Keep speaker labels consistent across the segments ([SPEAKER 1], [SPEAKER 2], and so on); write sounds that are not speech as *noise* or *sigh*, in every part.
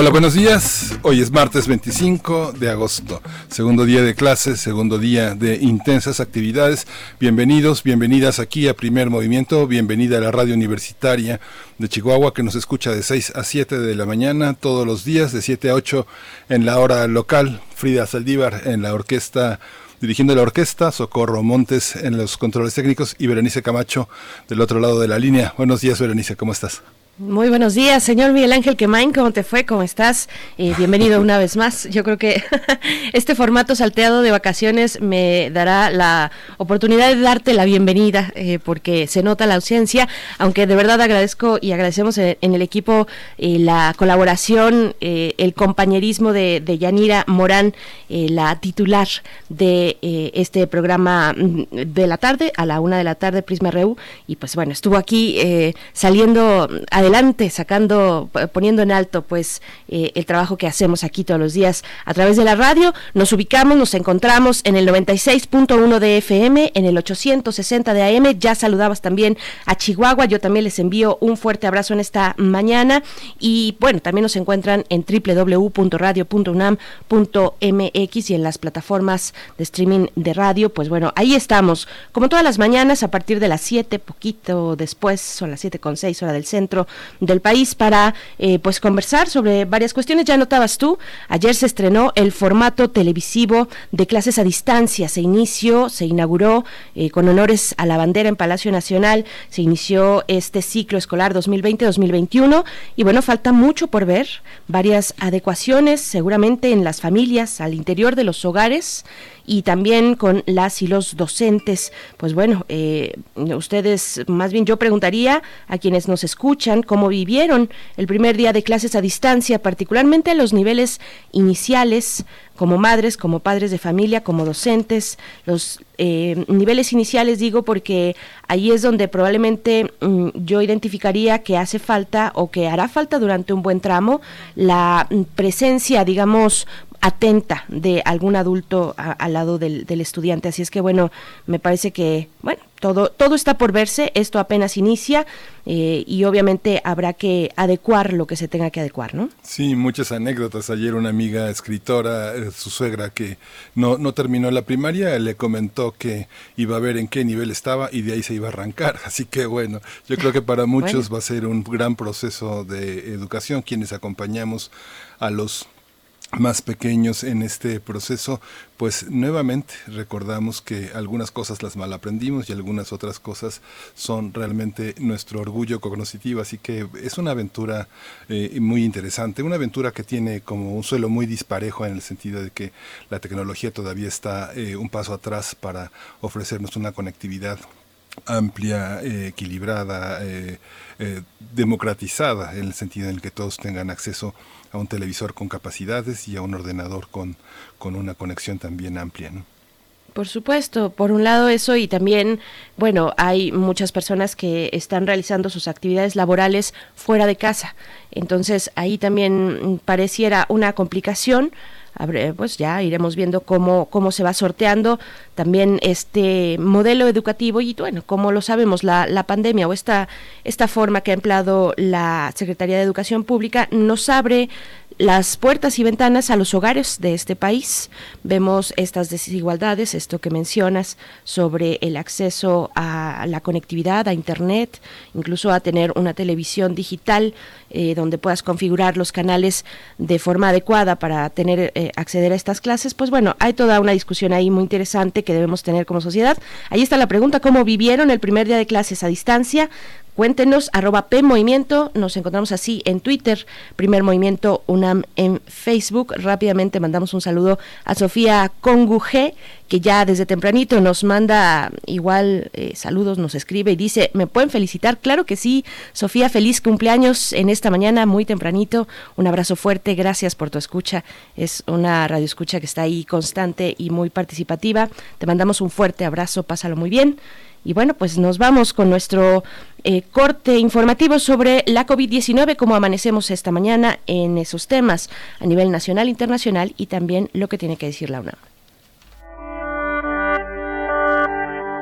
[SPEAKER 1] Hola, buenos días. Hoy es martes 25 de agosto, segundo día de clases, segundo día de intensas actividades. Bienvenidos, bienvenidas aquí a Primer Movimiento, bienvenida a la radio universitaria de Chihuahua que nos escucha de 6 a 7 de la mañana todos los días, de 7 a 8 en la hora local. Frida Saldívar en la orquesta dirigiendo la orquesta, Socorro Montes en los controles técnicos y Berenice Camacho del otro lado de la línea. Buenos días, Berenice, ¿cómo estás?
[SPEAKER 2] Muy buenos días, señor Miguel Ángel Quemain, ¿cómo te fue? ¿Cómo estás? Eh, bienvenido una vez más. Yo creo que *laughs* este formato salteado de vacaciones me dará la oportunidad de darte la bienvenida, eh, porque se nota la ausencia, aunque de verdad agradezco y agradecemos en, el equipo eh, la colaboración, el compañerismo de, Yanira Morán, la titular de este programa mm, de la tarde, a la una de la tarde, Prisma Reu, y pues bueno, estuvo aquí saliendo adelante adelante, sacando, poniendo en alto pues eh, el trabajo que hacemos aquí todos los días a través de la radio. Nos ubicamos, nos encontramos en el 96.1 de FM, en el 860 de AM. Ya saludabas también a Chihuahua. Yo también les envío un fuerte abrazo en esta mañana. Y bueno, también nos encuentran en www.radio.unam.mx y en las plataformas de streaming de radio. Pues bueno, ahí estamos. Como todas las mañanas, a partir de las 7, poquito después, son las 7 con 6 hora del centro del país para eh, pues conversar sobre varias cuestiones. Ya notabas tú, ayer se estrenó el formato televisivo de clases a distancia. Se inició, se inauguró eh, con honores a la bandera en Palacio Nacional. Se inició este ciclo escolar 2020-2021 y bueno, falta mucho por ver, varias adecuaciones seguramente en las familias, al interior de los hogares y también con las y los docentes. Pues bueno, eh, ustedes, más bien yo preguntaría a quienes nos escuchan cómo vivieron el primer día de clases a distancia, particularmente a los niveles iniciales, como madres, como padres de familia, como docentes, los eh, niveles iniciales digo porque ahí es donde probablemente mm, yo identificaría que hace falta o que hará falta durante un buen tramo la mm, presencia, digamos, atenta de algún adulto al lado del, estudiante. Así es que bueno, me parece que, bueno, todo, todo está por verse, esto apenas inicia eh, y obviamente habrá que adecuar lo que se tenga que adecuar, ¿no?
[SPEAKER 1] Sí, muchas anécdotas. Ayer una amiga escritora, eh, su suegra que no, no terminó la primaria, le comentó que iba a ver en qué nivel estaba y de ahí se iba a arrancar. *laughs* Así que bueno, yo creo que para *laughs* muchos va a ser un gran proceso de educación quienes acompañamos a los más pequeños en este proceso, pues nuevamente recordamos que algunas cosas las mal aprendimos y algunas otras cosas son realmente nuestro orgullo cognitivo, así que es una aventura eh, muy interesante, una aventura que tiene como un suelo muy disparejo en el sentido de que la tecnología todavía está eh, un paso atrás para ofrecernos una conectividad amplia, eh, equilibrada, democratizada, en el sentido en el que todos tengan acceso un televisor con capacidades y a un ordenador con, con una conexión también amplia. ¿no?
[SPEAKER 2] Por supuesto, por un lado eso y también, bueno, hay muchas personas que están realizando sus actividades laborales fuera de casa. Entonces ahí también pareciera una complicación pues ya iremos viendo cómo, cómo se va sorteando también este modelo educativo y bueno, como lo sabemos, la, la pandemia o esta, esta forma que ha empleado la Secretaría de Educación Pública nos abre las puertas y ventanas a los hogares de este país. Vemos estas desigualdades, esto que mencionas sobre el acceso a la conectividad, a Internet, incluso a tener una televisión digital eh, donde puedas configurar los canales de forma adecuada para tener eh, acceder a estas clases, pues bueno, hay toda una discusión ahí muy interesante que debemos tener como sociedad. Ahí está la pregunta, ¿cómo vivieron el primer día de clases a distancia? Cuéntenos, arroba P nos encontramos así en Twitter, Primer Movimiento UNAM en Facebook. Rápidamente mandamos un saludo a Sofía Conguje, que ya desde tempranito nos manda igual eh, saludos, nos escribe y dice, ¿me pueden felicitar? Claro que sí, Sofía, feliz cumpleaños en esta mañana, muy tempranito. Un abrazo fuerte, gracias por tu escucha. Es una radio escucha que está ahí constante y muy participativa. Te mandamos un fuerte abrazo, pásalo muy bien. Y bueno, pues nos vamos con nuestro eh, corte informativo sobre la COVID-19, cómo amanecemos esta mañana en esos temas a nivel nacional, internacional y también lo que tiene que decir la UNAM.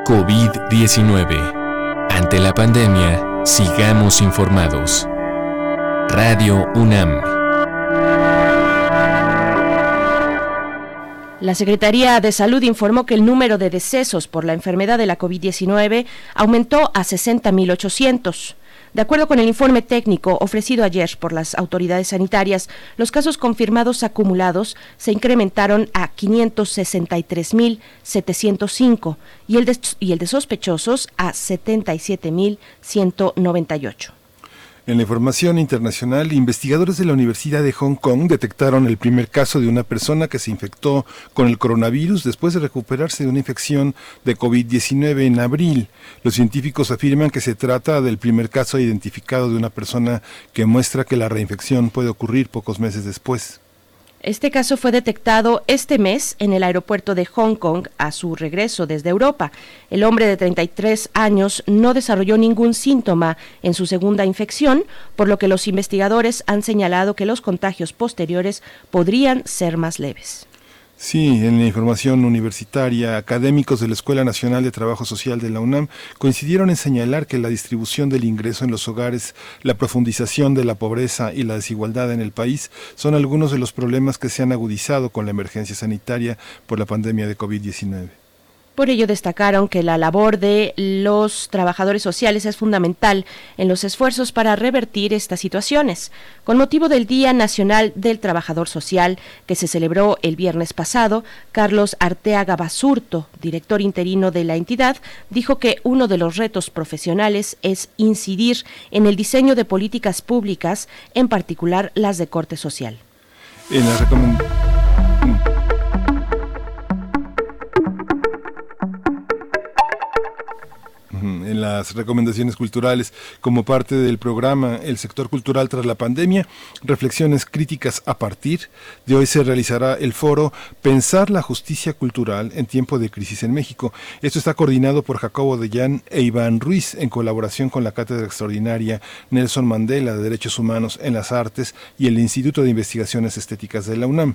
[SPEAKER 3] COVID-19. Ante la pandemia, sigamos informados. Radio UNAM.
[SPEAKER 2] La Secretaría de Salud informó que el número de decesos por la enfermedad de la COVID-19 aumentó a 60.800. De acuerdo con el informe técnico ofrecido ayer por las autoridades sanitarias, los casos confirmados acumulados se incrementaron a 563.705 y el de, y el de sospechosos a 77.198.
[SPEAKER 1] En la información internacional, investigadores de la Universidad de Hong Kong detectaron el primer caso de una persona que se infectó con el coronavirus después de recuperarse de una infección de COVID-19 en abril. Los científicos afirman que se trata del primer caso identificado de una persona que muestra que la reinfección puede ocurrir pocos meses después.
[SPEAKER 2] Este caso fue detectado este mes en el aeropuerto de Hong Kong a su regreso desde Europa. El hombre de 33 años no desarrolló ningún síntoma en su segunda infección, por lo que los investigadores han señalado que los contagios posteriores podrían ser más leves.
[SPEAKER 1] Sí, en la información universitaria, académicos de la Escuela Nacional de Trabajo Social de la UNAM coincidieron en señalar que la distribución del ingreso en los hogares, la profundización de la pobreza y la desigualdad en el país son algunos de los problemas que se han agudizado con la emergencia sanitaria por la pandemia de COVID-19.
[SPEAKER 2] Por ello destacaron que la labor de los trabajadores sociales es fundamental en los esfuerzos para revertir estas situaciones. Con motivo del Día Nacional del Trabajador Social, que se celebró el viernes pasado, Carlos Arteaga Basurto, director interino de la entidad, dijo que uno de los retos profesionales es incidir en el diseño de políticas públicas, en particular las de corte social.
[SPEAKER 1] En la en las recomendaciones culturales como parte del programa El sector cultural tras la pandemia, reflexiones críticas a partir de hoy se realizará el foro Pensar la justicia cultural en tiempo de crisis en México. Esto está coordinado por Jacobo Dellán e Iván Ruiz en colaboración con la Cátedra Extraordinaria Nelson Mandela de Derechos Humanos en las Artes y el Instituto de Investigaciones Estéticas de la UNAM.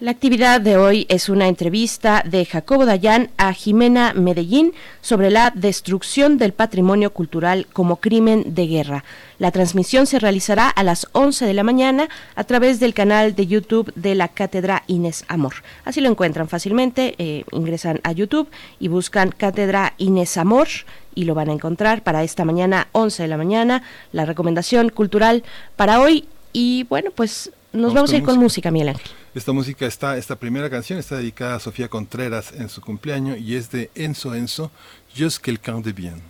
[SPEAKER 2] La actividad de hoy es una entrevista de Jacobo Dayan a Jimena Medellín sobre la destrucción del patrimonio cultural como crimen de guerra. La transmisión se realizará a las 11 de la mañana a través del canal de YouTube de la Cátedra Inés Amor. Así lo encuentran fácilmente, eh, ingresan a YouTube y buscan Cátedra Inés Amor y lo van a encontrar para esta mañana, 11 de la mañana, la recomendación cultural para hoy. Y bueno, pues nos vamos, a ir con música, Miguel Ángel.
[SPEAKER 1] Esta música está, esta primera canción está dedicada a Sofía Contreras en su cumpleaños y es de Enzo Enzo, Just quelqu'un de bien.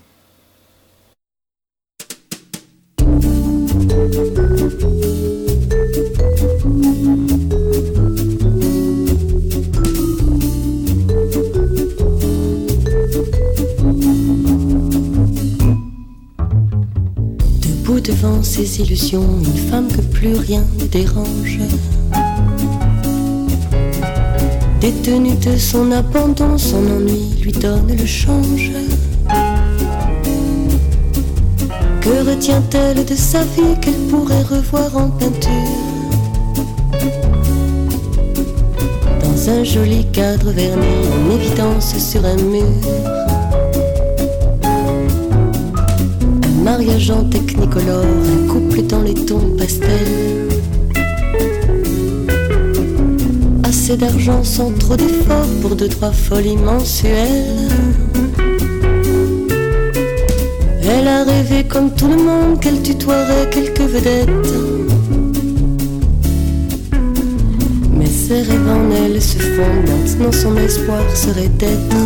[SPEAKER 4] Debout devant ses illusions, une femme que plus rien ne dérange. Détenue de son abandon, son ennui lui donne le change. Que retient-elle de sa vie qu'elle pourrait revoir en peinture? Dans un joli cadre verni, en évidence sur un mur. Un mariage en technicolore, un couple dans les tons pastels. D'argent sans trop d'efforts pour deux, trois folies mensuelles. Elle a rêvé comme tout le monde qu'elle tutoierait quelques vedettes. Mais ses rêves en elle se font. Maintenant son espoir serait d'être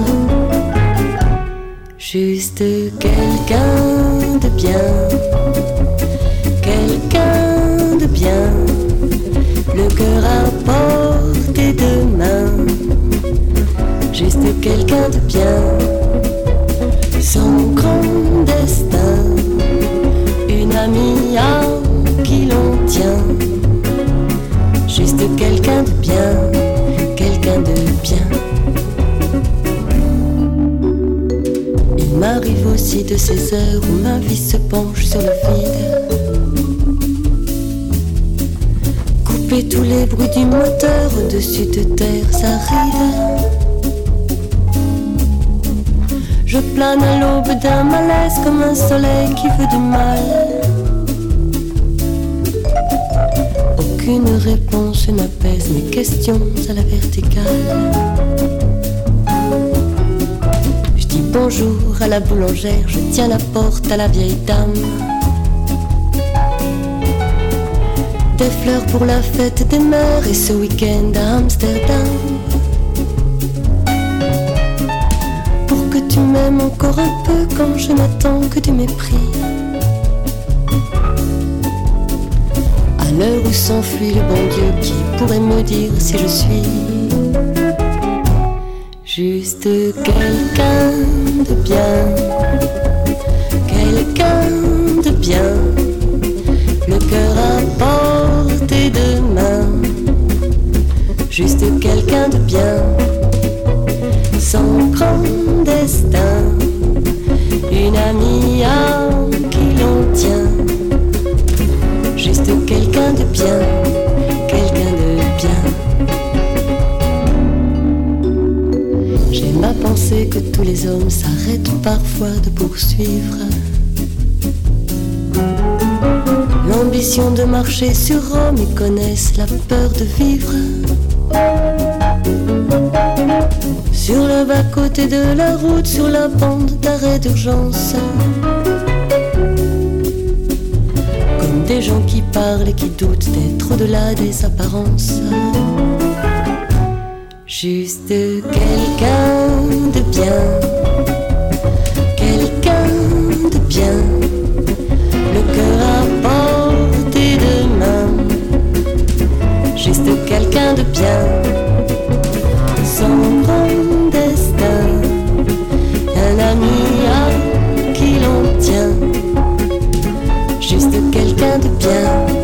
[SPEAKER 4] juste quelqu'un de bien, quelqu'un de bien, le cœur portée de main, juste quelqu'un de bien, son grand destin, une amie à qui l'on tient, juste quelqu'un de bien, quelqu'un de bien. Il m'arrive aussi de ces heures où ma vie se penche sur le vide. Tous les bruits du moteur au-dessus de terre aride. Je plane à l'aube d'un malaise comme un soleil qui veut du mal. Aucune réponse n'apaise mes questions à la verticale. Je dis bonjour à la boulangère, je tiens la porte à la vieille dame. Des fleurs pour la fête des mères et ce week-end à Amsterdam. Pour que tu m'aimes encore un peu quand je n'attends que du mépris. À l'heure où s'enfuit le bon Dieu qui pourrait me dire si je suis juste quelqu'un de bien, quelqu'un de bien, cœur à portée de main, juste quelqu'un de bien, sans grand destin, une amie à qui l'on tient, juste quelqu'un de bien, quelqu'un de bien. J'aime à penser que tous les hommes s'arrêtent parfois de poursuivre de marcher sur Rome et connaissent la peur de vivre sur le bas-côté de la route, sur la bande d'arrêt d'urgence. Comme des gens qui parlent et qui doutent d'être au-delà des apparences. Juste quelqu'un de bien, quelqu'un de bien, sans grand destin, un ami à qui l'on tient. Juste quelqu'un de bien,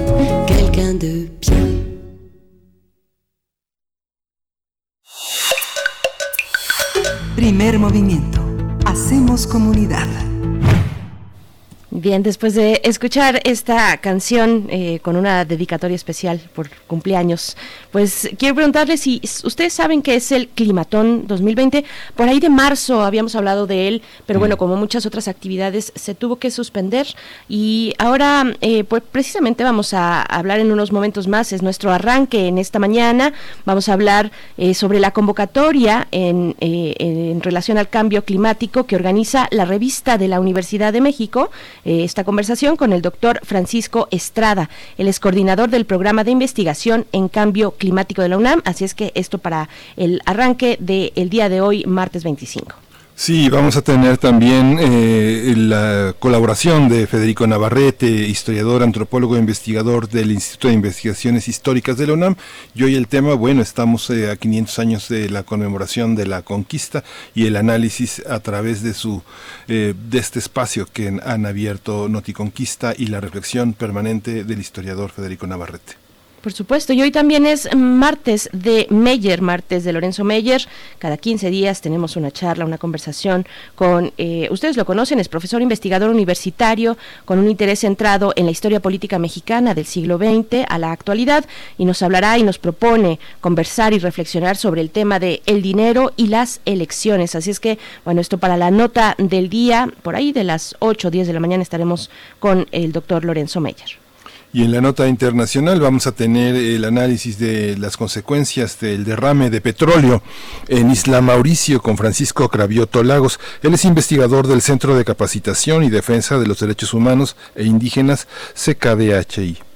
[SPEAKER 4] Bien,
[SPEAKER 2] después de escuchar esta canción eh, con una dedicatoria especial por cumpleaños, pues quiero preguntarles si ustedes saben qué es el Climatón 2020. Por ahí de marzo habíamos hablado de él, pero bueno, como muchas otras actividades se tuvo que suspender y ahora eh, pues precisamente vamos a hablar en unos momentos más, es nuestro arranque en esta mañana, vamos a hablar eh, sobre la convocatoria en, eh, en relación al cambio climático que organiza la revista de la Universidad de México. Eh, esta conversación con el doctor Francisco Estrada, él es coordinador del programa de investigación en cambio climático de la UNAM, así es que esto para el arranque del día de hoy, martes 25.
[SPEAKER 1] Sí, vamos a tener también eh, la colaboración de Federico Navarrete, historiador, antropólogo e investigador del Instituto de Investigaciones Históricas de la UNAM. Y hoy el tema, bueno, estamos eh, a 500 años de la conmemoración de la conquista y el análisis a través de su eh, de este espacio que han abierto Noticonquista y la reflexión permanente del historiador Federico Navarrete.
[SPEAKER 2] Por supuesto, y hoy también es martes de Meyer, martes de Lorenzo Meyer. Cada 15 días tenemos una charla, una conversación con, eh, ustedes lo conocen, es profesor investigador universitario con un interés centrado en la historia política mexicana del siglo XX a la actualidad y nos hablará y nos propone conversar y reflexionar sobre el tema de el dinero y las elecciones. Así es que, bueno, esto para la nota del día, por ahí de las 8 o 10 de la mañana estaremos con el doctor Lorenzo Meyer.
[SPEAKER 1] Y en la nota internacional vamos a tener el análisis de las consecuencias del derrame de petróleo en Isla Mauricio con Francisco Cravioto Lagos. Él es investigador del Centro de Capacitación y Defensa de los Derechos Humanos e Indígenas, CKDHI.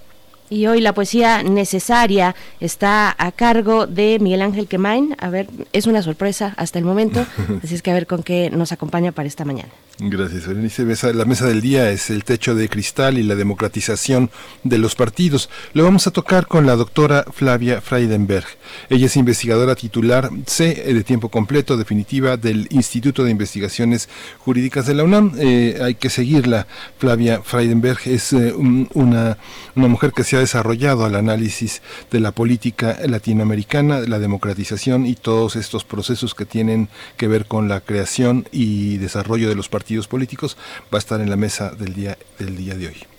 [SPEAKER 2] Y hoy la poesía necesaria está a cargo de Miguel Ángel Quemain. A ver, es una sorpresa hasta el momento, *laughs* así es que a ver con qué nos acompaña para esta mañana.
[SPEAKER 1] Gracias, Berenice. La mesa del día es el techo de cristal y la democratización de los partidos. Lo vamos a tocar con la doctora Flavia Freidenberg. Ella es investigadora titular C de tiempo completo definitiva del Instituto de Investigaciones Jurídicas de la UNAM. Eh, hay que seguirla. Flavia Freidenberg es eh, una, una mujer que se ha desarrollado al análisis de la política latinoamericana, la democratización y todos estos procesos que tienen que ver con la creación y desarrollo de los partidos políticos, va a estar en la mesa del día, del día de hoy.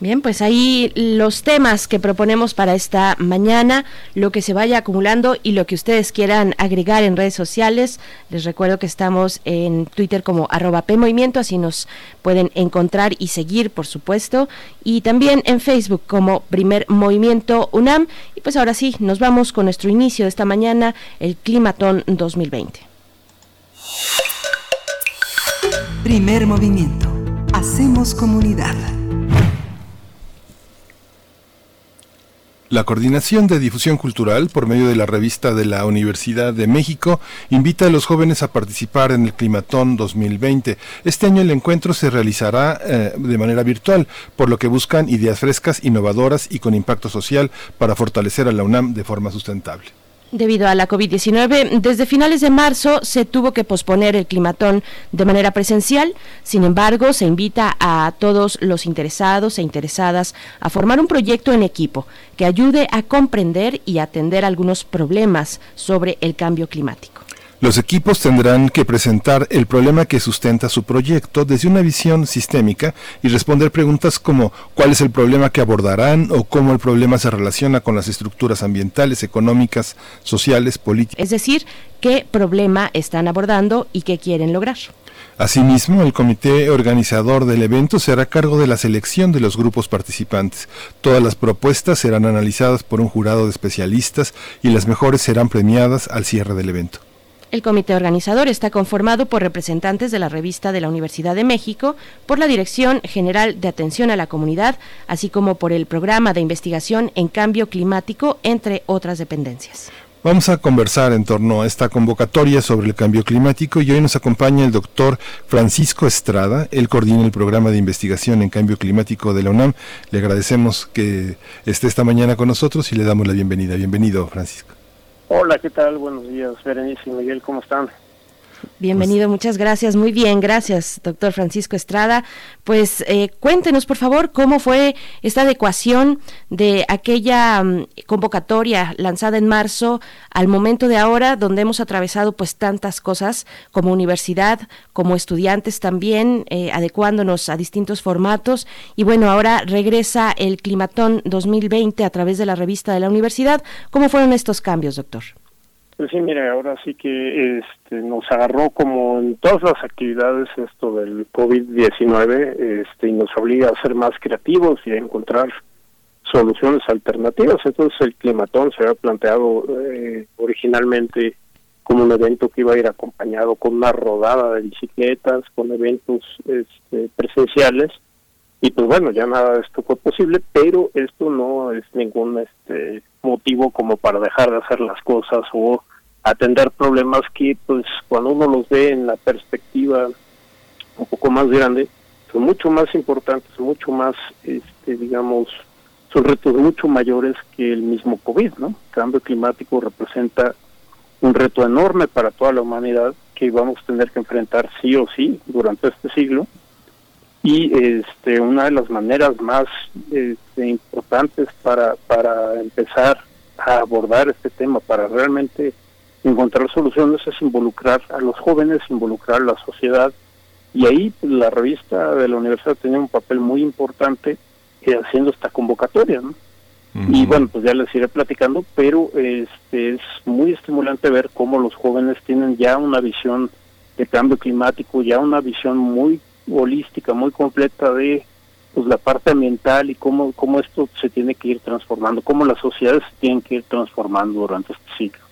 [SPEAKER 2] Bien, pues ahí los temas que proponemos para esta mañana, lo que se vaya acumulando y lo que ustedes quieran agregar en redes sociales. Les recuerdo que estamos en Twitter como arroba PMovimiento, así nos pueden encontrar y seguir, por supuesto. Y también en Facebook como Primer Movimiento UNAM. Y pues ahora sí, nos vamos con nuestro inicio de esta mañana, el Climatón 2020.
[SPEAKER 5] Primer Movimiento. Hacemos comunidad.
[SPEAKER 1] La Coordinación de Difusión Cultural, por medio de la revista de la Universidad de México, invita a los jóvenes a participar en el Climatón 2020. Este año el encuentro se realizará eh, de manera virtual, por lo que buscan ideas frescas, innovadoras y con impacto social para fortalecer a la UNAM de forma sustentable.
[SPEAKER 2] Debido a la COVID-19, desde finales de marzo se tuvo que posponer el climatón de manera presencial. Sin embargo, se invita a todos los interesados e interesadas a formar un proyecto en equipo que ayude a comprender y atender algunos problemas sobre el cambio climático.
[SPEAKER 1] Los equipos tendrán que presentar el problema que sustenta su proyecto desde una visión sistémica y responder preguntas como cuál es el problema que abordarán o cómo el problema se relaciona con las estructuras ambientales, económicas, sociales, políticas.
[SPEAKER 2] Es decir, qué problema están abordando y qué quieren lograr.
[SPEAKER 1] Asimismo, el comité organizador del evento se hará cargo de la selección de los grupos participantes. Todas las propuestas serán analizadas por un jurado de especialistas y las mejores serán premiadas al cierre del evento.
[SPEAKER 2] El comité organizador está conformado por representantes de la revista de la Universidad de México, por la Dirección General de Atención a la Comunidad, así como por el Programa de Investigación en Cambio Climático, entre otras dependencias.
[SPEAKER 1] Vamos a conversar en torno a esta convocatoria sobre el cambio climático y hoy nos acompaña el doctor Francisco Estrada. Él coordina el programa de investigación en cambio climático de la UNAM. Le agradecemos que esté esta mañana con nosotros y le damos la bienvenida. Bienvenido, Francisco.
[SPEAKER 6] Hola, ¿qué tal? Buenos días, Berenice y Miguel, ¿cómo están?
[SPEAKER 2] Bienvenido, muchas gracias. Muy bien, gracias, doctor Francisco Estrada. Pues eh, cuéntenos, por favor, cómo fue esta adecuación de aquella mm, convocatoria lanzada en marzo al momento de ahora, donde hemos atravesado pues tantas cosas como universidad, como estudiantes también, eh, adecuándonos a distintos formatos. Y bueno, ahora regresa el Climatón 2020 a través de la revista de la universidad. ¿Cómo fueron estos cambios, doctor?
[SPEAKER 6] Pues sí, mire, ahora sí que este, nos agarró como en todas las actividades esto del COVID-19 este, y nos obliga a ser más creativos y a encontrar soluciones alternativas. Entonces el climatón se había planteado eh, originalmente como un evento que iba a ir acompañado con una rodada de bicicletas, con eventos este, presenciales. Y pues bueno, ya nada de esto fue posible, pero esto no es ningún este motivo como para dejar de hacer las cosas o atender problemas que pues cuando uno los ve en la perspectiva un poco más grande son mucho más importantes mucho más este digamos son retos mucho mayores que el mismo covid no el cambio climático representa un reto enorme para toda la humanidad que vamos a tener que enfrentar sí o sí durante este siglo y este una de las maneras más este, importantes para para empezar a abordar este tema para realmente encontrar soluciones es involucrar a los jóvenes, involucrar a la sociedad. Y ahí pues, la revista de la universidad tenía un papel muy importante eh, haciendo esta convocatoria. Y bueno, pues ya les iré platicando, pero este es muy estimulante ver cómo los jóvenes tienen ya una visión de cambio climático, ya una visión muy holística, muy completa de pues la parte ambiental y cómo, cómo esto se tiene que ir transformando, cómo las sociedades se tienen que ir transformando durante este ciclo.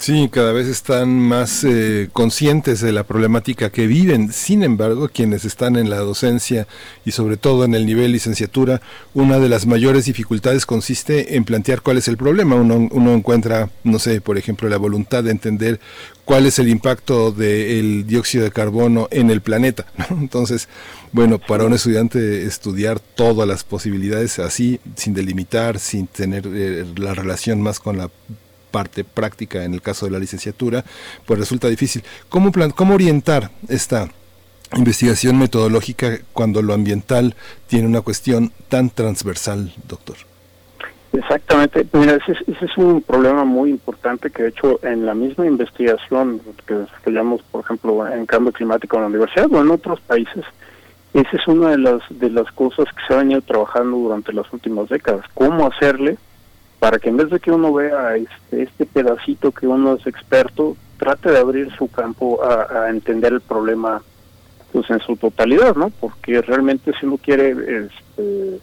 [SPEAKER 1] Sí, cada vez están más eh, conscientes de la problemática que viven. Sin embargo, quienes están en la docencia y sobre todo en el nivel licenciatura, una de las mayores dificultades consiste en plantear cuál es el problema. Uno, uno encuentra, no sé, por ejemplo, la voluntad de entender cuál es el impacto del dióxido de carbono en el planeta. *laughs* Entonces, bueno, para un estudiante estudiar todas las posibilidades así, sin delimitar, sin tener eh, la relación más con la parte práctica en el caso de la licenciatura, pues resulta difícil. ¿Cómo, plan, cómo orientar esta investigación metodológica cuando lo ambiental tiene una cuestión tan transversal, doctor?
[SPEAKER 6] Exactamente, mira, ese, es un problema muy importante que de hecho en la misma investigación que desarrollamos, por ejemplo, en cambio climático en la universidad o en otros países, esa es una de las de las cosas que se ha venido trabajando durante las últimas décadas, cómo hacerle para que en vez de que uno vea este, este pedacito que uno es experto, trate de abrir su campo a, entender el problema pues en su totalidad, ¿no? Porque realmente si uno quiere este,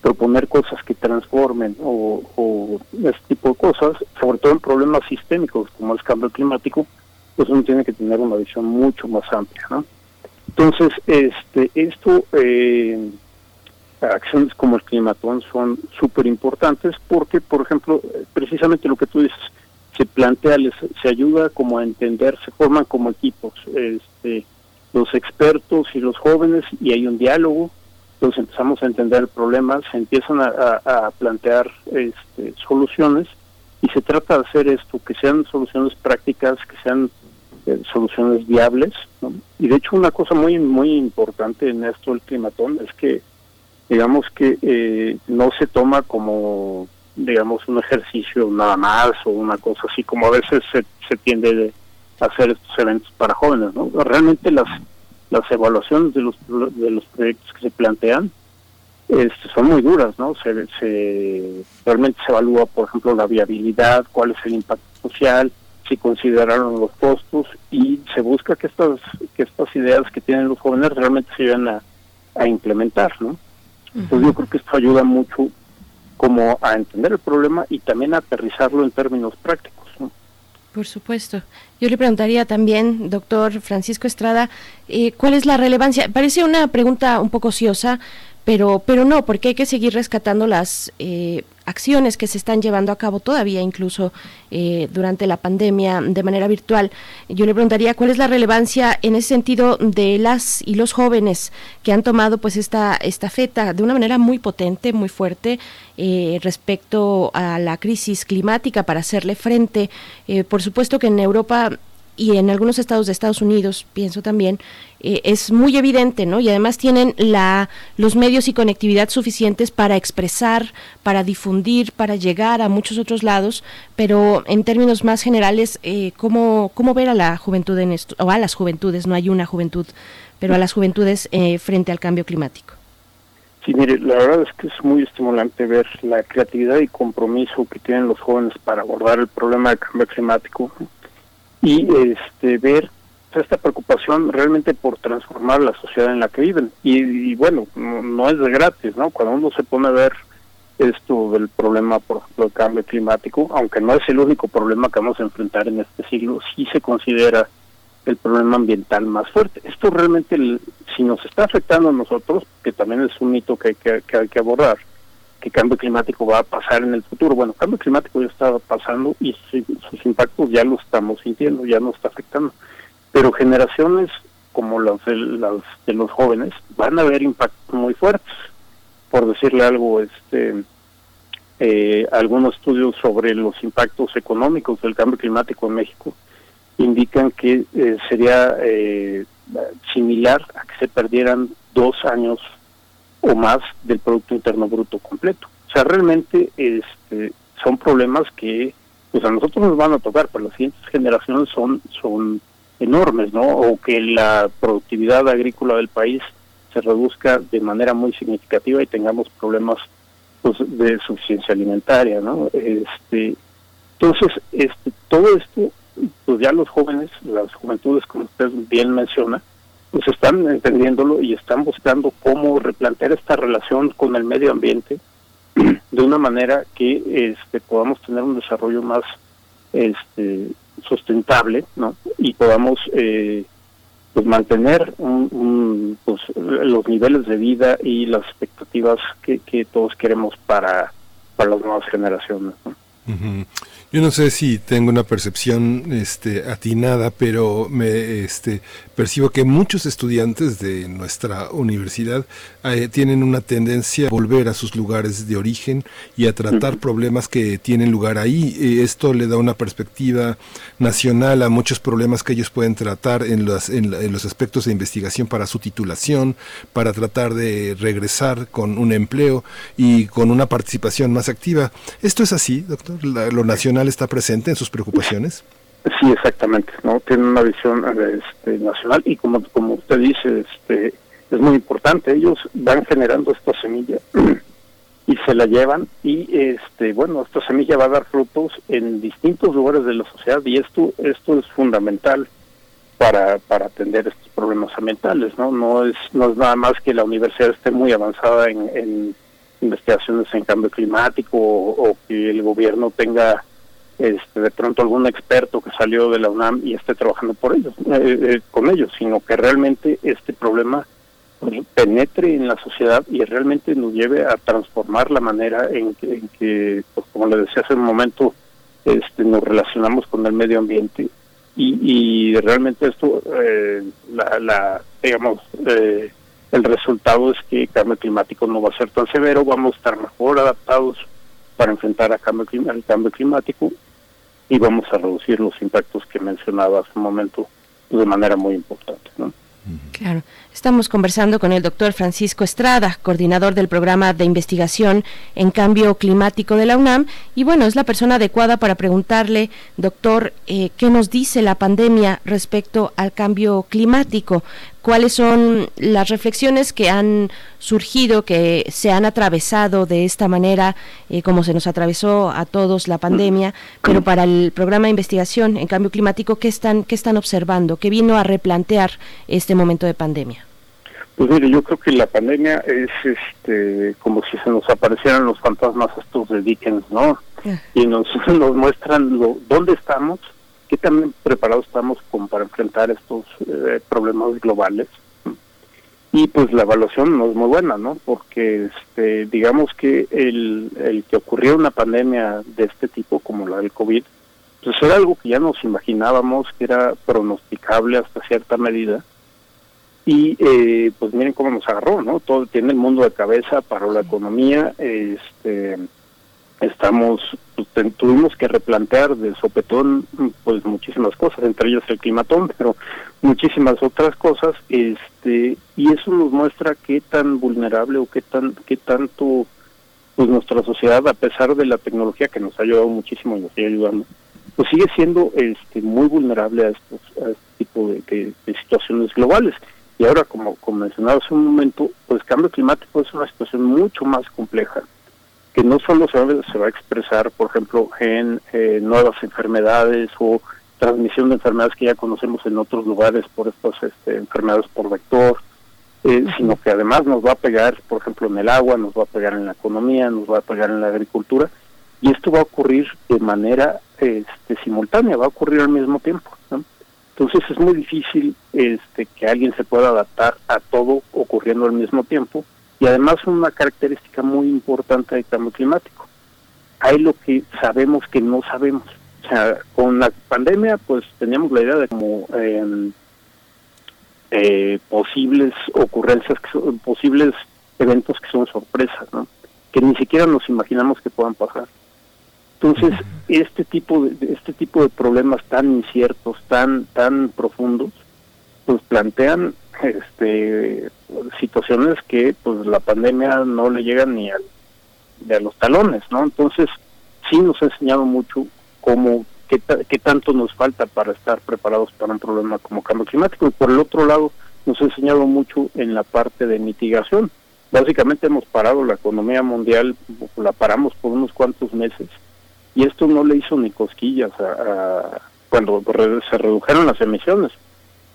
[SPEAKER 6] proponer cosas que transformen o, o este tipo de cosas, sobre todo en problemas sistémicos como el cambio climático, pues uno tiene que tener una visión mucho más amplia, ¿no? Entonces, este, esto eh, acciones como el climatón son súper importantes porque, por ejemplo, precisamente lo que tú dices, se plantea, les, se ayuda como a entender, se forman como equipos, este, los expertos y los jóvenes, y hay un diálogo, entonces empezamos a entender el problema, se empiezan a, plantear este, soluciones, y se trata de hacer esto, que sean soluciones prácticas, que sean eh, soluciones viables, y de hecho una cosa muy, muy importante en esto del climatón es que digamos que eh, no se toma como digamos un ejercicio nada más o una cosa así como a veces se, se tiende a hacer estos eventos para jóvenes no realmente las las evaluaciones de los de los proyectos que se plantean este, son muy duras no se, se realmente se evalúa por ejemplo la viabilidad cuál es el impacto social si consideraron los costos y se busca que estas que estas ideas que tienen los jóvenes realmente se lleven a, a implementar no entonces yo creo que esto ayuda mucho como a entender el problema y también a aterrizarlo en términos prácticos.
[SPEAKER 2] Por supuesto. Yo le preguntaría también, doctor Francisco Estrada, eh, ¿cuál es la relevancia? Parece una pregunta un poco ociosa, pero, pero no, porque hay que seguir rescatando las eh, acciones que se están llevando a cabo todavía, incluso eh, durante la pandemia, de manera virtual. Yo le preguntaría cuál es la relevancia en ese sentido de las y los jóvenes que han tomado pues esta feta de una manera muy potente, muy fuerte eh, respecto a la crisis climática para hacerle frente. por supuesto que en Europa y en algunos estados de Estados Unidos, pienso también, eh, es muy evidente, ¿no? Y además tienen la, los medios y conectividad suficientes para expresar, para difundir, para llegar a muchos otros lados, pero en términos más generales, eh, ¿cómo, ¿cómo ver a la juventud en esto, o a las juventudes, no hay una juventud, pero a las juventudes eh, frente al cambio climático?
[SPEAKER 6] Sí, mire, la verdad es que es muy estimulante ver la creatividad y compromiso que tienen los jóvenes para abordar el problema del cambio climático y este ver esta preocupación realmente por transformar la sociedad en la que viven. Y, bueno, no, es de gratis, ¿no? Cuando uno se pone a ver esto del problema, por ejemplo, del cambio climático, aunque no es el único problema que vamos a enfrentar en este siglo, sí se considera el problema ambiental más fuerte. Esto realmente, si nos está afectando a nosotros, que también es un mito que, que, que hay que abordar, que cambio climático va a pasar en el futuro. Bueno, cambio climático ya está pasando y sus impactos ya lo estamos sintiendo, ya nos está afectando. Pero generaciones como las de, las de los jóvenes van a ver impactos muy fuertes. Por decirle algo, este eh, algunos estudios sobre los impactos económicos del cambio climático en México indican que eh, sería eh, similar a que se perdieran dos años o más del Producto Interno Bruto completo. O sea, realmente este, son problemas que pues a nosotros nos van a tocar, pero las siguientes generaciones son, son enormes, ¿no? O que la productividad agrícola del país se reduzca de manera muy significativa y tengamos problemas pues, de suficiencia alimentaria, ¿no? Este, entonces, este, todo esto, pues ya los jóvenes, las juventudes, como usted bien menciona, pues están entendiéndolo y están buscando cómo replantear esta relación con el medio ambiente *clears throat* de una manera que este, podamos tener un desarrollo más este, sustentable, ¿no? Y podamos eh, pues mantener un, pues, los niveles de vida y las expectativas que, todos queremos para, para las nuevas generaciones.
[SPEAKER 1] Yo no sé si tengo una percepción este, atinada, pero me este, percibo que muchos estudiantes de nuestra universidad eh, tienen una tendencia a volver a sus lugares de origen y a tratar problemas que tienen lugar ahí. esto le da una perspectiva nacional a muchos problemas que ellos pueden tratar en los, en, los aspectos de investigación para su titulación, para tratar de regresar con un empleo y con una participación más activa. ¿Esto es así, doctor? ¿Lo nacional está presente en sus preocupaciones?
[SPEAKER 6] Sí, exactamente, ¿no? Tiene una visión este, nacional y como, como usted dice, este, es muy importante. Ellos van generando esta semilla *clears throat* y se la llevan y, este, bueno, esta semilla va a dar frutos en distintos lugares de la sociedad y esto, esto es fundamental para, para atender estos problemas ambientales, ¿no? No es, no es nada más que la universidad esté muy avanzada en, investigaciones en cambio climático o que el gobierno tenga este, de pronto algún experto que salió de la UNAM y esté trabajando por ellos, eh, eh, con ellos, sino que realmente este problema pues, penetre en la sociedad y realmente nos lleve a transformar la manera en que, pues, como le decía hace un momento, este, nos relacionamos con el medio ambiente y, realmente esto, eh, la, digamos, el resultado es que el cambio climático no va a ser tan severo, vamos a estar mejor adaptados para enfrentar a cambio, el cambio climático y vamos a reducir los impactos que mencionaba hace un momento de manera muy importante. ¿no?
[SPEAKER 2] Claro. Estamos conversando con el doctor Francisco Estrada, coordinador del programa de investigación en cambio climático de la UNAM. Y bueno, es la persona adecuada para preguntarle, doctor, eh, ¿qué nos dice la pandemia respecto al cambio climático? Cuáles son las reflexiones que han surgido, que se han atravesado de esta manera, eh, como se nos atravesó a todos la pandemia, pero para el programa de investigación en cambio climático, ¿qué están, qué están observando? ¿Qué vino a replantear este momento de pandemia?
[SPEAKER 6] Pues mire, yo creo que la pandemia es este como si se nos aparecieran los fantasmas estos de Dickens, ¿no? Ah. Y nos, *laughs* nos muestran lo, dónde estamos, qué tan preparados estamos como para enfrentar estos eh, problemas globales. Y pues la evaluación no es muy buena, ¿no? Porque este, digamos que el, el que ocurriera una pandemia de este tipo, como la del COVID, pues era algo que ya nos imaginábamos, que era pronosticable hasta cierta medida. Y eh, pues miren cómo nos agarró, ¿no? Todo tiene el mundo de cabeza, para la economía, este estamos tuvimos que replantear de sopetón pues muchísimas cosas entre ellas el climatón pero muchísimas otras cosas este y eso nos muestra qué tan vulnerable o qué tan qué tanto pues nuestra sociedad a pesar de la tecnología que nos ha ayudado muchísimo y nos sigue ayudando pues sigue siendo este muy vulnerable a estos a este tipo de, de situaciones globales. Y ahora como, como mencionaba hace un momento pues cambio climático es una situación mucho más compleja que no solo se va, a expresar, por ejemplo, en eh, nuevas enfermedades o transmisión de enfermedades que ya conocemos en otros lugares por estas este, enfermedades por vector, eh, sino que además nos va a pegar, por ejemplo, en el agua, nos va a pegar en la economía, nos va a pegar en la agricultura, y esto va a ocurrir de manera este, simultánea, va a ocurrir al mismo tiempo. Entonces es muy difícil este, que alguien se pueda adaptar a todo ocurriendo al mismo tiempo y además una característica muy importante del cambio climático. Hay lo que sabemos que no sabemos. O sea, con la pandemia pues teníamos la idea de como em, eh, posibles ocurrencias, que son, posibles eventos que son sorpresas, ¿no? que ni siquiera nos imaginamos que puedan pasar. Entonces, este tipo de este tipo de problemas tan inciertos, tan tan profundos, pues plantean este situaciones que pues la pandemia no le llega ni, a los talones, ¿no? Entonces, sí nos ha enseñado mucho cómo qué, qué tanto nos falta para estar preparados para un problema como cambio climático y por el otro lado nos ha enseñado mucho en la parte de mitigación. Básicamente hemos parado la economía mundial, la paramos por unos cuantos meses y esto no le hizo ni cosquillas a cuando se redujeron las emisiones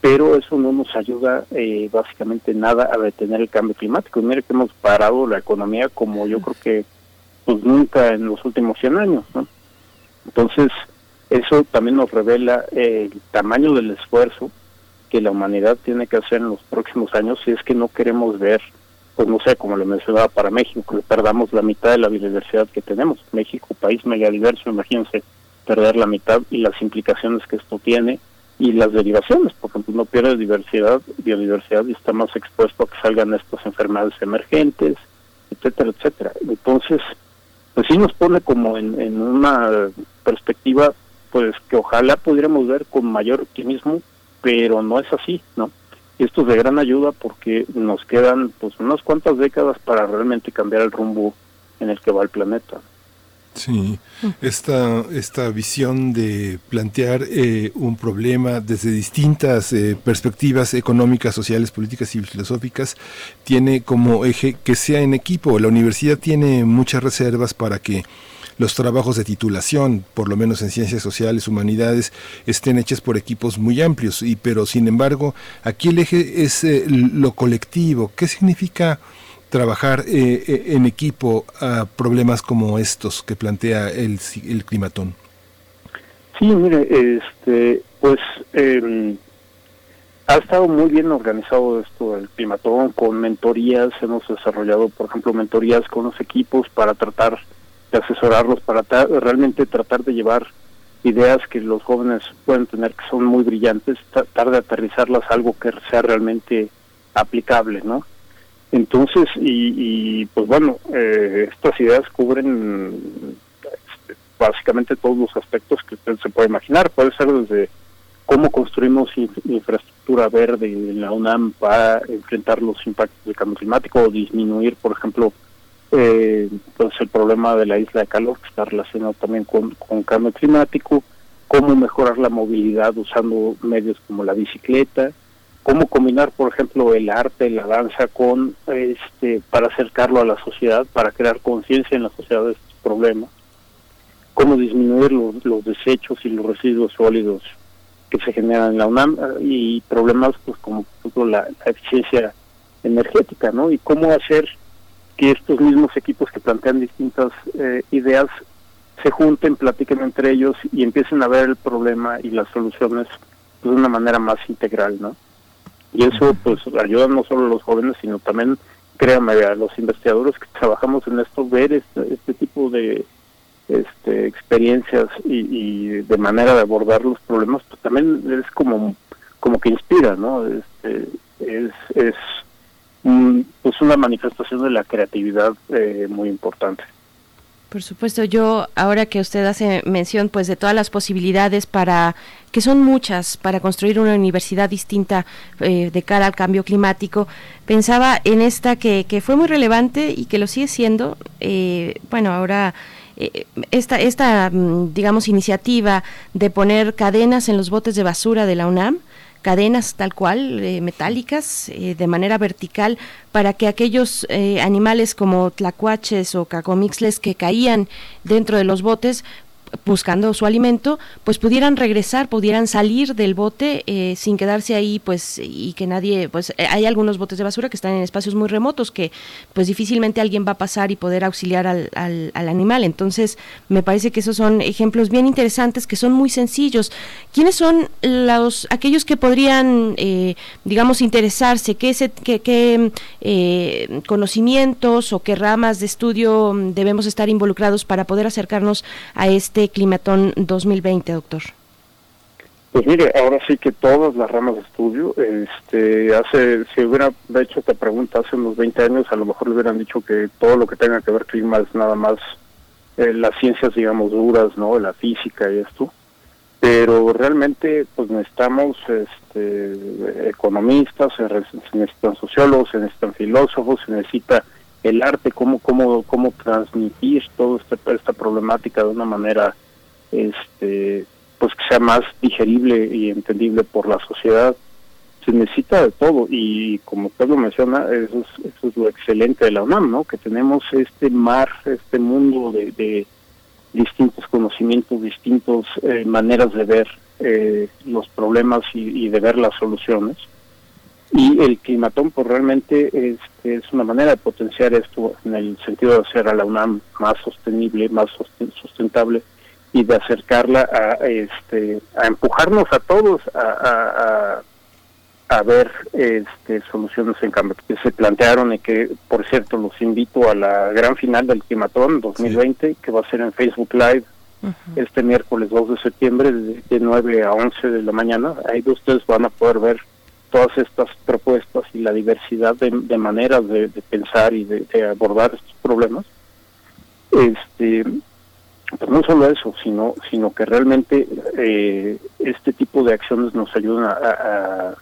[SPEAKER 6] pero eso no nos ayuda eh, básicamente nada a detener el cambio climático. Mire que hemos parado la economía como yo creo que pues nunca en los últimos 100 años, ¿no? Entonces, Eso también nos revela el tamaño del esfuerzo que la humanidad tiene que hacer en los próximos años si es que no queremos ver, pues no sé, como le mencionaba para México, que perdamos la mitad de la biodiversidad que tenemos. México, país megadiverso, imagínense perder la mitad y las implicaciones que esto tiene y las derivaciones, por ejemplo, no pierde diversidad, biodiversidad y está más expuesto a que salgan estas enfermedades emergentes, etcétera, etcétera. Entonces, pues sí nos pone como en, en una perspectiva, pues que ojalá pudiéramos ver con mayor optimismo, pero no es así, ¿no? Y esto es de gran ayuda porque nos quedan pues unas cuantas décadas para realmente cambiar el rumbo en el que va el planeta.
[SPEAKER 1] Sí, esta, esta visión de plantear eh, un problema desde distintas eh, perspectivas económicas, sociales, políticas y filosóficas tiene como eje que sea en equipo. La universidad tiene muchas reservas para que los trabajos de titulación, por lo menos en ciencias sociales, humanidades, estén hechos por equipos muy amplios. Y pero sin embargo, aquí el eje es eh, lo colectivo. ¿Qué significa? Trabajar eh, eh, en equipo a problemas como estos que plantea el, el climatón?
[SPEAKER 6] Sí, mire, este, pues em, ha estado muy bien organizado esto del climatón con mentorías, hemos desarrollado, por ejemplo, mentorías con los equipos para tratar de asesorarlos, para realmente tratar de llevar ideas que los jóvenes pueden tener que son muy brillantes, tratar de aterrizarlas a algo que sea realmente aplicable, ¿no? Entonces, y, pues bueno, eh, estas ideas cubren este, básicamente todos los aspectos que usted se puede imaginar. Puede ser desde cómo construimos infraestructura verde en la UNAM para enfrentar los impactos del cambio climático o disminuir, por ejemplo, eh, pues el problema de la isla de calor que está relacionado también con, con cambio climático, cómo mejorar la movilidad usando medios como la bicicleta, cómo combinar, por ejemplo, el arte, la danza con, este, para acercarlo a la sociedad, para crear conciencia en la sociedad de estos problemas, cómo disminuir los, desechos y los residuos sólidos que se generan en la UNAM y problemas pues como por ejemplo la, eficiencia energética, ¿no? Y cómo hacer que estos mismos equipos que plantean distintas eh, ideas se junten, platiquen entre ellos y empiecen a ver el problema y las soluciones pues, de una manera más integral, ¿no? Y eso pues ayuda no solo a los jóvenes, sino también, créanme, a los investigadores que trabajamos en esto, ver este, este tipo de este, experiencias y, de manera de abordar los problemas, pues también es como, como que inspira, ¿no? Este, es es pues una manifestación de la creatividad eh, muy importante.
[SPEAKER 2] Por supuesto, yo ahora que usted hace mención pues de todas las posibilidades para que son muchas para construir una universidad distinta eh, de cara al cambio climático, pensaba en esta que, que fue muy relevante y que lo sigue siendo. Eh, bueno, ahora eh, esta, esta, mm, digamos, iniciativa de poner cadenas en los botes de basura de la UNAM, cadenas tal cual, eh, metálicas, eh, de manera vertical, para que aquellos eh, animales como tlacuaches o cacomixles que caían dentro de los botes buscando su alimento, pues pudieran regresar, pudieran salir del bote eh, sin quedarse ahí, pues, y que nadie, pues, eh, hay algunos botes de basura que están en espacios muy remotos que, pues, difícilmente alguien va a pasar y poder auxiliar al, al, animal. Entonces, me parece que esos son ejemplos bien interesantes que son muy sencillos. ¿Quiénes son los, aquellos que podrían, eh, digamos, interesarse? ¿Qué, qué, qué conocimientos o qué ramas de estudio debemos estar involucrados para poder acercarnos a este Climatón 2020, doctor?
[SPEAKER 6] Pues mire, ahora sí que todas las ramas de estudio, este, hace, si hubiera hecho esta pregunta hace unos 20 años, a lo mejor le hubieran dicho que todo lo que tenga que ver clima es nada más eh, las ciencias, digamos, duras, ¿no? La física y esto. Pero realmente, pues necesitamos este, economistas, se necesitan sociólogos, se necesitan filósofos, se necesita el arte, cómo, cómo, cómo transmitir toda esta, esta problemática de una manera este pues que sea más digerible y entendible por la sociedad. Se necesita de todo y como usted lo menciona, eso es, eso es lo excelente de la UNAM, ¿no? Que tenemos este mar, este mundo de, distintos conocimientos, distintas eh, maneras de ver eh, los problemas y de ver las soluciones y el climatón pues realmente es, es una manera de potenciar esto en el sentido de hacer a la UNAM más sostenible, más sustentable y de acercarla a este a empujarnos a todos a, a, a, ver este soluciones en cambio que se plantearon y que por cierto los invito a la gran final del Climatón 2020 que va a ser en Facebook Live este miércoles 2 de septiembre de, 9 a 11 de la mañana. Ahí ustedes van a poder ver todas estas propuestas y la diversidad de, maneras de, pensar y de, abordar estos problemas este pues no solo eso, sino, sino que realmente eh, este tipo de acciones nos ayudan a,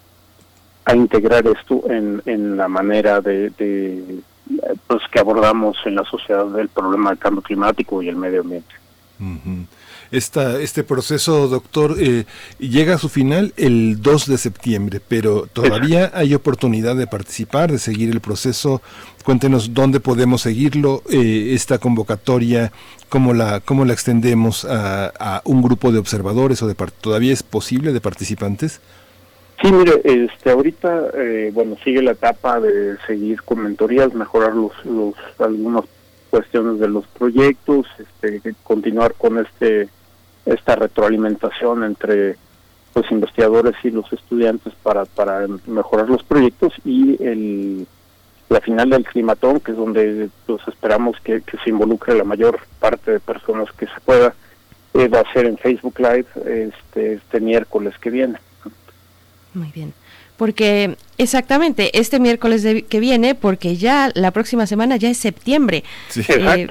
[SPEAKER 6] integrar esto en, en la manera de, pues que abordamos en la sociedad el problema del cambio climático y el medio ambiente
[SPEAKER 1] este proceso, doctor, eh, llega a su final el 2 de septiembre, pero todavía hay oportunidad de participar, de seguir el proceso. Cuéntenos dónde podemos seguirlo, eh, esta convocatoria, cómo la, cómo la extendemos a, un grupo de observadores o de todavía es posible de participantes.
[SPEAKER 6] Sí, mire, este, ahorita, eh, bueno, sigue la etapa de seguir con mentorías, mejorar los, los algunas cuestiones de los proyectos, este, continuar con este esta retroalimentación entre los investigadores y los estudiantes para, para mejorar los proyectos y el la final del climatón que es donde pues esperamos que, se involucre la mayor parte de personas que se pueda eh, va a ser en Facebook Live este este miércoles que viene.
[SPEAKER 2] Muy bien. Porque exactamente este miércoles que viene porque ya la próxima semana ya es septiembre.
[SPEAKER 6] Sí, eh,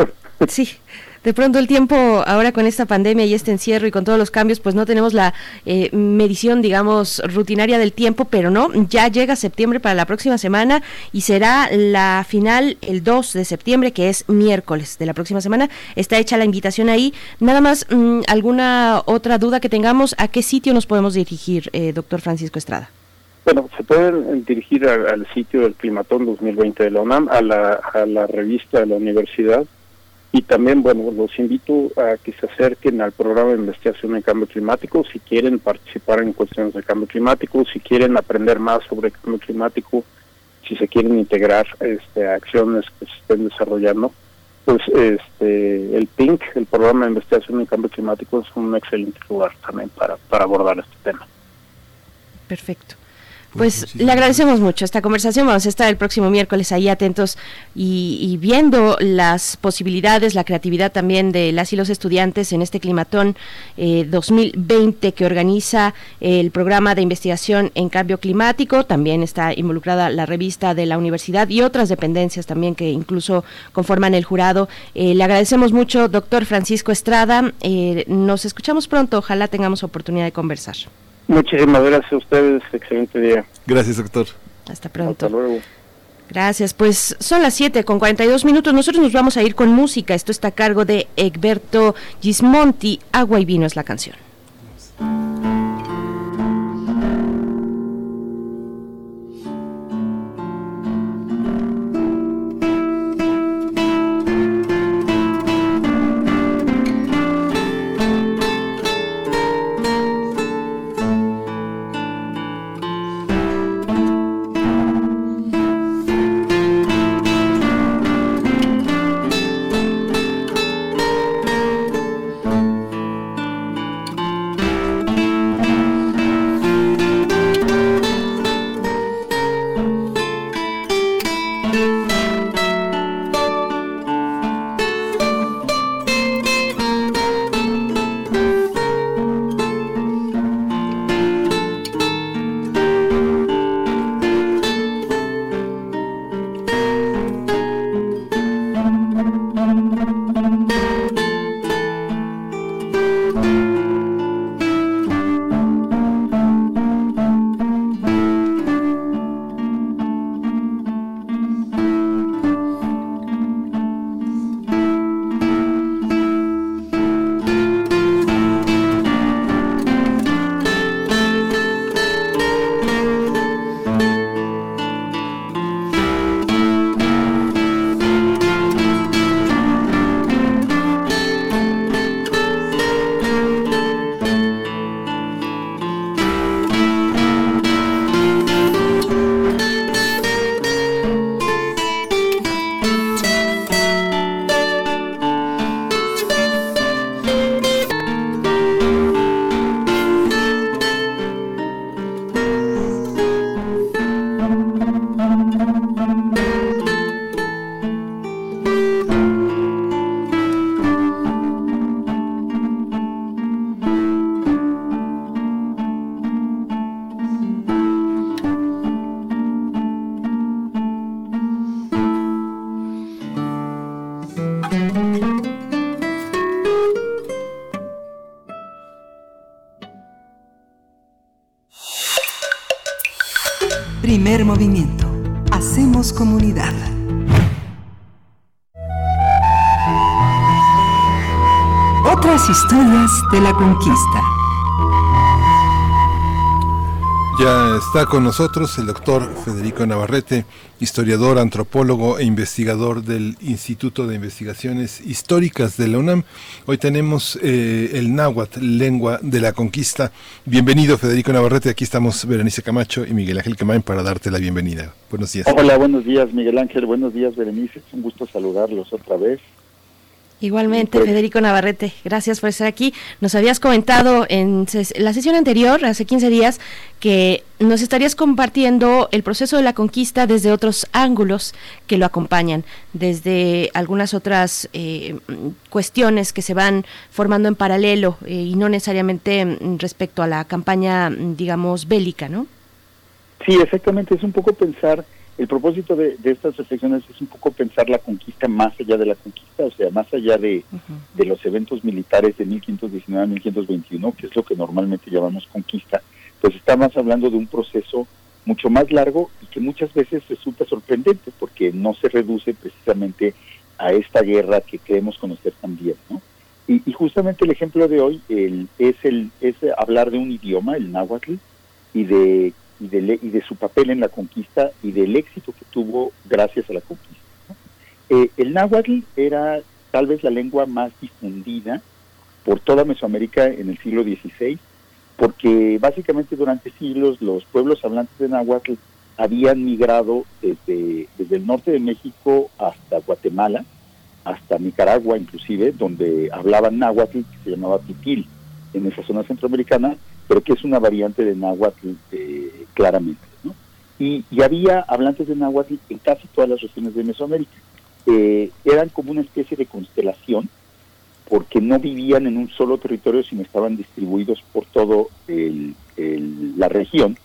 [SPEAKER 2] sí de pronto el tiempo ahora con esta pandemia y este encierro y con todos los cambios, pues no tenemos la eh, medición, digamos, rutinaria del tiempo, pero no, ya llega septiembre para la próxima semana y será la final el 2 de septiembre, que es miércoles de la próxima semana. Está hecha la invitación ahí. Nada más, mm, ¿alguna otra duda que tengamos? ¿A qué sitio nos podemos dirigir, eh, doctor Francisco Estrada?
[SPEAKER 6] Bueno, se pueden dirigir al, sitio del Climatón 2020 de la UNAM, a la, a la revista de la universidad, y también, bueno, los invito a que se acerquen al programa de investigación en cambio climático si quieren participar en cuestiones de cambio climático, si quieren aprender más sobre cambio climático, si se quieren integrar este, a acciones que se estén desarrollando. Pues este, el PINC, el programa de investigación en cambio climático, es un excelente lugar también para, para abordar este tema.
[SPEAKER 2] Perfecto. Pues le agradecemos mucho esta conversación. Vamos a estar el próximo miércoles ahí atentos y, viendo las posibilidades, la creatividad también de las y los estudiantes en este climatón 2020 eh, que organiza el programa de investigación en cambio climático. También está involucrada la revista de la universidad y otras dependencias también que incluso conforman el jurado. Eh, le agradecemos mucho, doctor Francisco Estrada. Eh, nos escuchamos pronto. Ojalá tengamos oportunidad de conversar.
[SPEAKER 6] Muchísimas gracias a ustedes. Excelente día.
[SPEAKER 1] Gracias, doctor.
[SPEAKER 2] Hasta pronto.
[SPEAKER 6] Hasta luego.
[SPEAKER 2] Gracias, pues son las 7 con 42 minutos. Nosotros nos vamos a ir con música. Esto está a cargo de Egberto Gismonti. Agua y vino es la canción.
[SPEAKER 5] La conquista.
[SPEAKER 1] Ya está con nosotros el doctor Federico Navarrete, historiador, antropólogo e investigador del Instituto de Investigaciones Históricas de la UNAM. Hoy tenemos eh, el náhuatl, lengua de la conquista. Bienvenido Federico Navarrete, aquí estamos Berenice Camacho y Miguel Ángel Camain para darte la bienvenida. Buenos días.
[SPEAKER 7] Hola, buenos días Miguel Ángel, buenos días Berenice, es un gusto saludarlos otra vez.
[SPEAKER 2] Igualmente, Federico Navarrete, gracias por estar aquí. Nos habías comentado en la sesión anterior, hace 15 días, que nos estarías compartiendo el proceso de la conquista desde otros ángulos que lo acompañan, desde algunas otras eh, cuestiones que se van formando en paralelo eh, y no necesariamente mm, respecto a la campaña, mm, digamos, bélica, ¿no?
[SPEAKER 7] Sí, exactamente, es un poco pensar el propósito de, estas reflexiones es un poco pensar la conquista más allá de la conquista, o sea, más allá de, los eventos militares de 1519 a 1521, que es lo que normalmente llamamos conquista, pues estamos hablando de un proceso mucho más largo y que muchas veces resulta sorprendente porque no se reduce precisamente a esta guerra que creemos conocer también, ¿no? Y, y justamente el ejemplo de hoy el, es el es hablar de un idioma, el náhuatl, y de y de, y de su papel en la conquista y del éxito que tuvo gracias a la conquista. Eh, el náhuatl era tal vez la lengua más difundida por toda Mesoamérica en el siglo XVI, porque básicamente durante siglos los pueblos hablantes de náhuatl habían migrado desde, desde el norte de México hasta Guatemala, hasta Nicaragua inclusive, donde hablaban náhuatl, que se llamaba pitil, en esa zona centroamericana, pero que es una variante de náhuatl eh, claramente. ¿no? Y, había hablantes de náhuatl en casi todas las regiones de Mesoamérica. Eh, eran como una especie de constelación, porque no vivían en un solo territorio, sino estaban distribuidos por todo la región.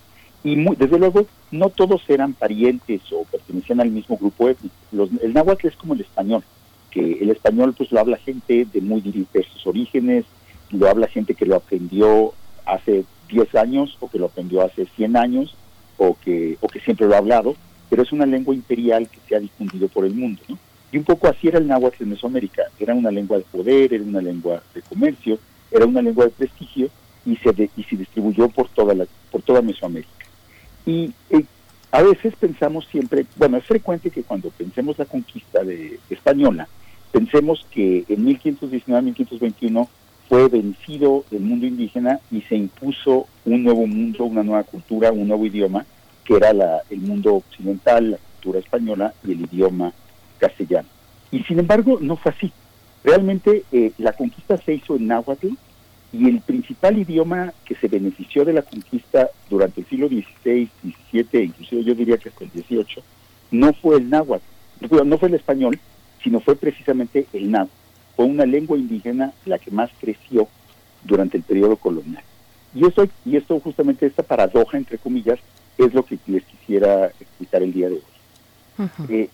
[SPEAKER 7] Y desde luego, no todos eran parientes o pertenecían al mismo grupo étnico. el náhuatl es como el español, que el español pues lo habla gente de muy diversos orígenes, lo habla gente que lo aprendió hace 10 años o que lo aprendió hace 100 años o que, o que siempre lo ha hablado, pero es una lengua imperial que se ha difundido por el mundo. ¿no? Y un poco así era el náhuatl en Mesoamérica. Era una lengua de poder, era una lengua de comercio, era una lengua de prestigio y se, y se distribuyó por toda, la, por toda Mesoamérica. Y eh, a veces pensamos siempre, bueno, es frecuente que cuando pensemos la conquista de, española, pensemos que en 1519-1521 fue vencido el mundo indígena y se impuso un nuevo mundo, una nueva cultura, un nuevo idioma, que era la, el mundo occidental, la cultura española y el idioma castellano. Y sin embargo, no fue así. Realmente eh, la conquista se hizo en náhuatl y el principal idioma que se benefició de la conquista durante el siglo XVI, XVII, inclusive yo diría que hasta el XVIII, no fue el náhuatl, no fue el español, sino fue precisamente el náhuatl fue una lengua indígena la que más creció durante el periodo colonial. Y esto, y esto justamente, esta paradoja, entre comillas, es lo que les quisiera explicar el día de hoy. Eh,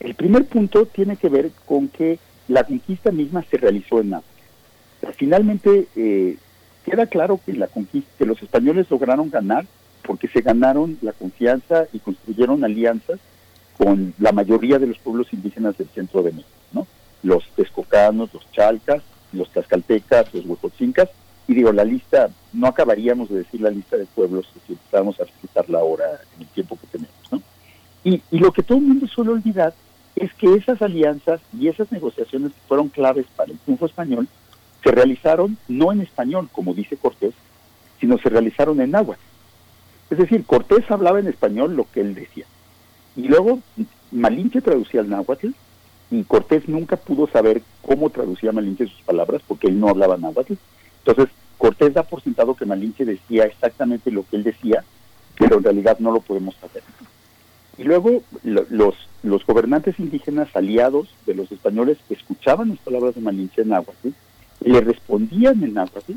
[SPEAKER 7] el, primer punto tiene que ver con que la conquista misma se realizó en Nápoles. finalmente, eh, queda claro que la conquista, que los españoles lograron ganar porque se ganaron la confianza y construyeron alianzas con la mayoría de los pueblos indígenas del centro de México. Los texcocanos, los chalcas, los tlaxcaltecas, los huejotzincas, y digo, la lista, no acabaríamos de decir la lista de pueblos si empezamos a recitarla ahora en el tiempo que tenemos. Y, y lo que todo el mundo suele olvidar es que esas alianzas y esas negociaciones que fueron claves para el triunfo español se realizaron no en español, como dice Cortés, sino se realizaron en náhuatl. Es decir, Cortés hablaba en español lo que él decía. Y luego Malinche traducía al náhuatl y Cortés nunca pudo saber cómo traducía Malinche sus palabras porque él no hablaba náhuatl. Entonces, Cortés da por sentado que Malinche decía exactamente lo que él decía, pero en realidad no lo podemos saber. Y luego los, los gobernantes indígenas aliados de los españoles escuchaban las palabras de Malinche en náhuatl le respondían en náhuatl.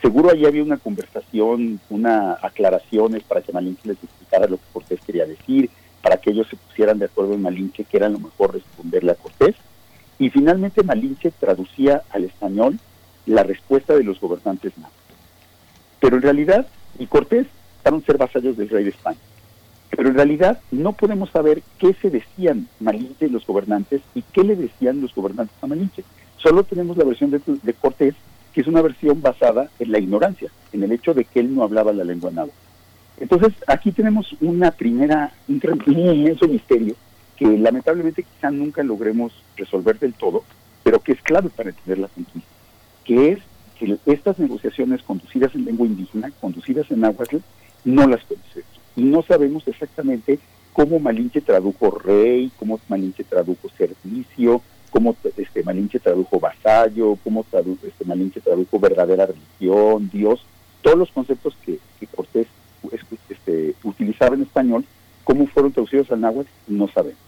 [SPEAKER 7] Seguro ahí había una conversación, una aclaraciones para que Malinche les explicara lo que Cortés quería decir, para que ellos se pusieran de acuerdo en Malinche que era lo mejor responderle a Cortés. Y finalmente Malinche traducía al español la respuesta de los gobernantes nápoles. Pero en realidad, y Cortés a ser vasallos del rey de España. Pero en realidad no podemos saber qué se decían Malinche y los gobernantes y qué le decían los gobernantes a Malinche. Solo tenemos la versión de, de Cortés, que es una versión basada en la ignorancia, en el hecho de que él no hablaba la lengua náhuatl. Entonces, aquí tenemos una primera, un, inmenso misterio que lamentablemente quizá nunca logremos resolver del todo, pero que es clave para entender la conquista, que es que estas negociaciones conducidas en lengua indígena, conducidas en náhuatl, no las conocemos. Y no sabemos exactamente cómo Malinche tradujo rey, cómo Malinche tradujo servicio, cómo este, Malinche tradujo vasallo, cómo tradujo, este, Malinche tradujo verdadera religión, Dios, todos los conceptos que, que Cortés este, utilizaba en español, cómo fueron traducidos al náhuatl, no sabemos.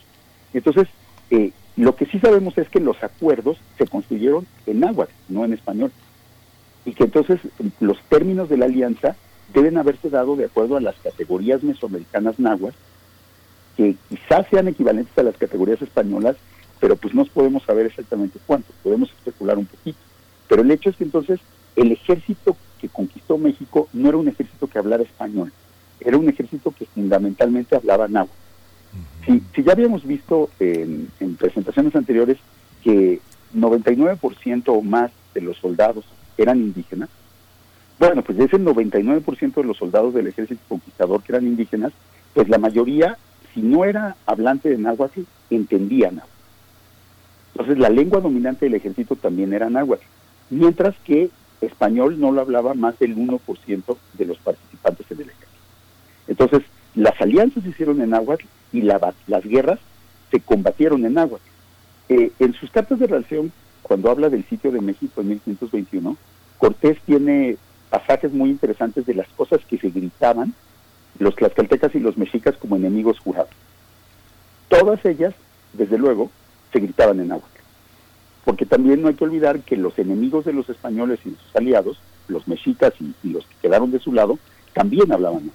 [SPEAKER 7] Entonces, eh, lo que sí sabemos es que los acuerdos se construyeron en náhuatl, no en español. Y que entonces los términos de la alianza deben haberse dado de acuerdo a las categorías mesoamericanas náhuatl, que quizás sean equivalentes a las categorías españolas, pero pues no podemos saber exactamente cuánto, podemos especular un poquito. Pero el hecho es que entonces el ejército que conquistó México no era un ejército que hablara español, era un ejército que fundamentalmente hablaba náhuatl. Si, si, ya habíamos visto en, en presentaciones anteriores que 99% o más de los soldados eran indígenas, bueno, pues de ese 99% de los soldados del ejército conquistador que eran indígenas, pues la mayoría, si no era hablante de náhuatl, entendía náhuatl. Entonces la lengua dominante del ejército también era náhuatl, mientras que español no lo hablaba más del 1% de los participantes en el ejército. Entonces, las alianzas se hicieron en náhuatl y la, las guerras se combatieron en náhuatl. Eh, en sus cartas de relación, cuando habla del sitio de México en 1521, Cortés tiene pasajes muy interesantes de las cosas que se gritaban los tlaxcaltecas y los mexicas como enemigos jurados. Todas ellas, desde luego, se gritaban en náhuatl. Porque también no hay que olvidar que los enemigos de los españoles y sus aliados, los mexicas y, los que quedaron de su lado, también hablaban.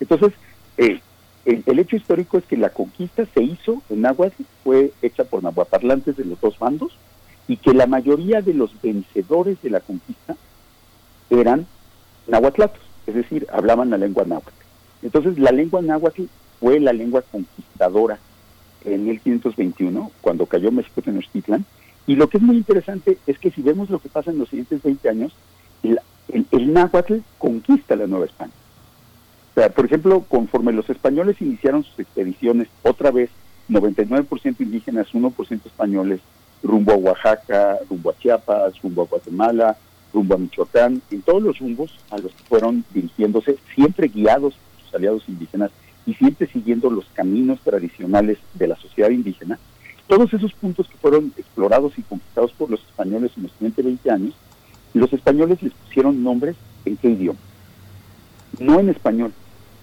[SPEAKER 7] Entonces, eh, el, el, hecho histórico es que la conquista se hizo en náhuatl, fue hecha por nahuaparlantes de los dos bandos, y que la mayoría de los vencedores de la conquista eran nahuatlatos, es decir, hablaban la lengua náhuatl. Entonces, la lengua náhuatl fue la lengua conquistadora en 1521, cuando cayó México Tenochtitlan, y lo que es muy interesante es que si vemos lo que pasa en los siguientes 20 años, el, el, náhuatl conquista la Nueva España. O sea, por ejemplo, conforme los españoles iniciaron sus expediciones, otra vez 99% indígenas, 1% españoles, rumbo a Oaxaca, rumbo a Chiapas, rumbo a Guatemala, rumbo a Michoacán, en todos los rumbos a los que fueron dirigiéndose, siempre guiados por sus aliados indígenas y siempre siguiendo los caminos tradicionales de la sociedad indígena, todos esos puntos que fueron explorados y conquistados por los españoles en los siguientes 20 años, los españoles les pusieron nombres en qué idioma. No en español,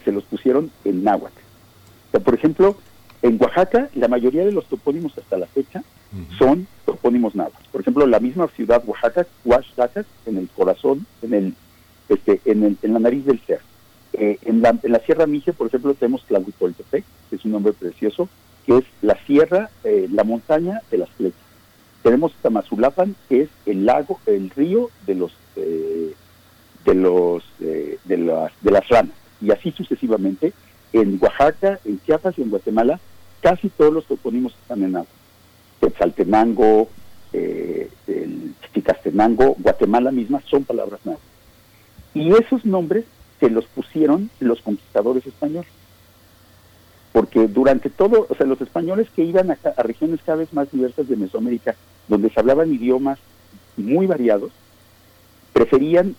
[SPEAKER 7] se los pusieron en náhuatl. O sea, por ejemplo, en Oaxaca, la mayoría de los topónimos hasta la fecha uh -huh. son topónimos náhuatl. Por ejemplo, la misma ciudad Oaxaca, Oaxaca, en el corazón, en el, este, en, el, en la nariz del cerro. Eh, en, la, en la Sierra Mije, por ejemplo, tenemos Tlahuitoltepec, que es un nombre precioso, que es la sierra, eh, la montaña de las flechas. Tenemos Tamazulapan, que es el lago, el río de los eh, de los de las de las ranas y así sucesivamente. En Oaxaca, en Chiapas y en Guatemala, casi todos los topónimos están en agua. Quetzaltenango, eh, el Guatemala misma son palabras nuevas. Y esos nombres se los pusieron los conquistadores españoles. Porque durante todo, o sea, los españoles que iban a, a regiones cada vez más diversas de Mesoamérica, donde se hablaban idiomas muy variados, preferían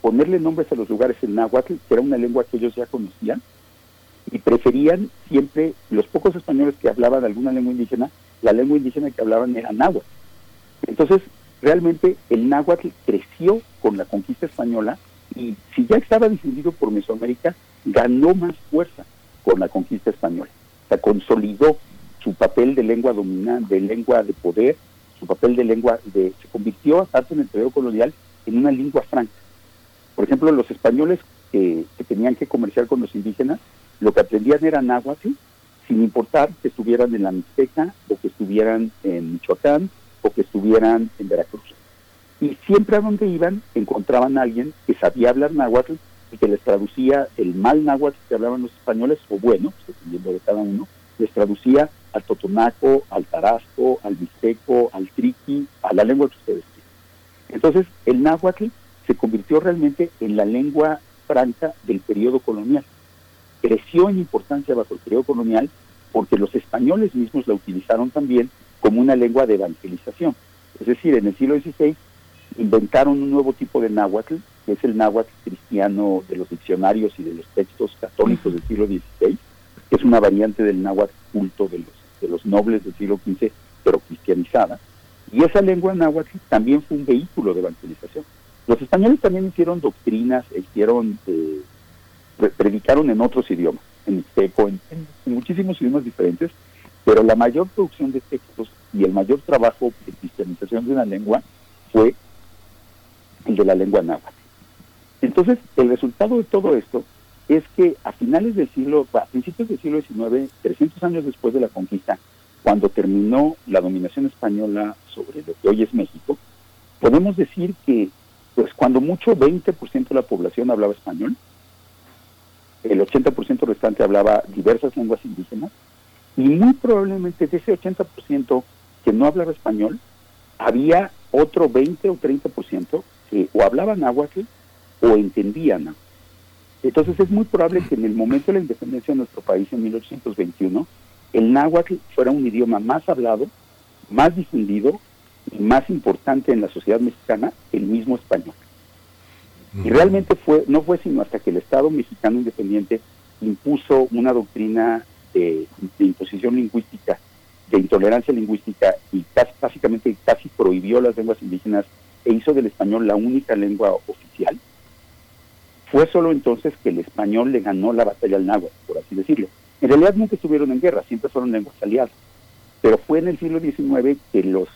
[SPEAKER 7] ponerle nombres a los lugares en náhuatl, que era una lengua que ellos ya conocían, y preferían siempre, los pocos españoles que hablaban alguna lengua indígena, la lengua indígena que hablaban era náhuatl. Entonces, realmente el náhuatl creció con la conquista española y si ya estaba difundido por Mesoamérica, ganó más fuerza con la conquista española. O sea, consolidó su papel de lengua dominante, de lengua de poder, su papel de lengua de, se convirtió aparte en el periodo colonial en una lengua franca. Por ejemplo, los españoles que, tenían que comerciar con los indígenas, lo que aprendían era náhuatl, sin importar que estuvieran en la Mixteca, o que estuvieran en Michoacán, o que estuvieran en Veracruz. Y siempre a donde iban encontraban a alguien que sabía hablar náhuatl y que les traducía el mal náhuatl que hablaban los españoles, o bueno, pues, dependiendo de cada uno, les traducía al totonaco, al tarasco, al mixteco, al triqui, a la lengua que ustedes quieran. Entonces, el náhuatl se convirtió realmente en la lengua franca del periodo colonial. Creció en importancia bajo el periodo colonial porque los españoles mismos la utilizaron también como una lengua de evangelización. Es decir, en el siglo XVI inventaron un nuevo tipo de náhuatl, que es el náhuatl cristiano de los diccionarios y de los textos católicos del siglo XVI, que es una variante del náhuatl culto de los, nobles del siglo XV, pero cristianizada. Y esa lengua náhuatl también fue un vehículo de evangelización. Los españoles también hicieron doctrinas, hicieron, eh, predicaron en otros idiomas, en mixteco, en, muchísimos idiomas diferentes, pero la mayor producción de textos y el mayor trabajo de cristianización de una lengua fue el de la lengua náhuatl. Entonces, el resultado de todo esto es que a finales del siglo, a principios del siglo XIX, 300 años después de la conquista, cuando terminó la dominación española sobre lo que hoy es México, podemos decir que pues cuando mucho 20% de la población hablaba español, el 80% restante hablaba diversas lenguas indígenas, y muy probablemente de ese 80% que no hablaba español, había otro 20 o 30% que o hablaban náhuatl o entendían Entonces es muy probable que en el momento de la independencia de nuestro país, en 1821, el náhuatl fuera un idioma más hablado, más difundido más importante en la sociedad mexicana, el mismo español. Y realmente fue, no fue sino hasta que el Estado mexicano independiente impuso una doctrina de, imposición lingüística, de intolerancia lingüística y básicamente casi prohibió las lenguas indígenas e hizo del español la única lengua oficial, fue solo entonces que el español le ganó la batalla al náhuatl, por así decirlo. En realidad nunca estuvieron en guerra, siempre fueron lenguas aliadas. Pero fue en el siglo XIX que los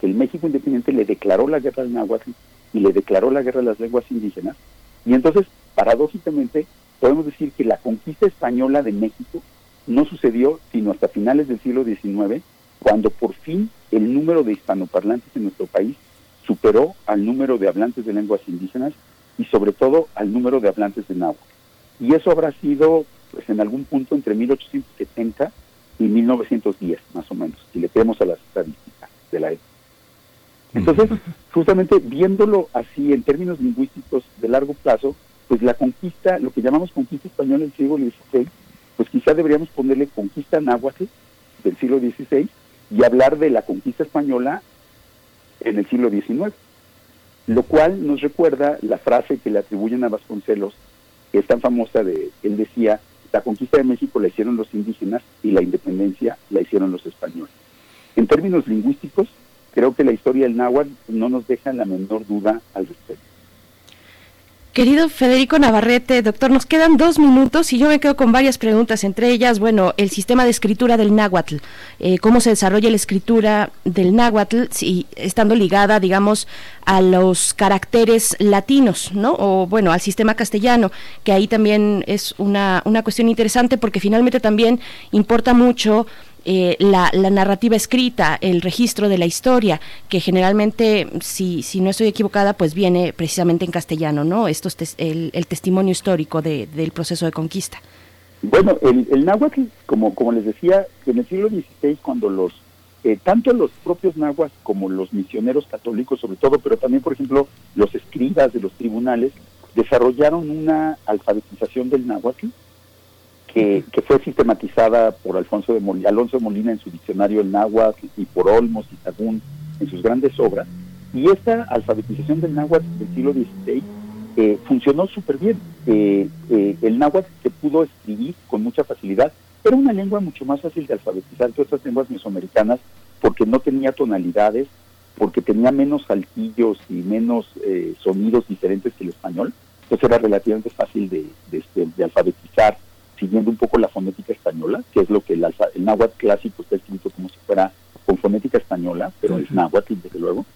[SPEAKER 7] que el México independiente le declaró la guerra al náhuatl y le declaró la guerra a las lenguas indígenas. Y entonces, paradójicamente, podemos decir que la conquista española de México no sucedió sino hasta finales del siglo XIX, cuando por fin el número de hispanoparlantes en nuestro país superó al número de hablantes de lenguas indígenas y sobre todo al número de hablantes de náhuatl. Y eso habrá sido pues en algún punto entre 1870 y 1910, más o menos, si le creemos a las estadísticas de la época. Entonces, justamente viéndolo así en términos lingüísticos de largo plazo, pues la conquista, lo que llamamos conquista española del siglo XVI, pues quizá deberíamos ponerle conquista náhuatl del siglo XVI y hablar de la conquista española en el siglo XIX. Lo cual nos recuerda la frase que le atribuyen a Vasconcelos, que es tan famosa de, él decía, la conquista de México la hicieron los indígenas y la independencia la hicieron los españoles. En términos lingüísticos, creo que la historia del náhuatl no nos deja la menor duda al respecto.
[SPEAKER 2] Querido Federico Navarrete, doctor, nos quedan dos minutos y yo me quedo con varias preguntas, entre ellas, bueno, el sistema de escritura del náhuatl, eh, cómo se desarrolla la escritura del náhuatl, si, estando ligada, digamos, a los caracteres latinos, ¿no? O bueno, al sistema castellano, que ahí también es una, una cuestión interesante porque finalmente también importa mucho eh, la, narrativa escrita, el registro de la historia, que generalmente, si, si no estoy equivocada, pues viene precisamente en castellano, ¿no? Esto es el, testimonio histórico del proceso de conquista.
[SPEAKER 7] Bueno, el, el náhuatl, como, como les decía, en el siglo XVI, cuando los, eh, tanto los propios náhuatl como los misioneros católicos, sobre todo, pero también, por ejemplo, los escribas de los tribunales, desarrollaron una alfabetización del náhuatl que, fue sistematizada por Alfonso de Molina, Alonso de Molina en su diccionario El Náhuatl y por Olmos y Sagún en sus grandes obras. Y esta alfabetización del náhuatl del siglo XVI eh, funcionó súper bien. Eh, eh, el náhuatl se pudo escribir con mucha facilidad. Era una lengua mucho más fácil de alfabetizar que otras lenguas mesoamericanas porque no tenía tonalidades, porque tenía menos saltillos y menos sonidos diferentes que el español. Entonces era relativamente fácil de, alfabetizar siguiendo un poco la fonética española, que es lo que el, el náhuatl clásico está escrito como si fuera con fonética española, pero es náhuatl desde luego.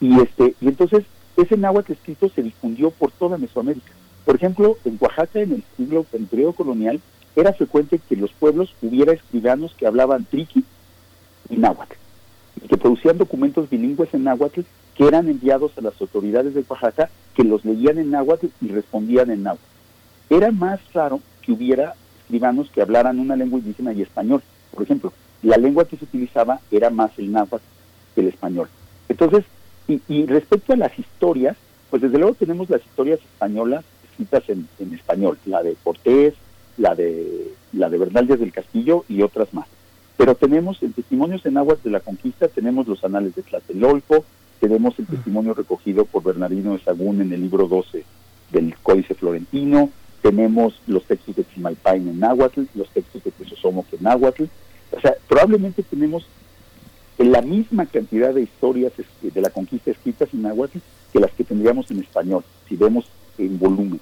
[SPEAKER 7] Y este y entonces ese náhuatl escrito se difundió por toda Mesoamérica. Por ejemplo, en Oaxaca en el siglo en el periodo colonial era frecuente que los pueblos hubiera escribanos que hablaban triqui y náhuatl, y que producían documentos bilingües en náhuatl que eran enviados a las autoridades de Oaxaca que los leían en náhuatl y respondían en náhuatl. era más raro que hubiera escribanos que hablaran una lengua indígena y español. Por ejemplo, la lengua que se utilizaba era más el náhuatl que el español. Entonces, y, respecto a las historias, pues desde luego tenemos las historias españolas escritas en, español, la de Cortés, la de la de Bernal del Castillo y otras más. Pero tenemos en testimonios en aguas de la conquista, tenemos los anales de Tlatelolco, tenemos el testimonio recogido por Bernardino de Sagún en el libro 12 del Códice Florentino, tenemos los textos de Chimalpain en náhuatl, los textos de Crisostomo en náhuatl. O sea, probablemente tenemos la misma cantidad de historias este, de la conquista escritas en náhuatl que las que tendríamos en español, si vemos en volumen.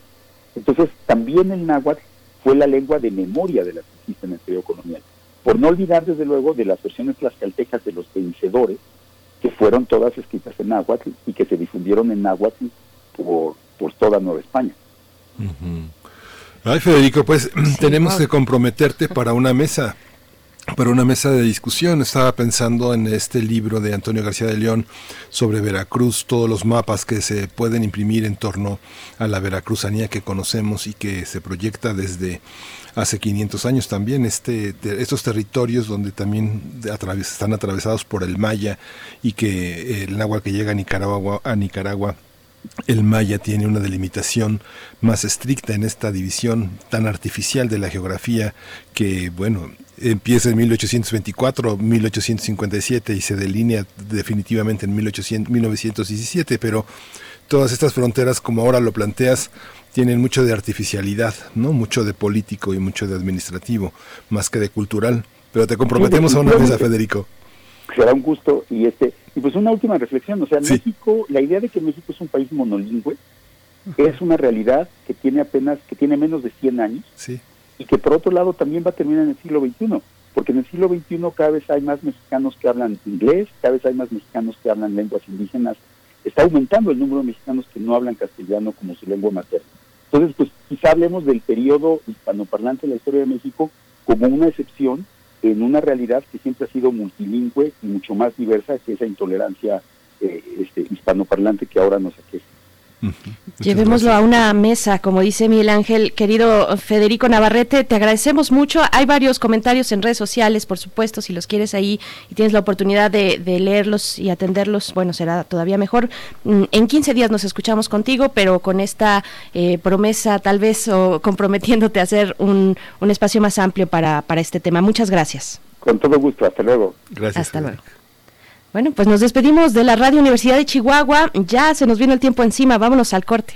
[SPEAKER 7] Entonces, también el náhuatl fue la lengua de memoria de la conquista en el periodo colonial. Por no olvidar, desde luego, de las versiones tlaxcaltecas de los vencedores, que fueron todas escritas en náhuatl y que se difundieron en náhuatl por, por toda Nueva España.
[SPEAKER 1] Ay, Federico, pues *clears throat* tenemos que comprometerte para una mesa para una mesa de discusión. Estaba pensando en este libro de Antonio García de León sobre Veracruz, todos los mapas que se pueden imprimir en torno a la veracruzanía que conocemos y que se proyecta desde hace 500 años también, este, estos territorios donde también están atravesados por el Maya y que el agua que llega a Nicaragua, a Nicaragua el maya tiene una delimitación más estricta en esta división tan artificial de la geografía que, bueno, empieza en 1824, 1857 y se delinea definitivamente en 1800, 1917, pero todas estas fronteras, como ahora lo planteas, tienen mucho de artificialidad, ¿no? Mucho de político y mucho de administrativo, más que de cultural. Pero te comprometemos a una mesa, Federico.
[SPEAKER 7] Será un gusto y este y pues una última reflexión, o sea, México, la idea de que México es un país monolingüe es una realidad que tiene apenas, que tiene menos de 100 años y que por otro lado también va a terminar en el siglo XXI, porque en el siglo XXI cada vez hay más mexicanos que hablan inglés, cada vez hay más mexicanos que hablan lenguas indígenas, está aumentando el número de mexicanos que no hablan castellano como su lengua materna. Entonces, pues quizá hablemos del periodo hispanoparlante de la historia de México como una excepción en una realidad que siempre ha sido multilingüe y mucho más diversa que esa intolerancia eh, este, hispanoparlante que ahora nos aqueja.
[SPEAKER 2] Llevémoslo a una mesa, como dice Miguel Ángel. Querido Federico Navarrete, te agradecemos mucho. Hay varios comentarios en redes sociales, por supuesto, si los quieres ahí y tienes la oportunidad de, leerlos y atenderlos, bueno, será todavía mejor. Mm, en 15 días nos escuchamos contigo, pero con esta eh, promesa tal vez o comprometiéndote a hacer un, un espacio más amplio para, para este tema. Muchas gracias.
[SPEAKER 7] Con todo gusto, hasta luego.
[SPEAKER 1] Gracias.
[SPEAKER 2] Hasta luego. Bueno, pues nos despedimos de la Radio Universidad de Chihuahua. Ya se nos viene el tiempo encima. Vámonos al corte.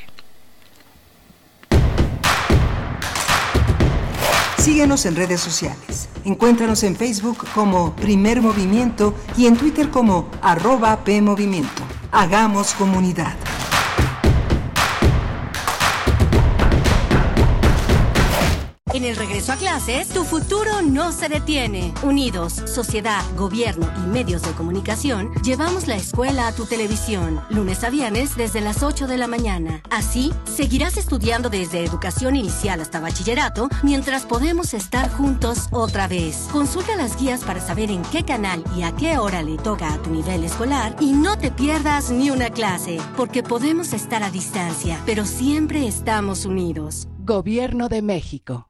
[SPEAKER 5] Síguenos en redes sociales. Encuéntranos en Facebook como Primer Movimiento y en Twitter como arroba PMovimiento. Hagamos comunidad.
[SPEAKER 8] En el regreso a clases, tu futuro no se detiene. Unidos, sociedad, gobierno y medios de comunicación, llevamos la escuela a tu televisión, lunes a viernes desde las 8 de la mañana. Así, seguirás estudiando desde educación inicial hasta bachillerato mientras podemos estar juntos otra vez. Consulta las guías para saber en qué canal y a qué hora le toca a tu nivel escolar y no te pierdas ni una clase, porque podemos estar a distancia, pero siempre estamos unidos.
[SPEAKER 9] Gobierno de México.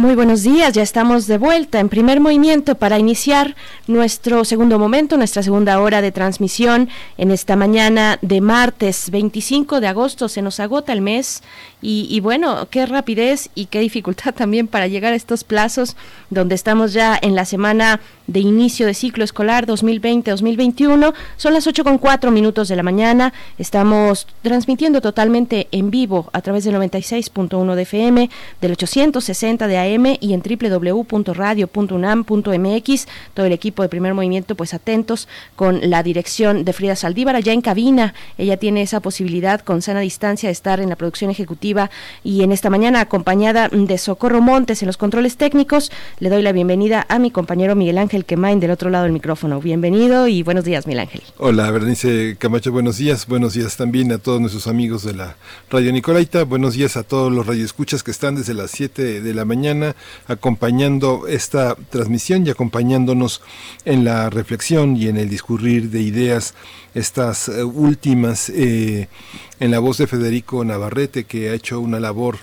[SPEAKER 2] Muy buenos días, ya estamos de vuelta en primer movimiento para iniciar nuestro segundo momento, nuestra segunda hora de transmisión en esta mañana de martes 25 de agosto. Se nos agota el mes y, bueno, qué rapidez y qué dificultad *laughs* también para llegar a estos plazos donde estamos ya en la semana de inicio de ciclo escolar 2020-2021. Son las 8 con 4 minutos de la mañana. Estamos transmitiendo totalmente en vivo a través del 96.1 de FM, del 860 de AM y en www.radio.unam.mx. Todo el equipo de primer movimiento, pues atentos con la dirección de Frida Saldívar allá en cabina. Ella tiene esa posibilidad con sana distancia de estar en la producción ejecutiva y en esta mañana acompañada de Socorro Montes en los controles técnicos. Le doy la bienvenida a mi compañero Miguel Ángel Quemain del otro lado del micrófono. Bienvenido y buenos días, Miguel Ángel.
[SPEAKER 1] Hola, Bernice Camacho, buenos días. Buenos días también a todos nuestros amigos de la Radio Nicolaita. Buenos días a todos los radioescuchas que están desde las 7 de la mañana acompañando esta transmisión y acompañándonos en la reflexión y en el discurrir de ideas estas eh, últimas eh, en la voz de Federico Navarrete, que ha hecho una labor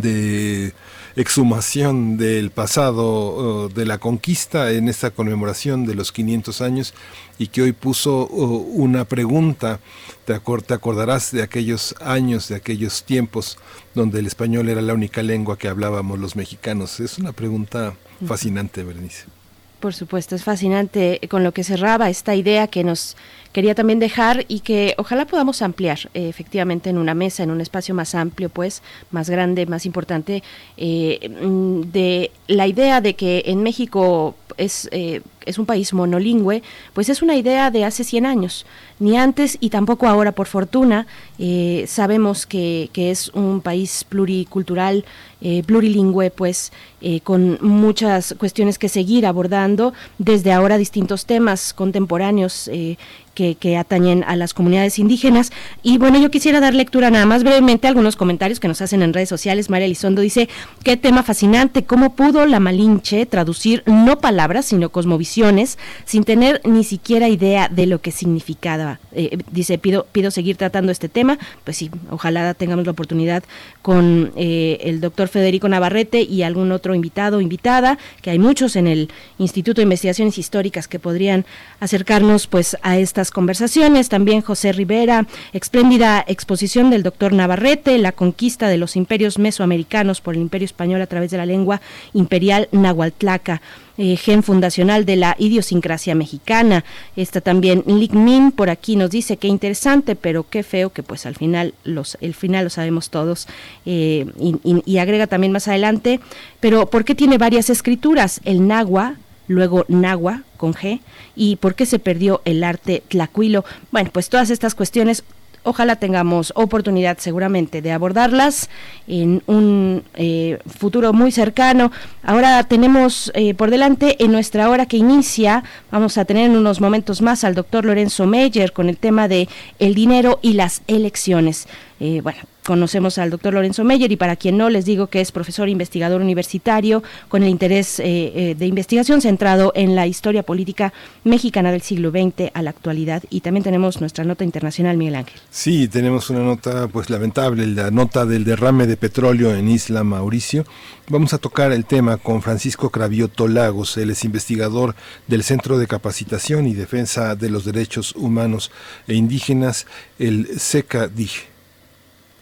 [SPEAKER 1] de exhumación del pasado de la conquista en esta conmemoración de los 500 años y que hoy puso una pregunta, te, acordarás de aquellos años, de aquellos tiempos donde el español era la única lengua que hablábamos los mexicanos. Es una pregunta fascinante, Berenice.
[SPEAKER 2] Por supuesto, es fascinante con lo que cerraba esta idea que nos quería también dejar y que ojalá podamos ampliar eh, efectivamente en una mesa, en un espacio más amplio, pues, más grande, más importante, eh, mm, de la idea de que en México es, eh, es un país monolingüe, pues es una idea de hace 100 años, ni antes y tampoco ahora, por fortuna. sabemos que, que, es un país pluricultural, plurilingüe, pues, con muchas cuestiones que seguir abordando, desde ahora distintos temas contemporáneos que, atañen a las comunidades indígenas. Y bueno, yo quisiera dar lectura nada más brevemente a algunos comentarios que nos hacen en redes sociales. María Elizondo dice, qué tema fascinante, cómo pudo la Malinche traducir no palabras, sino cosmovisiones, sin tener ni siquiera idea de lo que significaba. Eh, dice, pido, pido seguir tratando este tema. Pues sí, ojalá tengamos la oportunidad con eh, el doctor Federico Navarrete y algún otro invitado o invitada, que hay muchos en el Instituto de Investigaciones Históricas que podrían acercarnos pues a estas conversaciones. También José Rivera, espléndida exposición del doctor Navarrete, la conquista de los imperios mesoamericanos por el imperio español a través de la lengua imperial nahuatlaca. Eh, gen fundacional de la idiosincrasia mexicana. Está también Lick Min por aquí nos dice qué interesante, pero qué feo que pues al final los el final lo sabemos todos eh, y, y, agrega también más adelante, pero ¿por qué tiene varias escrituras? El nahua luego Nahua con G, y por qué se perdió el arte tlacuilo. Bueno, pues todas estas cuestiones ojalá tengamos oportunidad seguramente de abordarlas en un eh, futuro muy cercano. Ahora tenemos eh, por delante en nuestra hora que inicia, vamos a tener en unos momentos más al doctor Lorenzo Meyer con el tema de el dinero y las elecciones. Eh, bueno, conocemos al doctor Lorenzo Meyer y para quien no les digo que es profesor investigador universitario con el interés eh, eh, de investigación centrado en la historia política mexicana del siglo XX a la actualidad y también tenemos nuestra nota internacional Miguel Ángel.
[SPEAKER 1] Sí, tenemos una nota pues lamentable, la nota del derrame de petróleo en Isla Mauricio. Vamos a tocar el tema con Francisco Cravioto Lagos, él es investigador del Centro de Capacitación y Defensa de los Derechos Humanos e Indígenas, el SECA DIGE.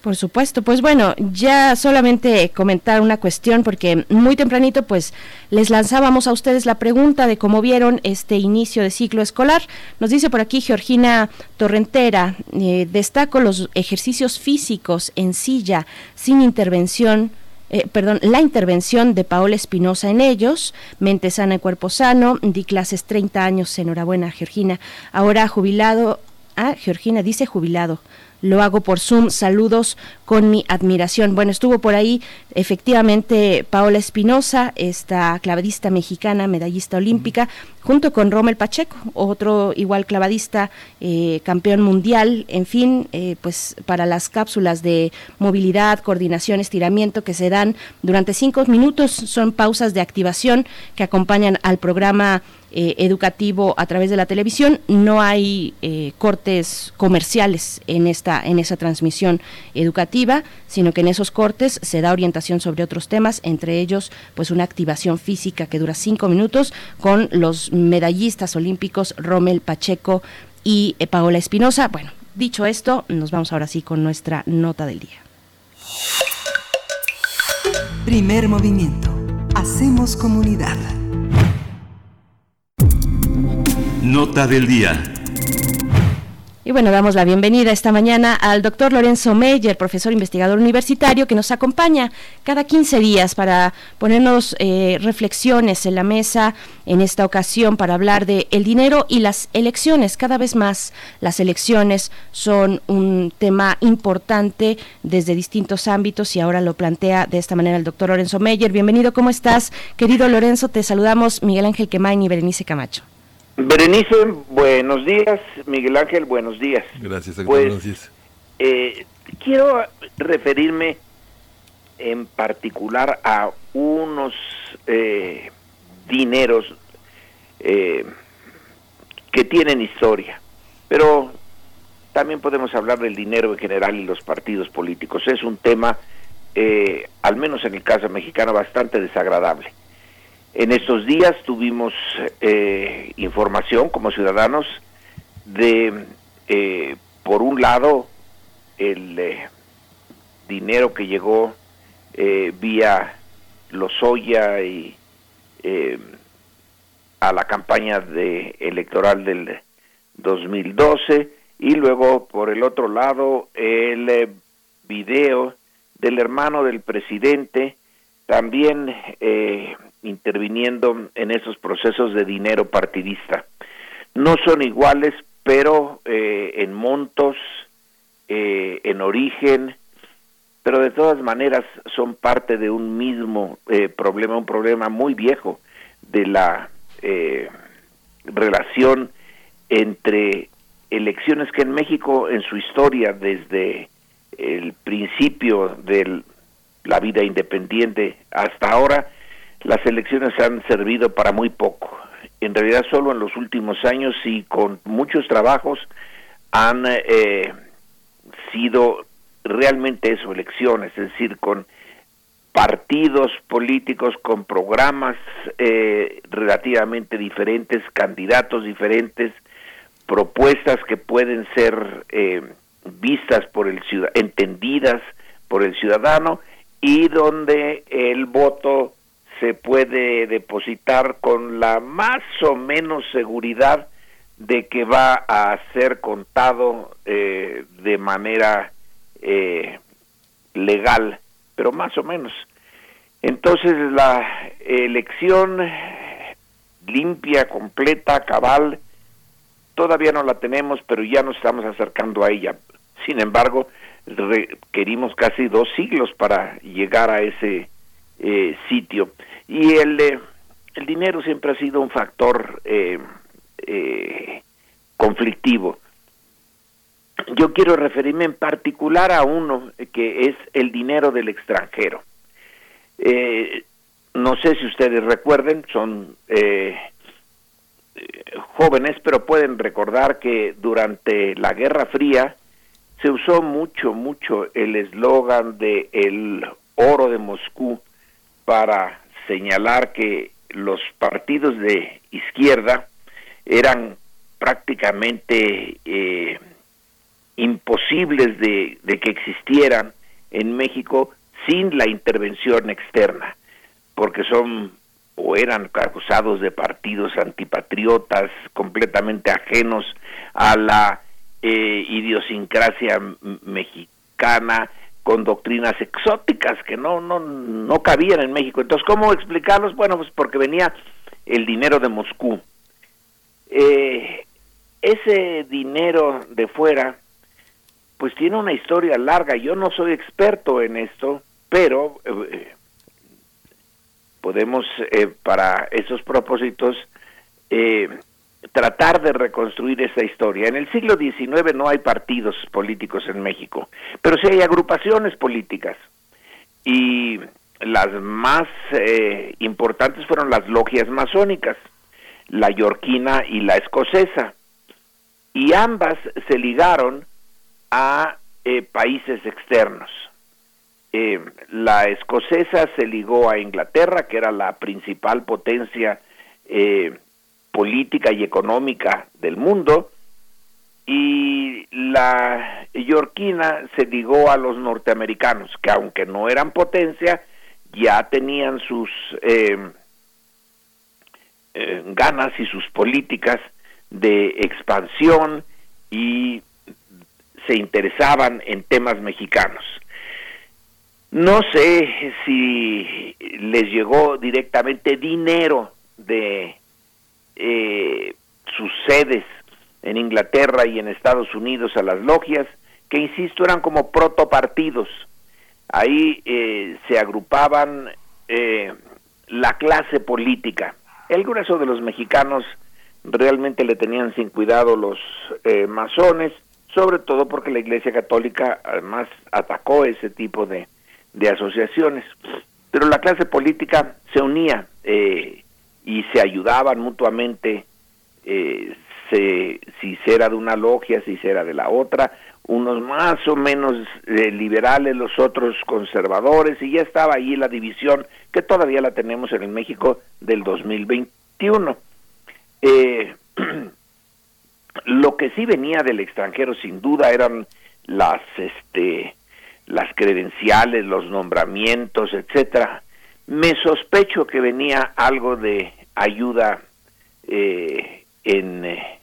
[SPEAKER 2] Por supuesto, pues bueno, ya solamente comentar una cuestión porque muy tempranito pues les lanzábamos a ustedes la pregunta de cómo vieron este inicio de ciclo escolar. Nos dice por aquí Georgina Torrentera, eh, destaco los ejercicios físicos en silla sin intervención eh, perdón, la intervención de Paola Espinosa en ellos, mente sana y cuerpo sano, di clases 30 años, enhorabuena Georgina, ahora jubilado, ah, Georgina dice jubilado, lo hago por Zoom. Saludos con mi admiración. Bueno, estuvo por ahí efectivamente Paola Espinosa, esta clavadista mexicana, medallista olímpica, junto con Rommel Pacheco, otro igual clavadista, eh, campeón mundial, en fin, eh, pues para las cápsulas de movilidad, coordinación, estiramiento que se dan durante cinco minutos, son pausas de activación que acompañan al programa eh, educativo a través de la televisión. No hay cortes comerciales en esta, en esa transmisión educativa, sino que en esos cortes se da orientación sobre otros temas, entre ellos pues una activación física que dura cinco minutos con los medallistas olímpicos Rommel Pacheco y eh, Paola Espinosa. Bueno, dicho esto, nos vamos ahora sí con nuestra nota del día.
[SPEAKER 5] Primer movimiento. Hacemos comunidad.
[SPEAKER 10] Nota del día.
[SPEAKER 2] Y bueno, damos la bienvenida esta mañana al doctor Lorenzo Meyer, profesor investigador universitario, que nos acompaña cada 15 días para ponernos eh, reflexiones en la mesa en esta ocasión para hablar de el dinero y las elecciones. Cada vez más las elecciones son un tema importante desde distintos ámbitos y ahora lo plantea de esta manera el doctor Lorenzo Meyer. Bienvenido, ¿cómo estás? Querido Lorenzo, te saludamos Miguel Ángel Quemain y Berenice Camacho.
[SPEAKER 11] Berenice, buenos días. Miguel Ángel, buenos días.
[SPEAKER 1] Gracias,
[SPEAKER 11] pues,
[SPEAKER 1] buenos días.
[SPEAKER 11] Eh, quiero referirme en particular a unos eh, dineros eh, que tienen historia, pero también podemos hablar del dinero en general y los partidos políticos. Es un tema, al menos en el caso mexicano, bastante desagradable. En estos días tuvimos eh, información como ciudadanos de, eh, por un lado, el eh, dinero que llegó vía Lozoya y a la campaña de electoral del 2012 y luego por el otro lado el video del hermano del presidente también eh, interviniendo en esos procesos de dinero partidista. No son iguales, pero eh, en montos, eh, en origen, pero de todas maneras son parte de un mismo eh, problema, un problema muy viejo de la relación entre elecciones que en México en su historia desde el principio de la vida independiente hasta ahora las elecciones han servido para muy poco. En realidad solo en los últimos años y con muchos trabajos han eh, sido realmente eso, elecciones, es decir, con partidos políticos con programas eh, relativamente diferentes, candidatos diferentes, propuestas que pueden ser eh, vistas por el ciudadano, entendidas por el ciudadano y donde el voto se puede depositar con la más o menos seguridad de que va a ser contado eh, de manera eh, legal, pero más o menos. Entonces la elección limpia, completa, cabal, todavía no la tenemos, pero ya nos estamos acercando a ella. Sin embargo, requerimos casi dos siglos para llegar a ese eh, sitio. Y el, eh, el dinero siempre ha sido un factor eh, conflictivo. Yo quiero referirme en particular a uno que es el dinero del extranjero. no sé si ustedes recuerden, son jóvenes, pero pueden recordar que durante la Guerra Fría se usó mucho, mucho el eslogan de el oro de Moscú para señalar que los partidos de izquierda eran prácticamente eh, imposibles de, que existieran en México sin la intervención externa, porque son o eran acusados de partidos antipatriotas completamente ajenos a la eh, idiosincrasia mexicana, con doctrinas exóticas que no, no, no cabían en México. Entonces, ¿cómo explicarlos? Bueno, pues porque venía el dinero de Moscú. Eh, ese dinero de fuera, pues tiene una historia larga. Yo no soy experto en esto, pero eh, podemos, eh, para esos propósitos, tratar de reconstruir esa historia. En el siglo XIX no hay partidos políticos en México, pero sí hay agrupaciones políticas. Y las más eh, importantes fueron las logias masónicas, la yorquina y la escocesa. Y ambas se ligaron a eh, países externos. Eh, la escocesa se ligó a Inglaterra, que era la principal potencia eh, política y económica del mundo, y la yorquina se ligó a los norteamericanos, que aunque no eran potencia, ya tenían sus ganas y sus políticas de expansión y se interesaban en temas mexicanos. No sé si les llegó directamente dinero de eh, sus sedes en Inglaterra y en Estados Unidos a las logias, que insisto eran como protopartidos. Ahí eh, se agrupaban eh, la clase política. El grueso de los mexicanos realmente le tenían sin cuidado los masones sobre todo porque la Iglesia Católica además atacó ese tipo de, asociaciones. Pero la clase política se unía eh, y se ayudaban mutuamente, eh, si se era de una logia, si se era de la otra, unos más o menos eh, liberales, los otros conservadores, y ya estaba ahí la división que todavía la tenemos en el México del 2021. Eh, *clears throat* Lo que sí venía del extranjero sin duda eran las este las credenciales, los nombramientos, etcétera. Me sospecho que venía algo de ayuda eh, en eh,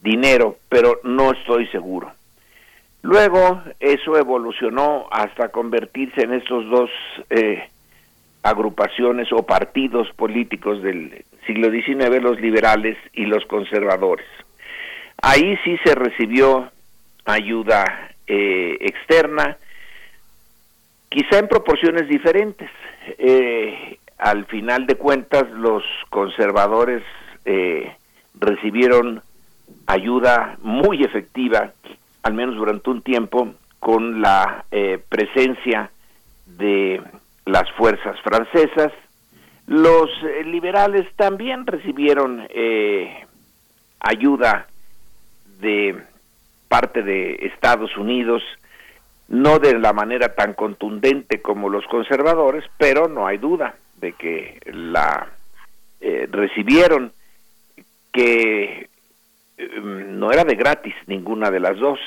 [SPEAKER 11] dinero, pero no estoy seguro. Luego eso evolucionó hasta convertirse en estos dos eh, agrupaciones o partidos políticos del siglo XIX, los liberales y los conservadores. Ahí sí se recibió ayuda eh, externa, quizá en proporciones diferentes. Eh, al final de cuentas, los conservadores eh, recibieron ayuda muy efectiva, al menos durante un tiempo, con la presencia de las fuerzas francesas. Los liberales también recibieron ayuda de parte de Estados Unidos, no de la manera tan contundente como los conservadores, pero no hay duda de que la eh, recibieron, que em, no era de gratis ninguna de las dos.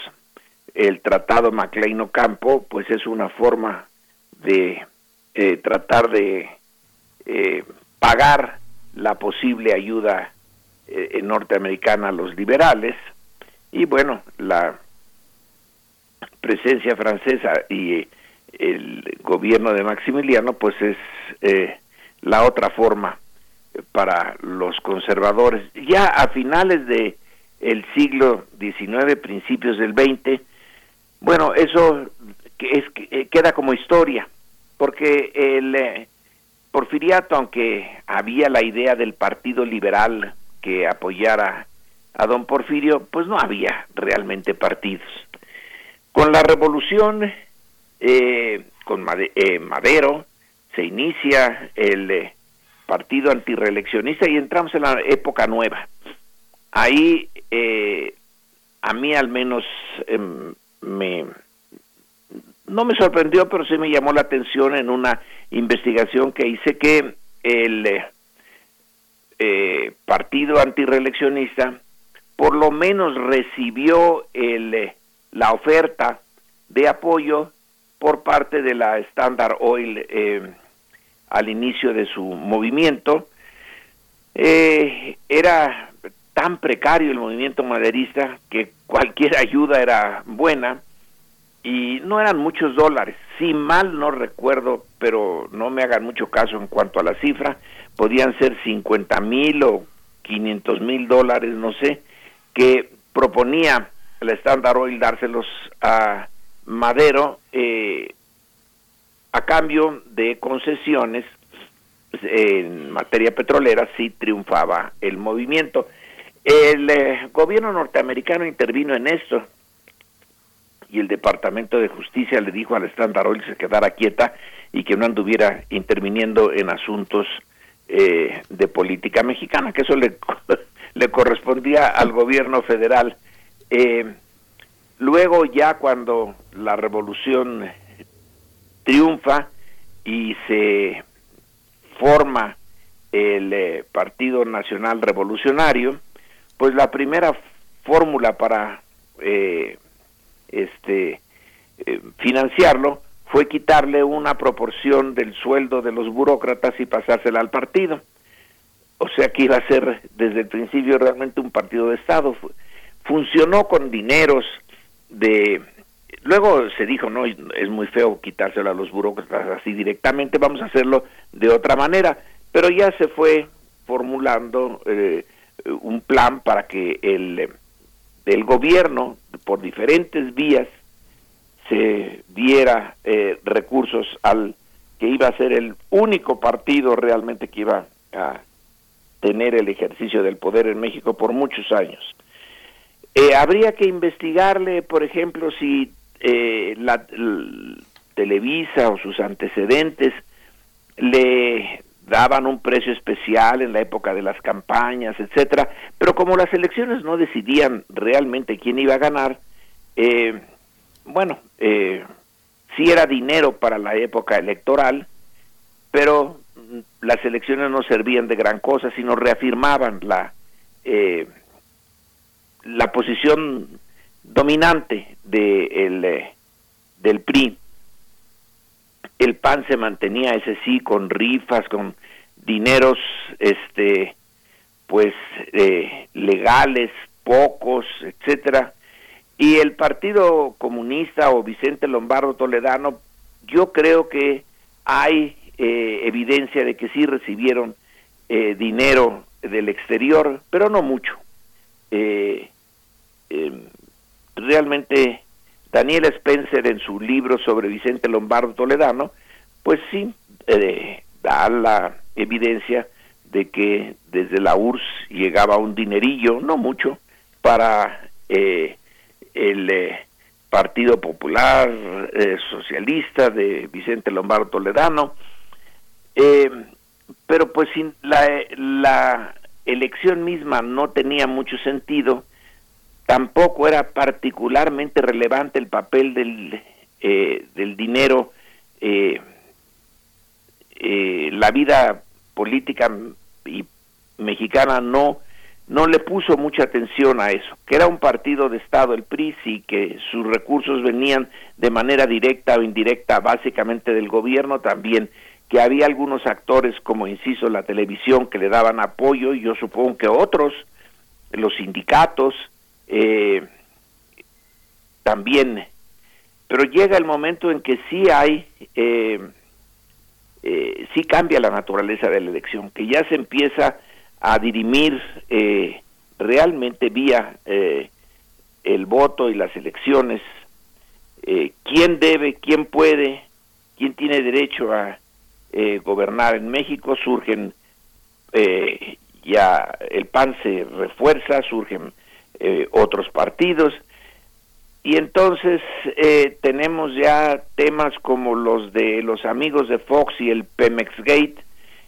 [SPEAKER 11] El tratado MacLean Ocampo, pues es una forma de eh, tratar de eh, pagar la posible ayuda norteamericana a los liberales, y bueno, la presencia francesa y eh, el gobierno de Maximiliano, pues es eh, la otra forma para los conservadores. Ya a finales de el siglo XIX, principios del XX, bueno, eso es, eh, queda como historia, porque el porfiriato, aunque había la idea del Partido Liberal que apoyara a don Porfirio, pues no había realmente partidos. Con la revolución, eh, con eh, Madero, se inicia el eh, partido antireeleccionista y entramos en la época nueva. Ahí, a mí al menos, em, me, no me sorprendió, pero sí me llamó la atención en una investigación que hice que el partido antireeleccionista por lo menos recibió el, eh, la oferta de apoyo por parte de la Standard Oil eh, al inicio de su movimiento. Eh, era tan precario el movimiento maderista que cualquier *laughs* ayuda era buena y no eran muchos dólares. Si mal no recuerdo, pero no me hagan mucho caso en cuanto a la cifra, podían ser 50 mil o 500 mil dólares, no sé que proponía el Standard Oil dárselos a Madero eh, a cambio de concesiones en materia petrolera si triunfaba el movimiento. El eh, gobierno norteamericano intervino en esto y el Departamento de Justicia le dijo al Standard Oil que se quedara quieta y que no anduviera interviniendo en asuntos eh, de política mexicana, que eso le *laughs* correspondía al gobierno federal. Eh, Luego ya cuando la revolución triunfa y se forma el eh, Partido Nacional Revolucionario, pues la primera fórmula para eh, este eh, financiarlo fue quitarle una proporción del sueldo de los burócratas y pasársela al partido. O sea que iba a ser desde el principio realmente un partido de Estado. Funcionó con dineros de... Luego se dijo, no, es muy feo quitárselo a los burócratas así directamente, vamos a hacerlo de otra manera. Pero ya se fue formulando eh, un plan para que el, el gobierno, por diferentes vías, se diera eh, recursos al que iba a ser el único partido realmente que iba a tener el ejercicio del poder en México por muchos años. Eh, habría que investigarle, por ejemplo, si eh, la, Televisa o sus antecedentes le daban un precio especial en la época de las campañas, etcétera, pero como las elecciones no decidían realmente quién iba a ganar, eh, bueno, eh, sí era dinero para la época electoral, pero las elecciones no servían de gran cosa, sino reafirmaban la, eh, la posición dominante de el, eh, del PRI. El PAN se mantenía, ese sí, con rifas, con dineros, este, pues, eh, legales, pocos, etcétera, y el Partido Comunista o Vicente Lombardo Toledano, yo creo que hay eh, evidencia de que sí recibieron eh, dinero del exterior, pero no mucho. Eh, em, realmente Daniel Spencer en su libro sobre Vicente Lombardo Toledano, pues sí da la evidencia de que desde la URSS llegaba un dinerillo, no mucho, para eh, el eh, Partido Popular eh, Socialista de Vicente Lombardo Toledano, eh, pero pues la, la elección misma no tenía mucho sentido, tampoco era particularmente relevante el papel del, del dinero, la vida política y mexicana no no le puso mucha atención a eso, que era un partido de Estado el PRI y que sus recursos venían de manera directa o indirecta básicamente del gobierno también, que había algunos actores como inciso la televisión que le daban apoyo y yo supongo que otros, los sindicatos, eh, también, pero llega el momento en que sí hay, eh, eh, sí cambia la naturaleza de la elección, que ya se empieza a dirimir eh, realmente vía eh, el voto y las elecciones quién debe, quién puede, quién tiene derecho a gobernar en México, surgen ya el PAN se refuerza, surgen otros partidos y entonces tenemos ya temas como los de los amigos de Fox y el Pemex Gate,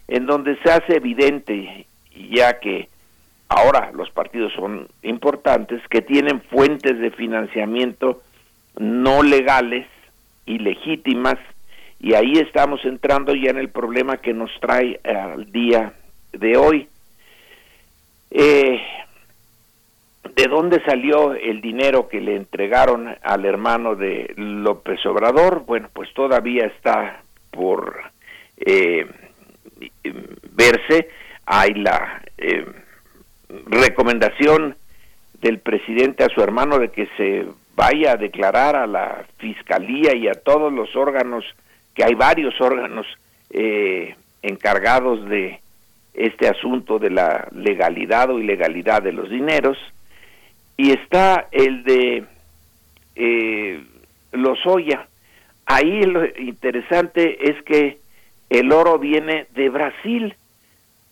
[SPEAKER 11] en donde se hace evidente ya que ahora los partidos son importantes, que tienen fuentes de financiamiento no legales y legítimas, y ahí estamos entrando ya en el problema que nos trae al día de hoy. Eh, ¿De dónde salió el dinero que le entregaron al hermano de López Obrador? Bueno, pues todavía está por eh, verse hay la eh, recomendación del presidente a su hermano de que se vaya a declarar a la fiscalía y a todos los órganos, que hay varios órganos eh, encargados de este asunto de la legalidad o ilegalidad de los dineros, y está el de eh, Lozoya. Ahí lo interesante es que el oro viene de Brasil,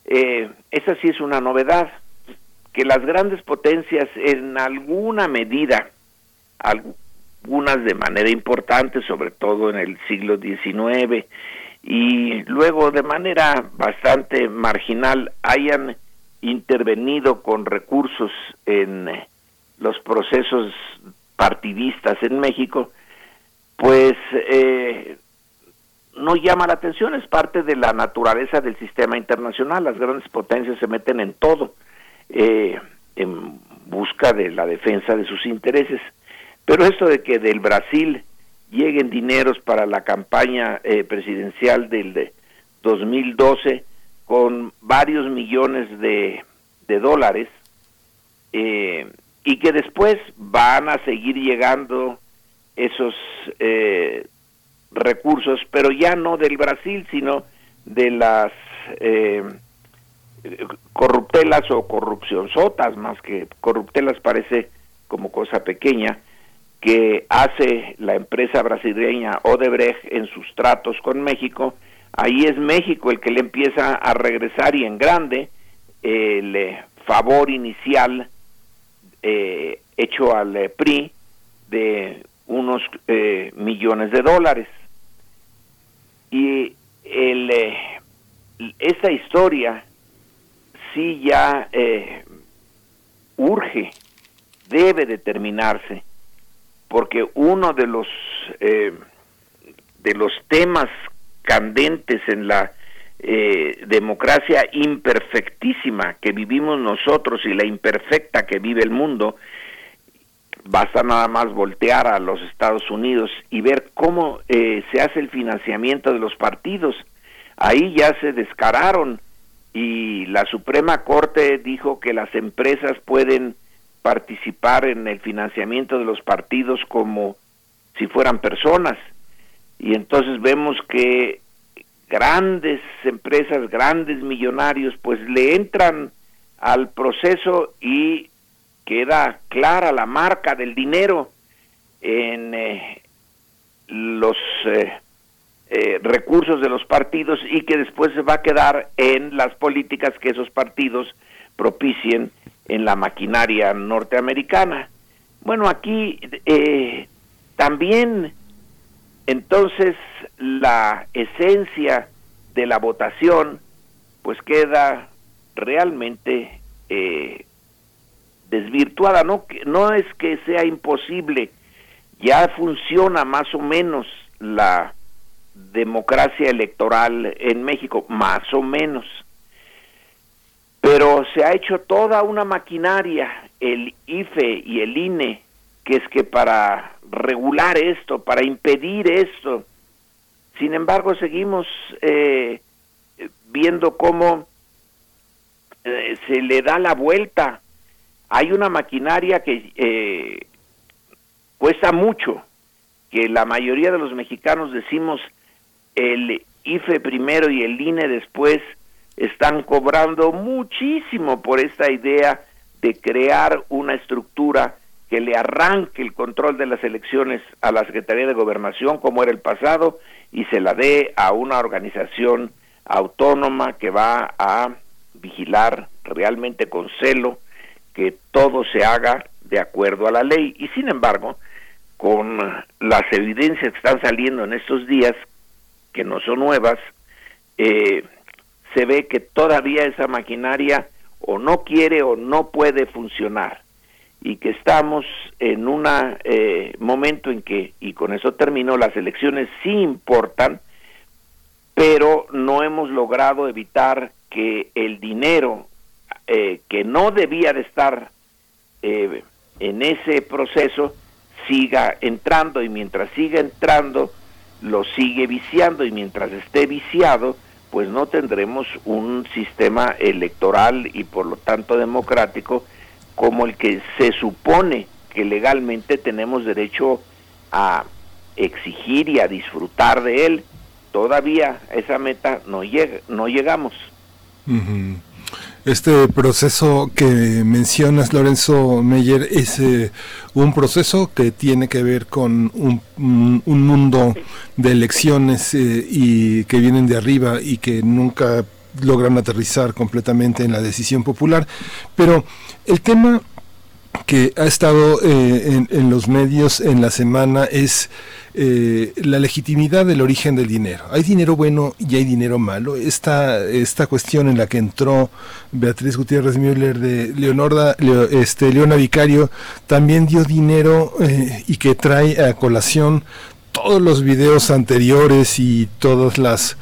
[SPEAKER 11] eh, esa sí es una novedad, que las grandes potencias en alguna medida, algunas de manera importante, sobre todo en el siglo XIX, y luego de manera bastante marginal hayan intervenido con recursos en los procesos partidistas en México, pues eh, no llama la atención, es parte de la naturaleza del sistema internacional, las grandes potencias se meten en todo eh, en busca de la defensa de sus intereses. Pero esto de que del Brasil lleguen dineros para la campaña eh, presidencial del 2012 con varios millones de, de dólares eh, y que después van a seguir llegando esos eh, recursos, pero ya no del Brasil, sino de las eh, corruptelas o corrupcionzotas, más que corruptelas parece como cosa pequeña, que hace la empresa brasileña Odebrecht en sus tratos con México, ahí es México el que le empieza a regresar y en grande el eh, favor inicial eh, hecho al eh, PRI de unos millones de dólares. Y el, esta historia sí ya urge, debe determinarse, porque uno de los de los temas candentes en la eh, democracia imperfectísima que vivimos nosotros y la imperfecta que vive el mundo, basta nada más voltear a los Estados Unidos y ver cómo eh, se hace el financiamiento de los partidos. Ahí ya se descararon y la Suprema Corte dijo que las empresas pueden participar en el financiamiento de los partidos como si fueran personas y entonces vemos que grandes empresas, grandes millonarios, pues le entran al proceso y queda clara la marca del dinero en eh, los eh, eh, recursos de los partidos y que después se va a quedar en las políticas que esos partidos propicien en la maquinaria norteamericana. Bueno, aquí también entonces la esencia de la votación pues queda realmente eh, desvirtuada. No, no es que sea imposible, ya funciona más o menos la democracia electoral en México, más o menos. Pero se ha hecho toda una maquinaria, el IFE y el INE, que es que para regular esto, para impedir esto. Sin embargo, seguimos eh, viendo cómo eh, se le da la vuelta. Hay una maquinaria que eh, cuesta mucho, que la mayoría de los mexicanos decimos el IFE primero y el INE después están cobrando muchísimo por esta idea de crear una estructura que le arranque el control de las elecciones a la Secretaría de Gobernación como era el pasado y se la dé a una organización autónoma que va a vigilar realmente con celo que todo se haga de acuerdo a la ley. Y sin embargo, con las evidencias que están saliendo en estos días, que no son nuevas, eh, se ve que todavía esa maquinaria o no quiere o no puede funcionar y que estamos en un eh, momento en que, y con eso termino, las elecciones sí importan, pero no hemos logrado evitar que el dinero eh, que no debía de estar eh, en ese proceso siga entrando. Y mientras siga entrando lo sigue viciando. Y mientras esté viciado pues no tendremos un sistema electoral y por lo tanto democrático como el que se supone que legalmente tenemos derecho a exigir y a disfrutar de él. Todavía esa meta no, llega, no llegamos.
[SPEAKER 1] Este proceso que mencionas, Lorenzo Meyer, es eh, un proceso que tiene que ver con un, mundo de elecciones eh, y que vienen de arriba y que nunca logran aterrizar completamente en la decisión popular. Pero el tema que ha estado eh, en, los medios en la semana es eh, la legitimidad del origen del dinero. Hay dinero bueno y hay dinero malo. Esta, esta cuestión en la que entró Beatriz Gutiérrez Müller de Leonarda, este, Leona Vicario también dio dinero eh, y que trae a colación todos los videos anteriores y todas las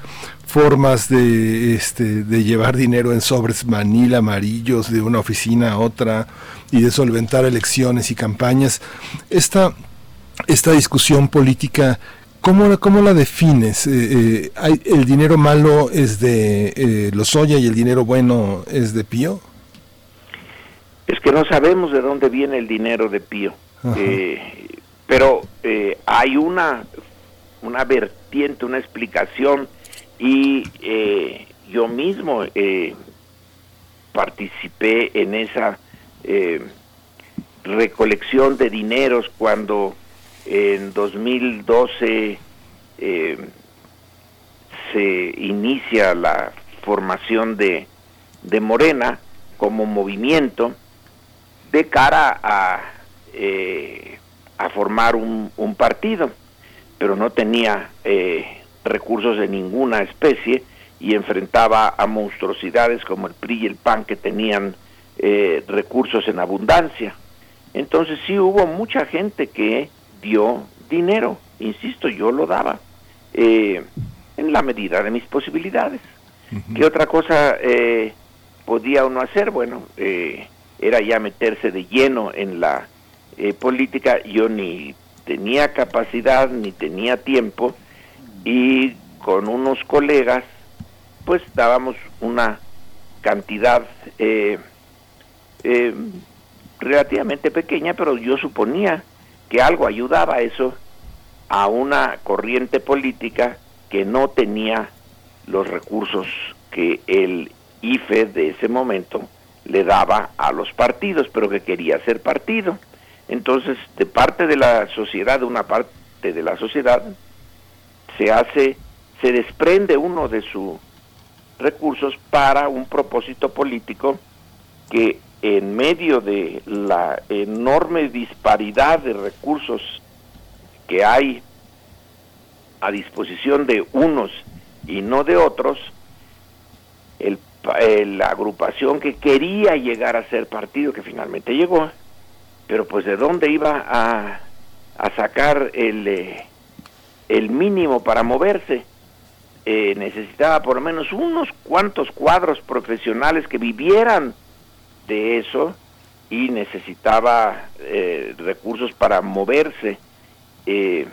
[SPEAKER 1] formas de, este, de llevar dinero en sobres manila amarillos de una oficina a otra y de solventar elecciones y campañas. Esta, esta discusión política, ¿cómo, cómo la defines? Eh, eh, hay, ¿El dinero malo es de eh, Lozoya y el dinero bueno es de Pío?
[SPEAKER 11] Es que no sabemos de dónde viene el dinero de Pío. pero hay una, una vertiente, una explicación y eh, yo mismo eh, participé en esa eh, recolección de dineros cuando en 2012 se inicia la formación de, de Morena como movimiento de cara a, a formar un, un, partido, pero no tenía recursos de ninguna especie y enfrentaba a monstruosidades como el PRI y el PAN que tenían eh, recursos en abundancia. Entonces sí hubo mucha gente que dio dinero, insisto, yo lo daba, eh, en la medida de mis posibilidades. ¿Qué otra cosa eh, podía uno hacer? Bueno, era ya meterse de lleno en la política, yo ni tenía capacidad ni tenía tiempo y con unos colegas pues dábamos una cantidad eh, eh, relativamente pequeña, pero yo suponía que algo ayudaba a eso a una corriente política que no tenía los recursos que el IFE de ese momento le daba a los partidos, pero que quería ser partido. Entonces, de parte de la sociedad, de una parte de la sociedad, se hace, se desprende uno de sus recursos para un propósito político que en medio de la enorme disparidad de recursos que hay a disposición de unos y no de otros, el, la agrupación que quería llegar a ser partido, que finalmente llegó, pero pues de dónde iba a, a sacar el, eh, el mínimo para moverse. Eh, necesitaba por lo menos unos cuantos cuadros profesionales que vivieran de eso y necesitaba eh, recursos para moverse. Eh,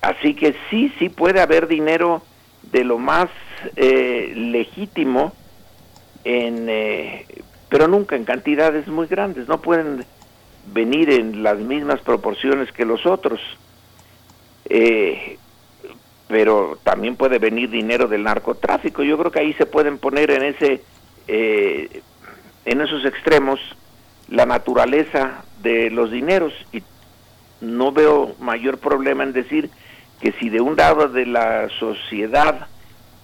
[SPEAKER 11] así que sí, sí puede haber dinero de lo más legítimo, en, pero nunca en cantidades muy grandes. No pueden venir en las mismas proporciones que los otros eh, pero también puede venir dinero del narcotráfico. Yo creo que ahí se pueden poner en ese, eh, en esos extremos la naturaleza de los dineros y no veo mayor problema en decir que si de un lado de la sociedad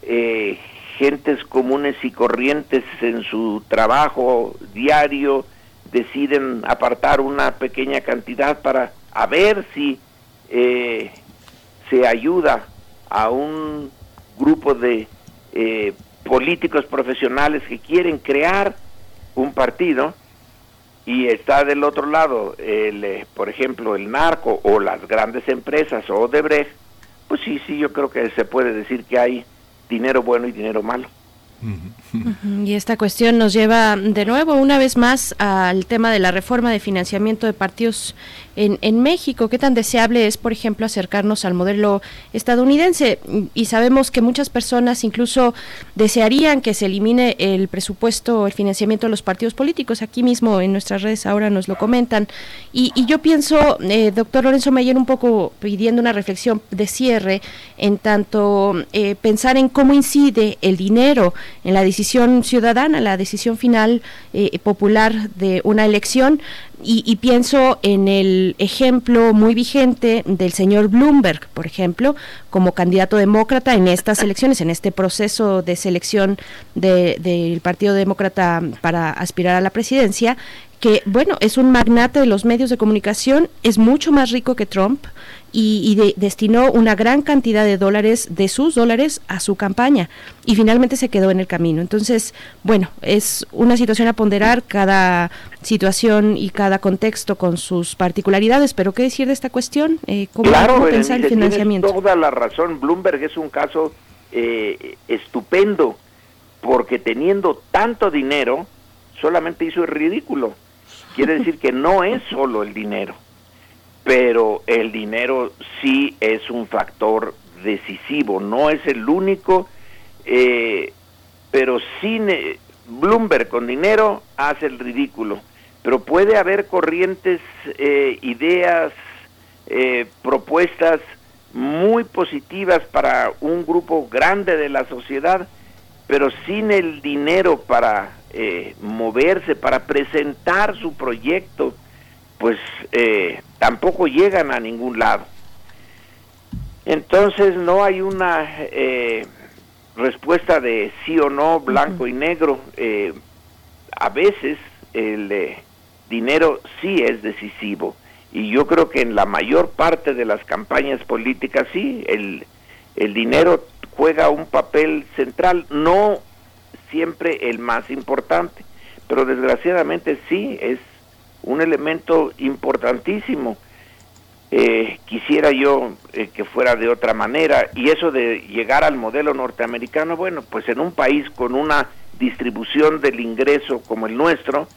[SPEAKER 11] eh, gentes comunes y corrientes en su trabajo diario deciden apartar una pequeña cantidad para a ver si eh, se ayuda a un grupo de eh, políticos profesionales que quieren crear un partido y está del otro lado, el, eh, por ejemplo, el narco o las grandes empresas o Odebrecht, pues sí, sí, yo creo que se puede decir que hay dinero bueno y dinero malo.
[SPEAKER 2] Y esta cuestión nos lleva de nuevo, una vez más, al tema de la reforma de financiamiento de partidos en, en, México. ¿Qué tan deseable es, por ejemplo, acercarnos al modelo estadounidense? Y sabemos que muchas personas incluso desearían que se elimine el presupuesto, el financiamiento de los partidos políticos. Aquí mismo en nuestras redes ahora nos lo comentan. Y, yo pienso, eh, doctor Lorenzo Mayer, un poco pidiendo una reflexión de cierre en tanto eh, pensar en cómo incide el dinero en la decisión ciudadana, la decisión final eh, popular de una elección. y, pienso en el ejemplo muy vigente del señor Bloomberg, por ejemplo, como candidato demócrata en estas elecciones, en este proceso de selección del Partido Demócrata para aspirar a la presidencia, que, bueno, es un magnate de los medios de comunicación, es mucho más rico que Trump y, destinó una gran cantidad de dólares, de sus dólares, a su campaña y finalmente se quedó en el camino. Entonces, bueno, es una situación a ponderar, cada situación y cada contexto con sus particularidades, pero ¿qué decir de esta cuestión?
[SPEAKER 11] Eh, ¿Cómo, claro, pensar el financiamiento? Toda la razón, Bloomberg es un caso eh, estupendo, porque teniendo tanto dinero, solamente hizo el ridículo. Quiere decir que no es solo el dinero pero el dinero sí es un factor decisivo, no es el único, eh, pero sin Bloomberg con dinero hace el ridículo, pero puede haber corrientes, eh, ideas, eh, propuestas muy positivas para un grupo grande de la sociedad, pero sin el dinero para moverse, para presentar su proyecto, pues eh, tampoco llegan a ningún lado. Entonces no hay una eh, respuesta de sí o no, blanco y negro. Eh, a veces el dinero sí es decisivo y yo creo que en la mayor parte de las campañas políticas sí, el, el dinero juega un papel central, no siempre el más importante, pero desgraciadamente sí es un elemento importantísimo. Eh, quisiera yo eh, que fuera de otra manera y eso de llegar al modelo norteamericano, bueno, pues en un país con una distribución del ingreso como el nuestro,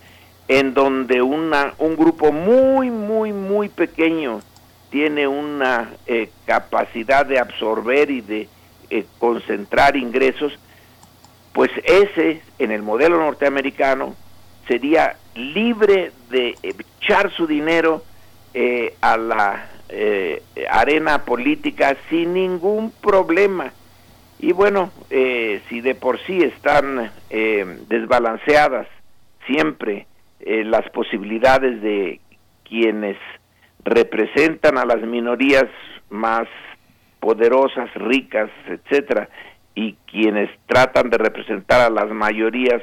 [SPEAKER 11] en donde una, un grupo muy, muy, muy pequeño tiene una eh, capacidad de absorber y de concentrar ingresos, pues ese en el modelo norteamericano sería libre de echar su dinero eh, a la eh, arena política sin ningún problema. Y bueno, eh, si de por sí están desbalanceadas siempre las posibilidades de quienes representan a las minorías más poderosas, ricas, etcétera, y quienes tratan de representar a las mayorías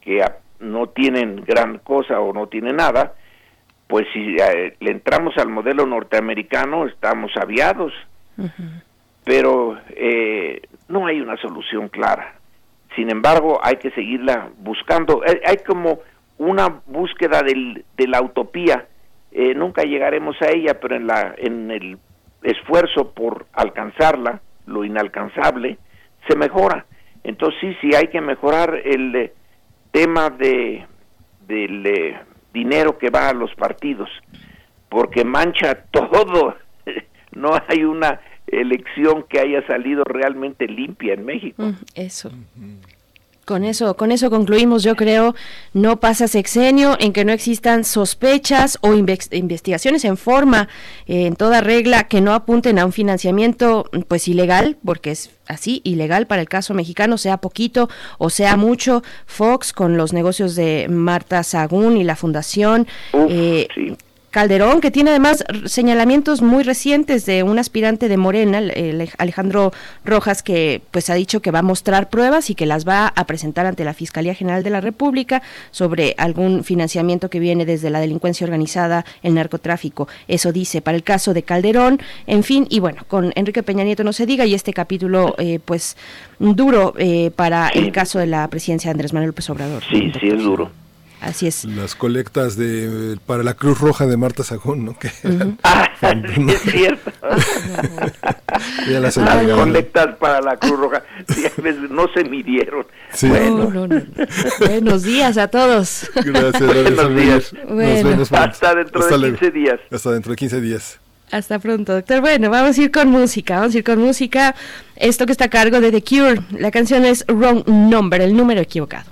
[SPEAKER 11] que no tienen gran cosa o no tienen nada, pues si eh, le entramos al modelo norteamericano estamos aviados. Pero eh, no hay una solución clara. Sin embargo, hay que seguirla buscando. Hay, como una búsqueda del, de la utopía. Eh, nunca llegaremos a ella, pero en, la, en el esfuerzo por alcanzarla, lo inalcanzable, se mejora. Entonces sí, sí hay que mejorar el tema de del eh, dinero que va a los partidos, porque mancha *laughs* todo. no hay una elección que haya salido realmente limpia en México. Mm,
[SPEAKER 2] eso. Con eso, con eso concluimos, yo creo, no pasa sexenio en que no existan sospechas o investigaciones en forma, eh, en toda regla, que no apunten a un financiamiento pues ilegal, porque es así, ilegal para el caso mexicano, sea poquito o sea mucho. Fox con los negocios de Marta Sagún y la fundación. eh, Calderón, que tiene además señalamientos muy recientes de un aspirante de Morena, Alejandro Rojas, que pues ha dicho que va a mostrar pruebas y que las va a presentar ante la Fiscalía General de la República sobre algún financiamiento que viene desde la delincuencia organizada, el narcotráfico. Eso dice para el caso de Calderón, en fin, y bueno, con Enrique Peña Nieto no se diga y este capítulo eh, pues duro eh, para el caso de la presidencia de Andrés Manuel López Obrador.
[SPEAKER 11] Sí, sí es duro.
[SPEAKER 2] Así es.
[SPEAKER 1] Las colectas de para la Cruz Roja de Marta Sagún, ¿no? *laughs* Que
[SPEAKER 11] ah, *laughs* es cierto. *laughs* las colectas para la Cruz Roja no se midieron.
[SPEAKER 2] Buenos días a todos.
[SPEAKER 1] Gracias, Buenos días.
[SPEAKER 11] Nos Hasta dentro de 15 días.
[SPEAKER 1] Hasta dentro de 15 días.
[SPEAKER 2] Hasta pronto, doctor. Bueno, vamos a ir con música, vamos a ir con música. Esto que está a cargo de The Cure. La canción es Wrong Number, el número equivocado.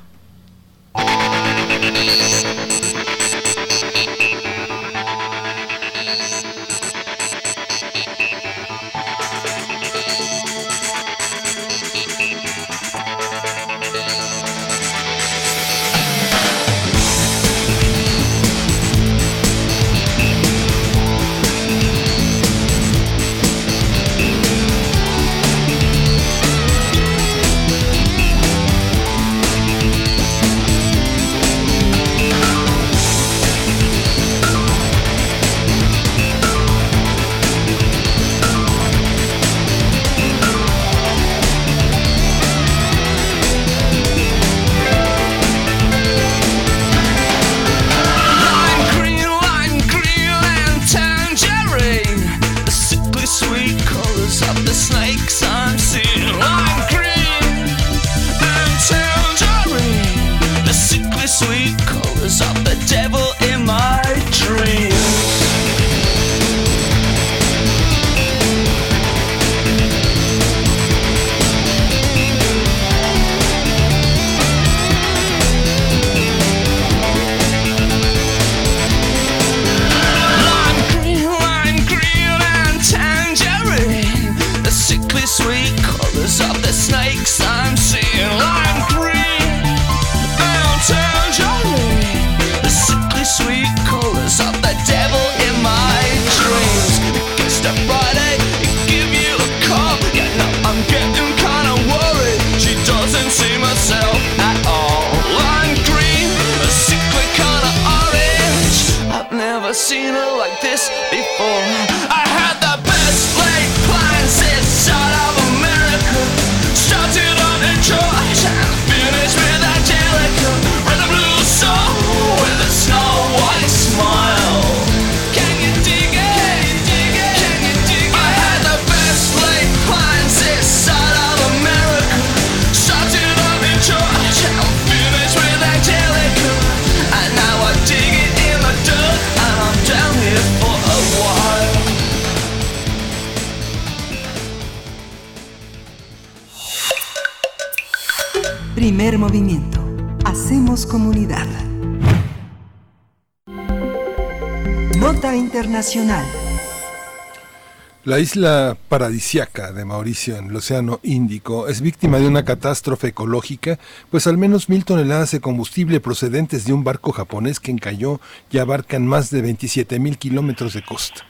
[SPEAKER 1] La isla paradisiaca de Mauricio en el Océano Índico es víctima de una catástrofe ecológica, pues al menos mil toneladas de combustible procedentes de un barco japonés que encalló ya abarcan más de 27 mil kilómetros de costa.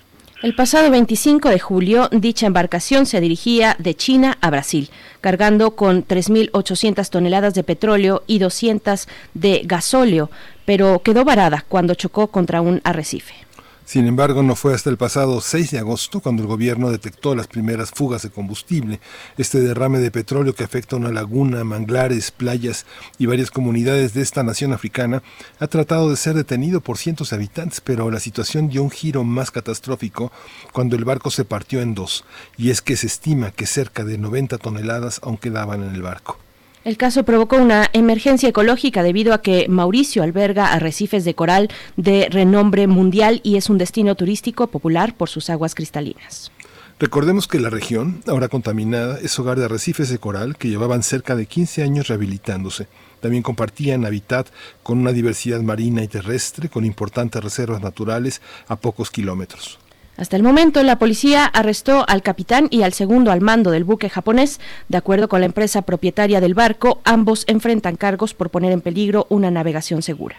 [SPEAKER 2] El pasado 25 de julio, dicha embarcación se dirigía de China a Brasil, cargando con 3.800 toneladas de petróleo y 200 de gasóleo, pero quedó varada cuando chocó contra un arrecife.
[SPEAKER 1] Sin embargo, no fue hasta el pasado 6 de agosto cuando el gobierno detectó las primeras fugas de combustible. Este derrame de petróleo que afecta a una laguna, manglares, playas y varias comunidades de esta nación africana ha tratado de ser detenido por cientos de habitantes, pero la situación dio un giro más catastrófico cuando el barco se partió en dos, y es que se estima que cerca de 90 toneladas aún quedaban en el barco.
[SPEAKER 2] El caso provocó una emergencia ecológica debido a que Mauricio alberga arrecifes de coral de renombre mundial y es un destino turístico popular por sus aguas cristalinas.
[SPEAKER 1] Recordemos que la región, ahora contaminada, es hogar de arrecifes de coral que llevaban cerca de 15 años rehabilitándose. También compartían hábitat con una diversidad marina y terrestre, con importantes reservas naturales a pocos kilómetros.
[SPEAKER 2] Hasta el momento, la policía arrestó al capitán y al segundo al mando del buque japonés. De acuerdo con la empresa propietaria del barco, ambos enfrentan cargos por poner en peligro una navegación segura.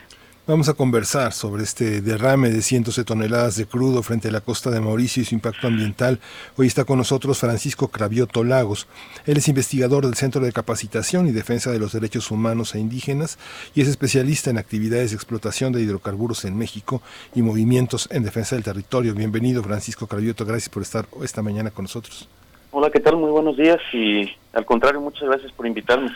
[SPEAKER 1] Vamos a conversar sobre este derrame de cientos de toneladas de crudo frente a la costa de Mauricio y su impacto ambiental. Hoy está con nosotros Francisco Cravioto Lagos. Él es investigador del Centro de Capacitación y Defensa de los Derechos Humanos e Indígenas y es especialista en actividades de explotación de hidrocarburos en México y movimientos en defensa del territorio. Bienvenido, Francisco Cravioto. Gracias por estar esta mañana con nosotros.
[SPEAKER 12] Hola, ¿qué tal? Muy buenos días y al contrario, muchas gracias por invitarme.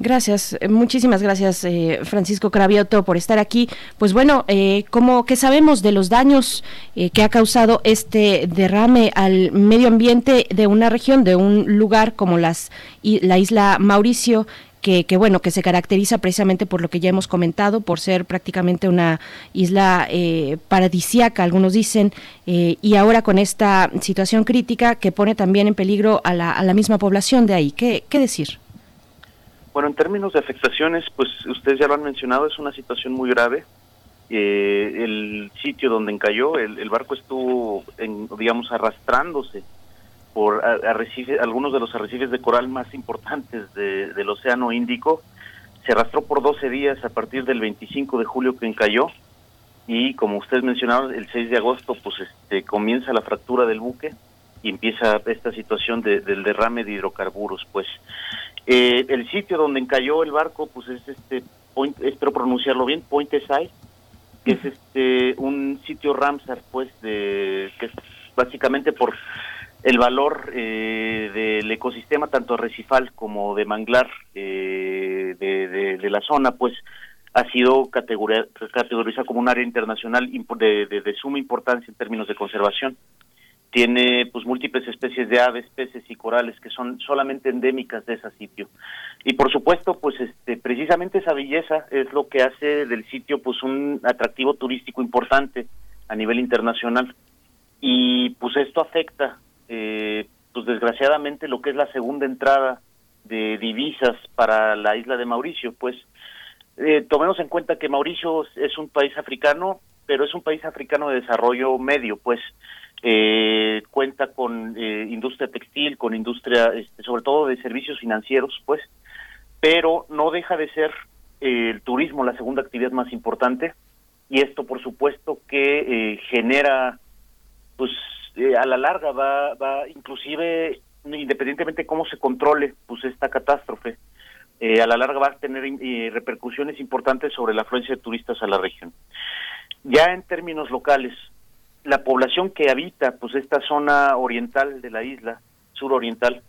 [SPEAKER 2] Gracias, eh, muchísimas gracias eh, Francisco Cravioto por estar aquí. Pues bueno, eh, como que sabemos de los daños eh, que ha causado este derrame al medio ambiente de una región, de un lugar como las la isla Mauricio, que, que, bueno que se caracteriza precisamente por lo que ya hemos comentado por ser prácticamente una isla eh, paradisiaca algunos dicen eh, y ahora con esta situación crítica que pone también en peligro a la, a la misma población de ahí qué, qué decir
[SPEAKER 12] bueno en términos de afectaciones pues ustedes ya lo han mencionado es una situación muy grave eh, el sitio donde encalló el, barco estuvo en, digamos arrastrándose por arrecife, algunos de los arrecifes de coral más importantes de, del Océano Índico. Se arrastró por 12 días a partir del 25 de julio que encalló y como ustedes mencionaron, el 6 de agosto pues este, comienza la fractura del buque y empieza esta situación de, del derrame de hidrocarburos. Pues eh, el sitio donde encalló el barco pues es este, point, espero pronunciarlo bien, Point Esai, que es este un sitio Ramsar pues de que es básicamente por el valor eh, del ecosistema tanto recifal como de manglar eh, de, de, de, la zona pues ha sido categorizado como un área internacional de, de, de, suma importancia en términos de conservación tiene pues múltiples especies de aves, peces y corales que son solamente endémicas de ese sitio. Y por supuesto, pues este precisamente esa belleza es lo que hace del sitio pues un atractivo turístico importante a nivel internacional. Y pues esto afecta eh, pues desgraciadamente lo que es la segunda entrada de divisas para la isla de Mauricio, pues eh, tomemos en cuenta que Mauricio es un país africano, pero es un país africano de desarrollo medio, pues eh, cuenta con eh, industria textil, con industria, este, sobre todo de servicios financieros, pues, pero no deja de ser eh, el turismo la segunda actividad más importante y esto, por supuesto, que eh, genera, pues, eh, a la larga va, va inclusive independientemente de cómo se controle pues esta catástrofe, a la larga va a tener repercusiones importantes sobre la afluencia de turistas a la región. Ya en términos locales, la población que habita pues esta zona oriental de la isla, suroriental,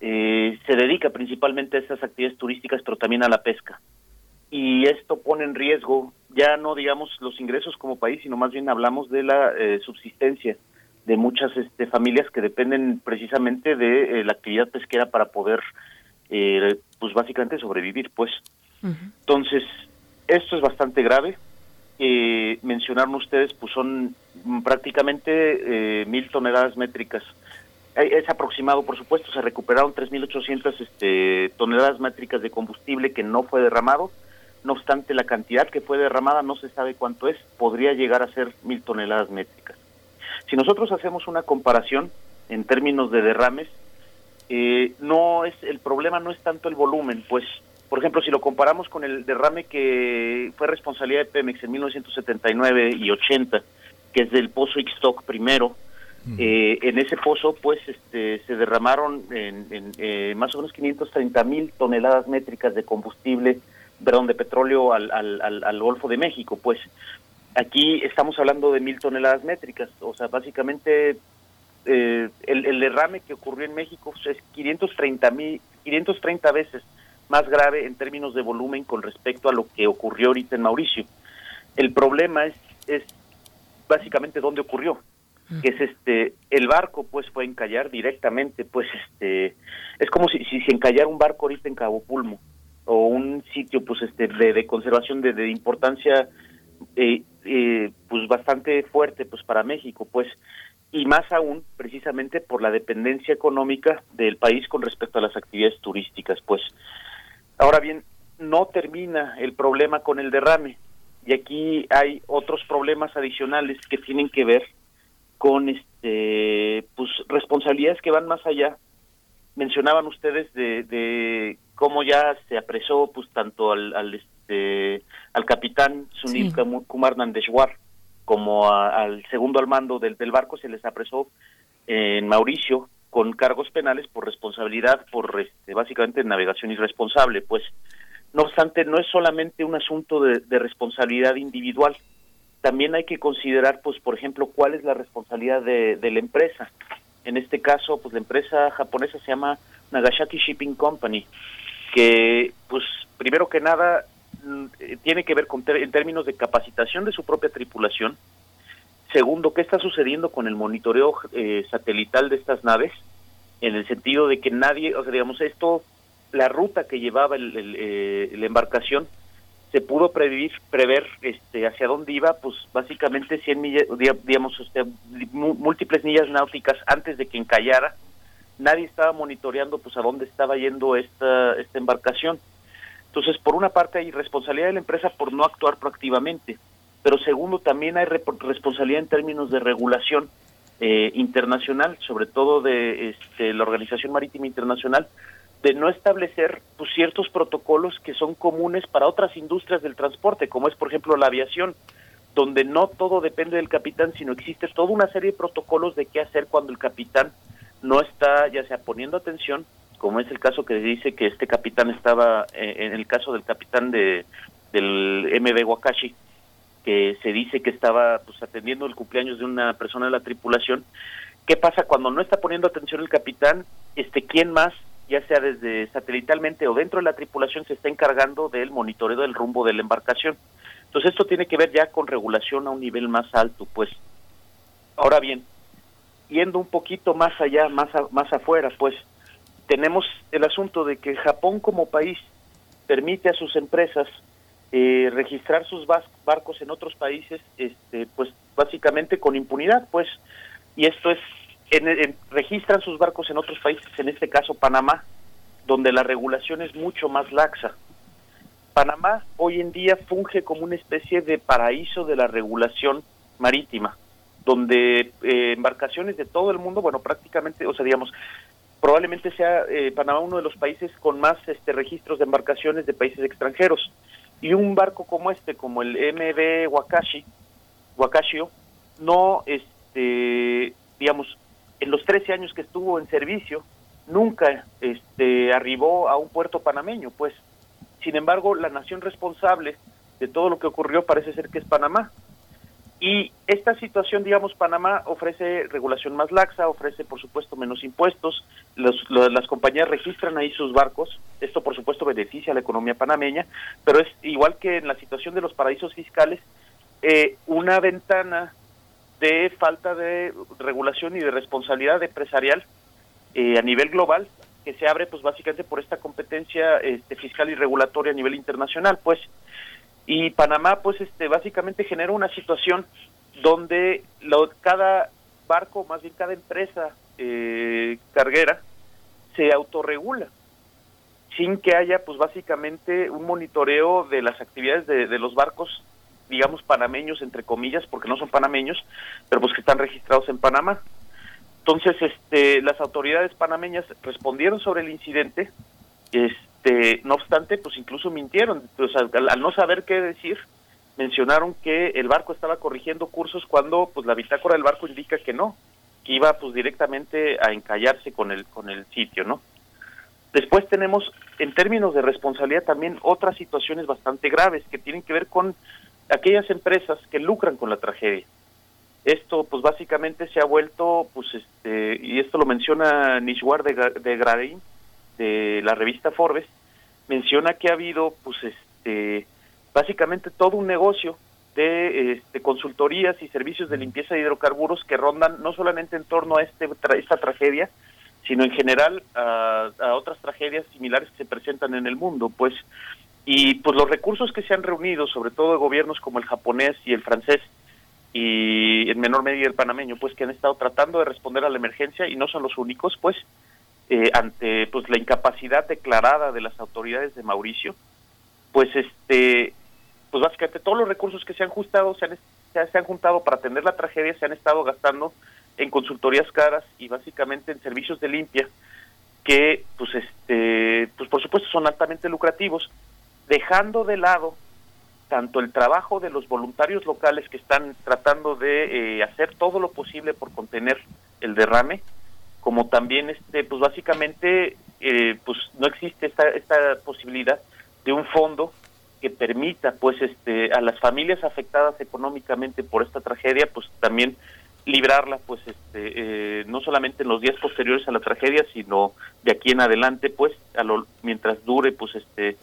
[SPEAKER 12] eh, se dedica principalmente a estas actividades turísticas, pero también a la pesca. Y esto pone en riesgo ya no digamos los ingresos como país, sino más bien hablamos de la eh, subsistencia de muchas este, familias que dependen precisamente de eh, la actividad pesquera para poder, eh, pues básicamente sobrevivir, pues. Uh -huh. Entonces, esto es bastante grave. Eh, mencionaron ustedes, pues son prácticamente mil toneladas métricas es aproximado, por supuesto, se recuperaron 3.800 este, toneladas métricas de combustible que no fue derramado. No obstante, la cantidad que fue derramada no se sabe cuánto es, podría llegar a ser mil toneladas métricas. Si nosotros hacemos una comparación en términos de derrames, eh, no es el problema no es tanto el volumen, pues, por ejemplo, si lo comparamos con el derrame que fue responsabilidad de Pemex en 1979 y 80, que es del pozo Ixtoc primero, eh, en ese pozo, pues, este, se derramaron en, eh, más o menos 530 mil toneladas métricas de combustible, perdón, de petróleo al, al, al, Golfo de México. Pues, aquí estamos hablando de mil toneladas métricas, o sea, básicamente eh, el, el, derrame que ocurrió en México es 530 mil, 530 veces más grave en términos de volumen con respecto a lo que ocurrió ahorita en Mauricio. El problema es, es básicamente dónde ocurrió que es este el barco pues fue encallar directamente pues este es como si, si se encallara un barco ahorita en Cabo Pulmo o un sitio pues este de, conservación de, de importancia eh, eh, pues bastante fuerte pues para México pues y más aún precisamente por la dependencia económica del país con respecto a las actividades turísticas pues ahora bien no termina el problema con el derrame. Y aquí hay otros problemas adicionales que tienen que ver con este pues responsabilidades que van más allá. Mencionaban ustedes de, de cómo ya se apresó pues tanto al, al este al capitán Sunil Kumar Nandeshwar como al segundo al mando del, del barco. Se les apresó en Mauricio con cargos penales por responsabilidad por este, básicamente navegación irresponsable pues no obstante no es solamente un asunto de, de responsabilidad individual también hay que considerar, pues, por ejemplo, cuál es la responsabilidad de, la empresa. En este caso, pues, la empresa japonesa se llama Nagasaki Shipping Company, que, pues, primero que nada, mm, eh, tiene que ver con en términos de capacitación de su propia tripulación. Segundo, ¿qué está sucediendo con el monitoreo eh, satelital de estas naves? En el sentido de que nadie, o sea, digamos, esto, la ruta que llevaba el, eh, la embarcación se pudo prever, prever este, hacia dónde iba, pues básicamente 100 millas, digamos, este, múltiples millas náuticas antes de que encallara. Nadie estaba monitoreando pues a dónde estaba yendo esta, esta embarcación. Entonces, por una parte hay responsabilidad de la empresa por no actuar proactivamente, pero segundo, también hay responsabilidad en términos de regulación eh, internacional, sobre todo de este, la Organización Marítima Internacional, de no establecer pues, ciertos protocolos que son comunes para otras industrias del transporte, como es por ejemplo la aviación, donde no todo depende del capitán, sino existe toda una serie de protocolos de qué hacer cuando el capitán no está ya sea poniendo atención, como es el caso que dice que este capitán estaba, eh, en el caso del capitán de del MB Wakashi, que se dice que estaba pues atendiendo el cumpleaños de una persona de la tripulación. ¿Qué pasa cuando no está poniendo atención el capitán? Este, ¿quién más ya sea desde satelitalmente o dentro de la tripulación, se está encargando del monitoreo del rumbo de la embarcación. Entonces esto tiene que ver ya con regulación a un nivel más alto, pues. Ahora bien, yendo un poquito más allá, más, más afuera, pues tenemos el asunto de que Japón como país permite a sus empresas eh, registrar sus barcos en otros países, este, pues básicamente con impunidad, pues, y esto es registran sus barcos en otros países, en este caso Panamá, donde la regulación es mucho más laxa. Panamá hoy en día funge como una especie de paraíso de la regulación marítima, donde eh, embarcaciones de todo el mundo, bueno, prácticamente, o sea, digamos, probablemente sea eh, Panamá uno de los países con más este, registros de embarcaciones de países extranjeros. Y un barco como este, como el MB Wakashi, Wakashio, no, este, digamos, en los 13 años que estuvo en servicio, nunca este, arribó a un puerto panameño, pues. Sin embargo, la nación responsable de todo lo que ocurrió parece ser que es Panamá. Y esta situación, digamos, Panamá ofrece regulación más laxa, ofrece, por supuesto, menos impuestos, las compañías registran ahí sus barcos, esto, por supuesto, beneficia a la economía panameña, pero es igual que en la situación de los paraísos fiscales, eh, una ventana de falta de regulación y de responsabilidad empresarial eh, a nivel global que se abre pues básicamente por esta competencia este, fiscal y regulatoria a nivel internacional. Pues y Panamá pues este básicamente genera una situación donde lo, cada barco más bien cada empresa eh, carguera se autorregula sin que haya pues básicamente un monitoreo de las actividades de, de, los barcos digamos panameños entre comillas porque no son panameños pero pues que están registrados en Panamá. Entonces este las autoridades panameñas respondieron sobre el incidente este no obstante pues incluso mintieron pues, al, al no saber qué decir mencionaron que el barco estaba corrigiendo cursos cuando pues la bitácora del barco indica que no que iba pues directamente a encallarse con el con el sitio no Después tenemos, en términos de responsabilidad, también otras situaciones bastante graves que tienen que ver con aquellas empresas que lucran con la tragedia. Esto, pues básicamente se ha vuelto, pues este, y esto lo menciona Nishwar de, de Gradein, de la revista Forbes, menciona que ha habido, pues este, básicamente todo un negocio de este, consultorías y servicios de limpieza de hidrocarburos que rondan no solamente en torno a este, esta tragedia, sino en general a, a, otras tragedias similares que se presentan en el mundo, pues. Y pues los recursos que se han reunido, sobre todo de gobiernos como el japonés y el francés y en menor medida el panameño, pues que han estado tratando de responder a la emergencia y no son los únicos, pues eh, ante pues la incapacidad declarada de las autoridades de Mauricio, pues este pues básicamente todos los recursos que se han juntado se han, se han juntado para atender la tragedia se han estado gastando en consultorías caras y básicamente en servicios de limpia que pues este pues por supuesto son altamente lucrativos dejando de lado tanto el trabajo de los voluntarios locales que están tratando de eh, hacer todo lo posible por contener el derrame como también este pues básicamente eh, pues no existe esta esta posibilidad de un fondo que permita pues este a las familias afectadas económicamente por esta tragedia pues también librarla pues este eh, no solamente en los días posteriores a la tragedia sino de aquí en adelante pues a lo, mientras dure pues este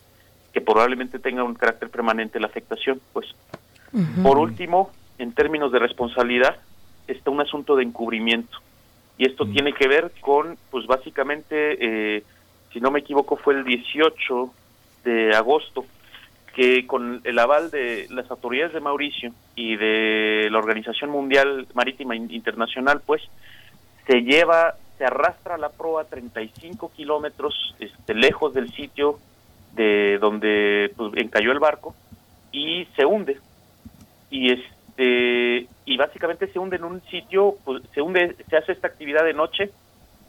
[SPEAKER 12] que probablemente tenga un carácter permanente la afectación pues uh -huh. por último en términos de responsabilidad está un asunto de encubrimiento y esto -huh. tiene que ver con pues básicamente eh, si no me equivoco fue el 18 de agosto que con el aval de las autoridades de Mauricio y de la Organización Mundial Marítima Internacional, pues se lleva, se arrastra la proa 35 kilómetros este, lejos del sitio de donde pues, encalló el barco y se hunde. Y este y básicamente se hunde en un sitio, pues, se hunde, se hace esta actividad de noche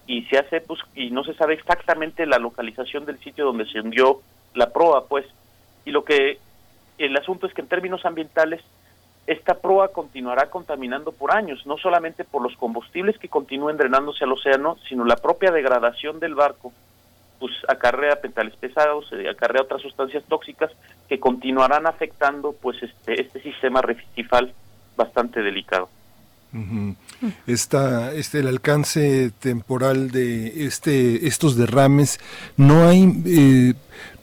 [SPEAKER 12] y se hace pues y no se sabe exactamente la localización del sitio donde se hundió la proa, pues. Y lo que el asunto es que en términos ambientales esta proa continuará contaminando por años, no solamente por los combustibles que continúen drenándose al océano, sino la propia degradación del barco, pues acarrea pentales pesados, eh, acarrea otras sustancias tóxicas que continuarán afectando pues este este sistema recifal bastante delicado.
[SPEAKER 1] Esta, este el alcance temporal de este estos derrames no hay eh,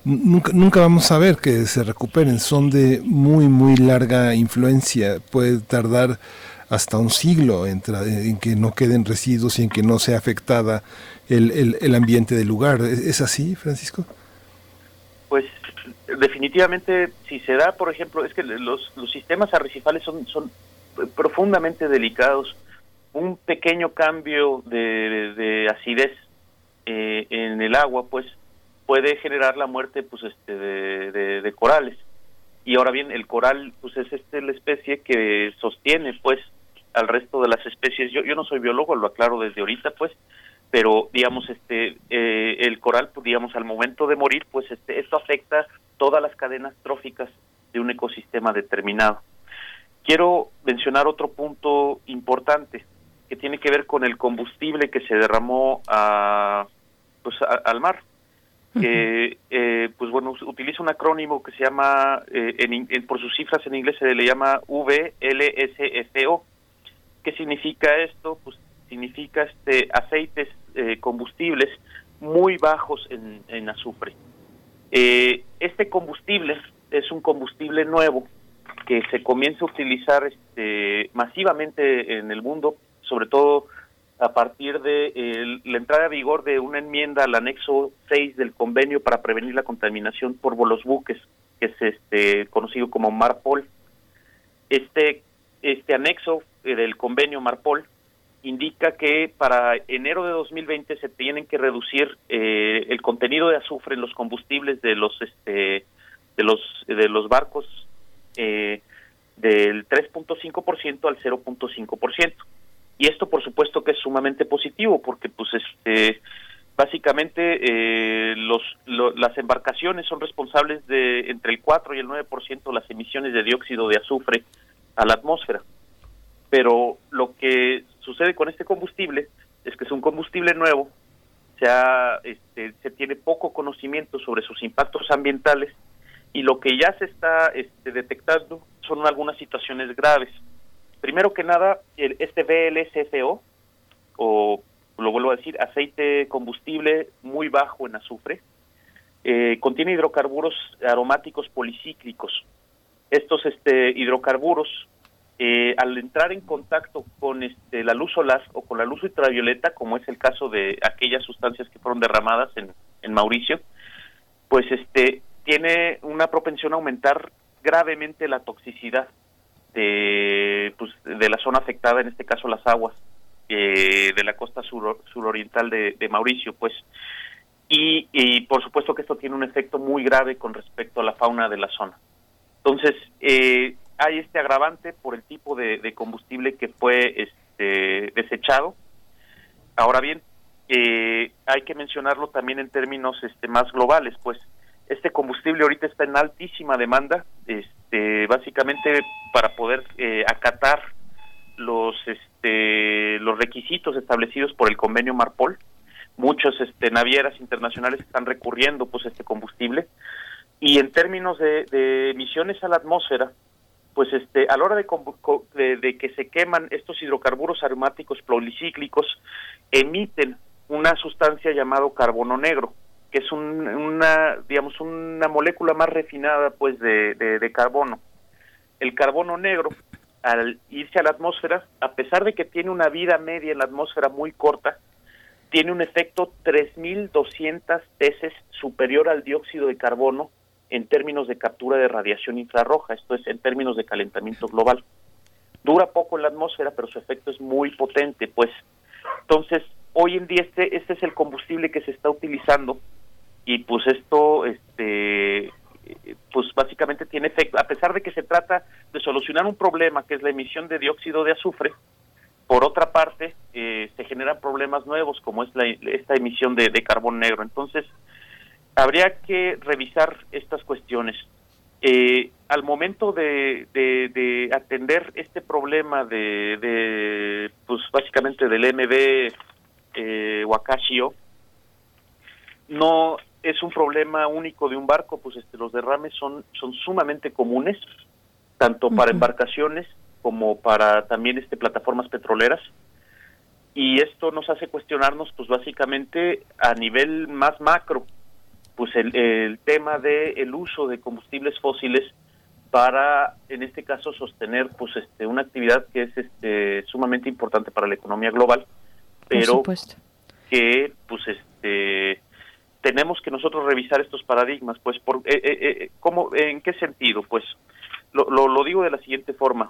[SPEAKER 1] nunca, nunca vamos a ver que se recuperen, son de muy, muy larga influencia, puede tardar hasta un siglo en, en que no queden residuos y en que no sea afectada el, el, el ambiente del lugar. ¿Es así, Francisco?
[SPEAKER 12] Pues definitivamente, si se da, por ejemplo, es que los, los sistemas arrecifales son, son profundamente delicados. Un pequeño cambio de, de, de acidez eh, en el agua, pues puede generar la muerte pues este de, de, de, corales y ahora bien el coral pues es este la especie que sostiene pues al resto de las especies. Yo yo no soy biólogo lo aclaro desde ahorita pues pero digamos este eh, el coral pues, digamos al momento de morir pues este esto afecta todas las cadenas tróficas de un ecosistema determinado. Quiero mencionar otro punto importante que tiene que ver con el combustible que se derramó a pues a, al mar que eh, pues bueno utiliza un acrónimo que se llama eh, en, en, por sus cifras en inglés se le llama VLSFO qué significa esto pues significa este aceites eh, combustibles muy bajos en, azufre eh, este combustible es un combustible nuevo que se comienza a utilizar este masivamente en el mundo sobre todo a partir de la entrada a vigor de una enmienda al anexo 6 del convenio para prevenir la contaminación por los buques, que es este conocido como Marpol. Este este anexo del convenio Marpol indica que para enero de 2020 se tienen que reducir eh, el contenido de azufre en los combustibles de los este de los de los barcos eh, del 3.5% al 0.5%. Y esto por supuesto que es sumamente positivo porque pues este básicamente eh, los las embarcaciones son responsables de entre el 4 y el 9% de las emisiones de dióxido de azufre a la atmósfera. Pero lo que sucede con este combustible es que es un combustible nuevo, se, este, se tiene poco conocimiento sobre sus impactos ambientales y lo que ya se está este, detectando son algunas situaciones graves. Primero que nada, el, este VLSFO, o lo vuelvo a decir, aceite combustible muy bajo en azufre, eh, contiene hidrocarburos aromáticos policíclicos. Estos este, hidrocarburos, eh, al entrar en contacto con este, la luz solar o con la luz ultravioleta, como es el caso de aquellas sustancias que fueron derramadas en, Mauricio, pues este, tiene una propensión a aumentar gravemente la toxicidad de, pues, de la zona afectada, en este caso las aguas eh, de la costa sur, suroriental de, Mauricio, pues. Y, y, por supuesto que esto tiene un efecto muy grave con respecto a la fauna de la zona. Entonces, eh, hay este agravante por el tipo de, combustible que fue este, desechado. Ahora bien, eh, hay que mencionarlo también en términos este, más globales, pues este combustible ahorita está en altísima demanda, este, básicamente para poder eh, acatar los, este, los requisitos establecidos por el convenio Marpol. Muchos este, navieras internacionales están recurriendo pues este combustible y en términos de, emisiones a la atmósfera, pues este, a la hora de, de, que se queman estos hidrocarburos aromáticos policíclicos, emiten una sustancia llamado carbono negro que es una, digamos, una molécula más refinada, pues, de, de, carbono. El carbono negro, al irse a la atmósfera, a pesar de que tiene una vida media en la atmósfera muy corta, tiene un efecto 3.200 veces superior al dióxido de carbono en términos de captura de radiación infrarroja, esto es en términos de calentamiento global. Dura poco en la atmósfera, pero su efecto es muy potente, pues. Entonces, hoy en día este, este es el combustible que se está utilizando y pues esto este pues básicamente tiene efecto a pesar de que se trata de solucionar un problema que es la emisión de dióxido de azufre por otra parte eh, se generan problemas nuevos como es la, esta emisión de, de carbón negro entonces habría que revisar estas cuestiones eh, al momento de, de, atender este problema de, de pues básicamente del MB eh, Wakashio no es un problema único de un barco, pues este, los derrames son, son sumamente comunes, tanto para embarcaciones como para también este, plataformas petroleras. Y esto nos hace cuestionarnos, pues básicamente a nivel más macro, pues el, el tema del el uso de combustibles fósiles para, en este caso, sostener pues este, una actividad que es este, sumamente importante para la economía global, pero que pues este tenemos que nosotros revisar estos paradigmas, pues, por, eh, eh, eh ¿cómo, ¿en qué sentido? Pues, lo, lo, digo de la siguiente forma.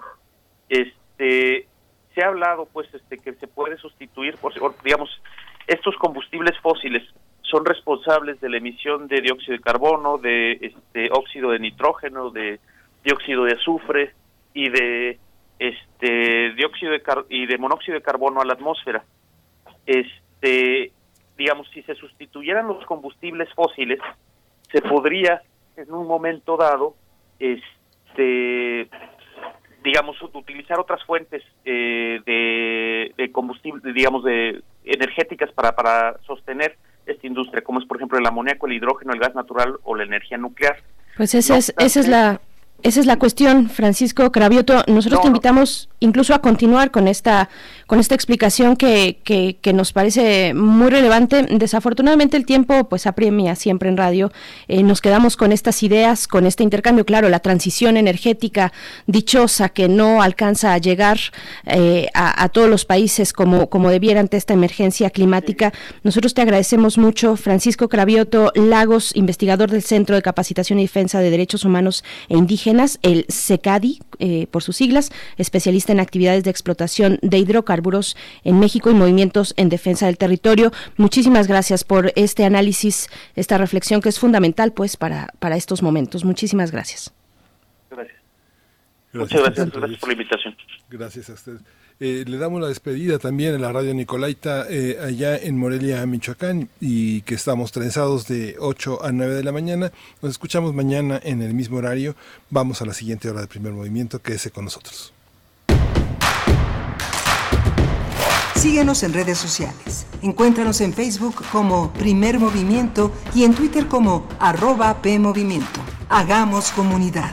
[SPEAKER 12] Este, se ha hablado, pues, este, que se puede sustituir, por, digamos, estos combustibles fósiles son responsables de la emisión de dióxido de carbono, de este, óxido de nitrógeno, de dióxido de azufre y de este dióxido de y de monóxido de carbono a la atmósfera. Este, digamos, si se sustituyeran los combustibles fósiles, se podría en un momento dado, este, digamos, utilizar otras fuentes eh, de, combustible, digamos, de energéticas para, para sostener esta industria, como es, por ejemplo, el amoníaco, el hidrógeno, el gas natural o la energía nuclear.
[SPEAKER 2] Pues esa, es, esa es la esa es la cuestión, Francisco Cravioto. Nosotros te invitamos incluso a continuar con esta con esta explicación que, que, nos parece muy relevante. Desafortunadamente el tiempo pues apremia siempre en radio. Eh, nos quedamos con estas ideas, con este intercambio. Claro, la transición energética dichosa que no alcanza a llegar eh, a, todos los países como, como debiera ante esta emergencia climática. Nosotros te agradecemos mucho, Francisco Cravioto Lagos, investigador del Centro de Capacitación y Defensa de Derechos Humanos e Indígenas indígenas, el SECADI, eh, por sus siglas, especialista en actividades de explotación de hidrocarburos en México y movimientos en defensa del territorio. Muchísimas gracias por este análisis, esta reflexión que es fundamental pues para, para estos momentos. Muchísimas gracias.
[SPEAKER 12] Gracias. Muchas gracias, gracias por la invitación.
[SPEAKER 1] Gracias a usted. Eh, le damos la despedida también a la radio Nicolaita eh, allá en Morelia, Michoacán, y que estamos trenzados de 8 a 9 de la mañana. Nos escuchamos mañana en el mismo horario. Vamos a la siguiente hora de primer movimiento. Quédese con nosotros.
[SPEAKER 5] Síguenos en redes sociales. Encuéntranos en Facebook como Primer Movimiento y en Twitter como arroba PMovimiento. Hagamos comunidad.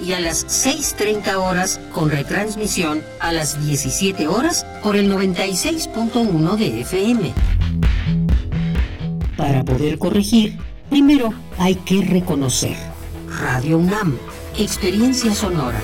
[SPEAKER 13] y a las 6.30 horas con retransmisión a las 17 horas por el 96.1 de FM. Para poder corregir, primero hay que reconocer. Radio UNAM, experiencia sonora.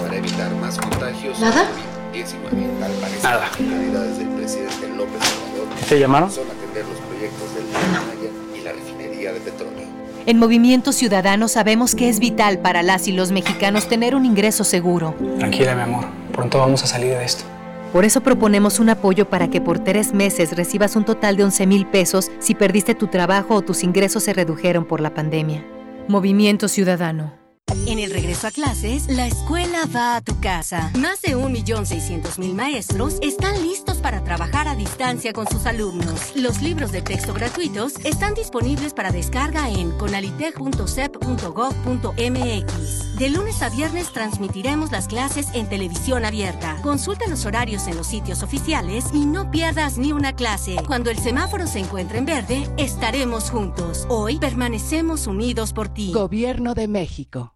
[SPEAKER 14] Para evitar más contagios.
[SPEAKER 15] ¿Nada?
[SPEAKER 14] 19 al parecer.
[SPEAKER 15] Nada.
[SPEAKER 14] Del presidente López Obrador.
[SPEAKER 15] ¿Te llamaron?
[SPEAKER 14] Son atender los proyectos del Maya y la refinería de petróleo.
[SPEAKER 16] En Movimiento Ciudadano sabemos que es vital para las y los mexicanos tener un ingreso seguro.
[SPEAKER 15] Tranquila, mi amor. Pronto vamos a salir de esto.
[SPEAKER 16] Por eso proponemos un apoyo para que por tres meses recibas un total de 11 mil pesos si perdiste tu trabajo o tus ingresos se redujeron por la pandemia. Movimiento Ciudadano.
[SPEAKER 8] En el regreso a clases, la escuela va a tu casa. Más de 1.600.000 maestros están listos para trabajar a distancia con sus alumnos. Los libros de texto gratuitos están disponibles para descarga en conalitech.sep.gov.mx. De lunes a viernes transmitiremos las clases en televisión abierta. Consulta los horarios en los sitios oficiales y no pierdas ni una clase. Cuando el semáforo se encuentre en verde, estaremos juntos. Hoy permanecemos unidos por ti.
[SPEAKER 9] Gobierno de México.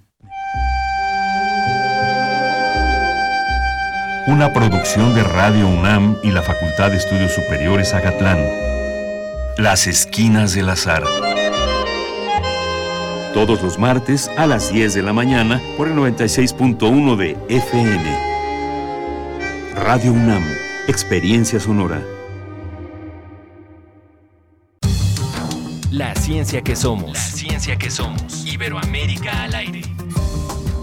[SPEAKER 10] Una producción de Radio UNAM y la Facultad de Estudios Superiores Agatlán. Las Esquinas del Azar. Todos los martes a las 10 de la mañana por el 96.1 de FM. Radio UNAM. Experiencia sonora.
[SPEAKER 3] La ciencia que somos. La ciencia que somos. Iberoamérica al aire.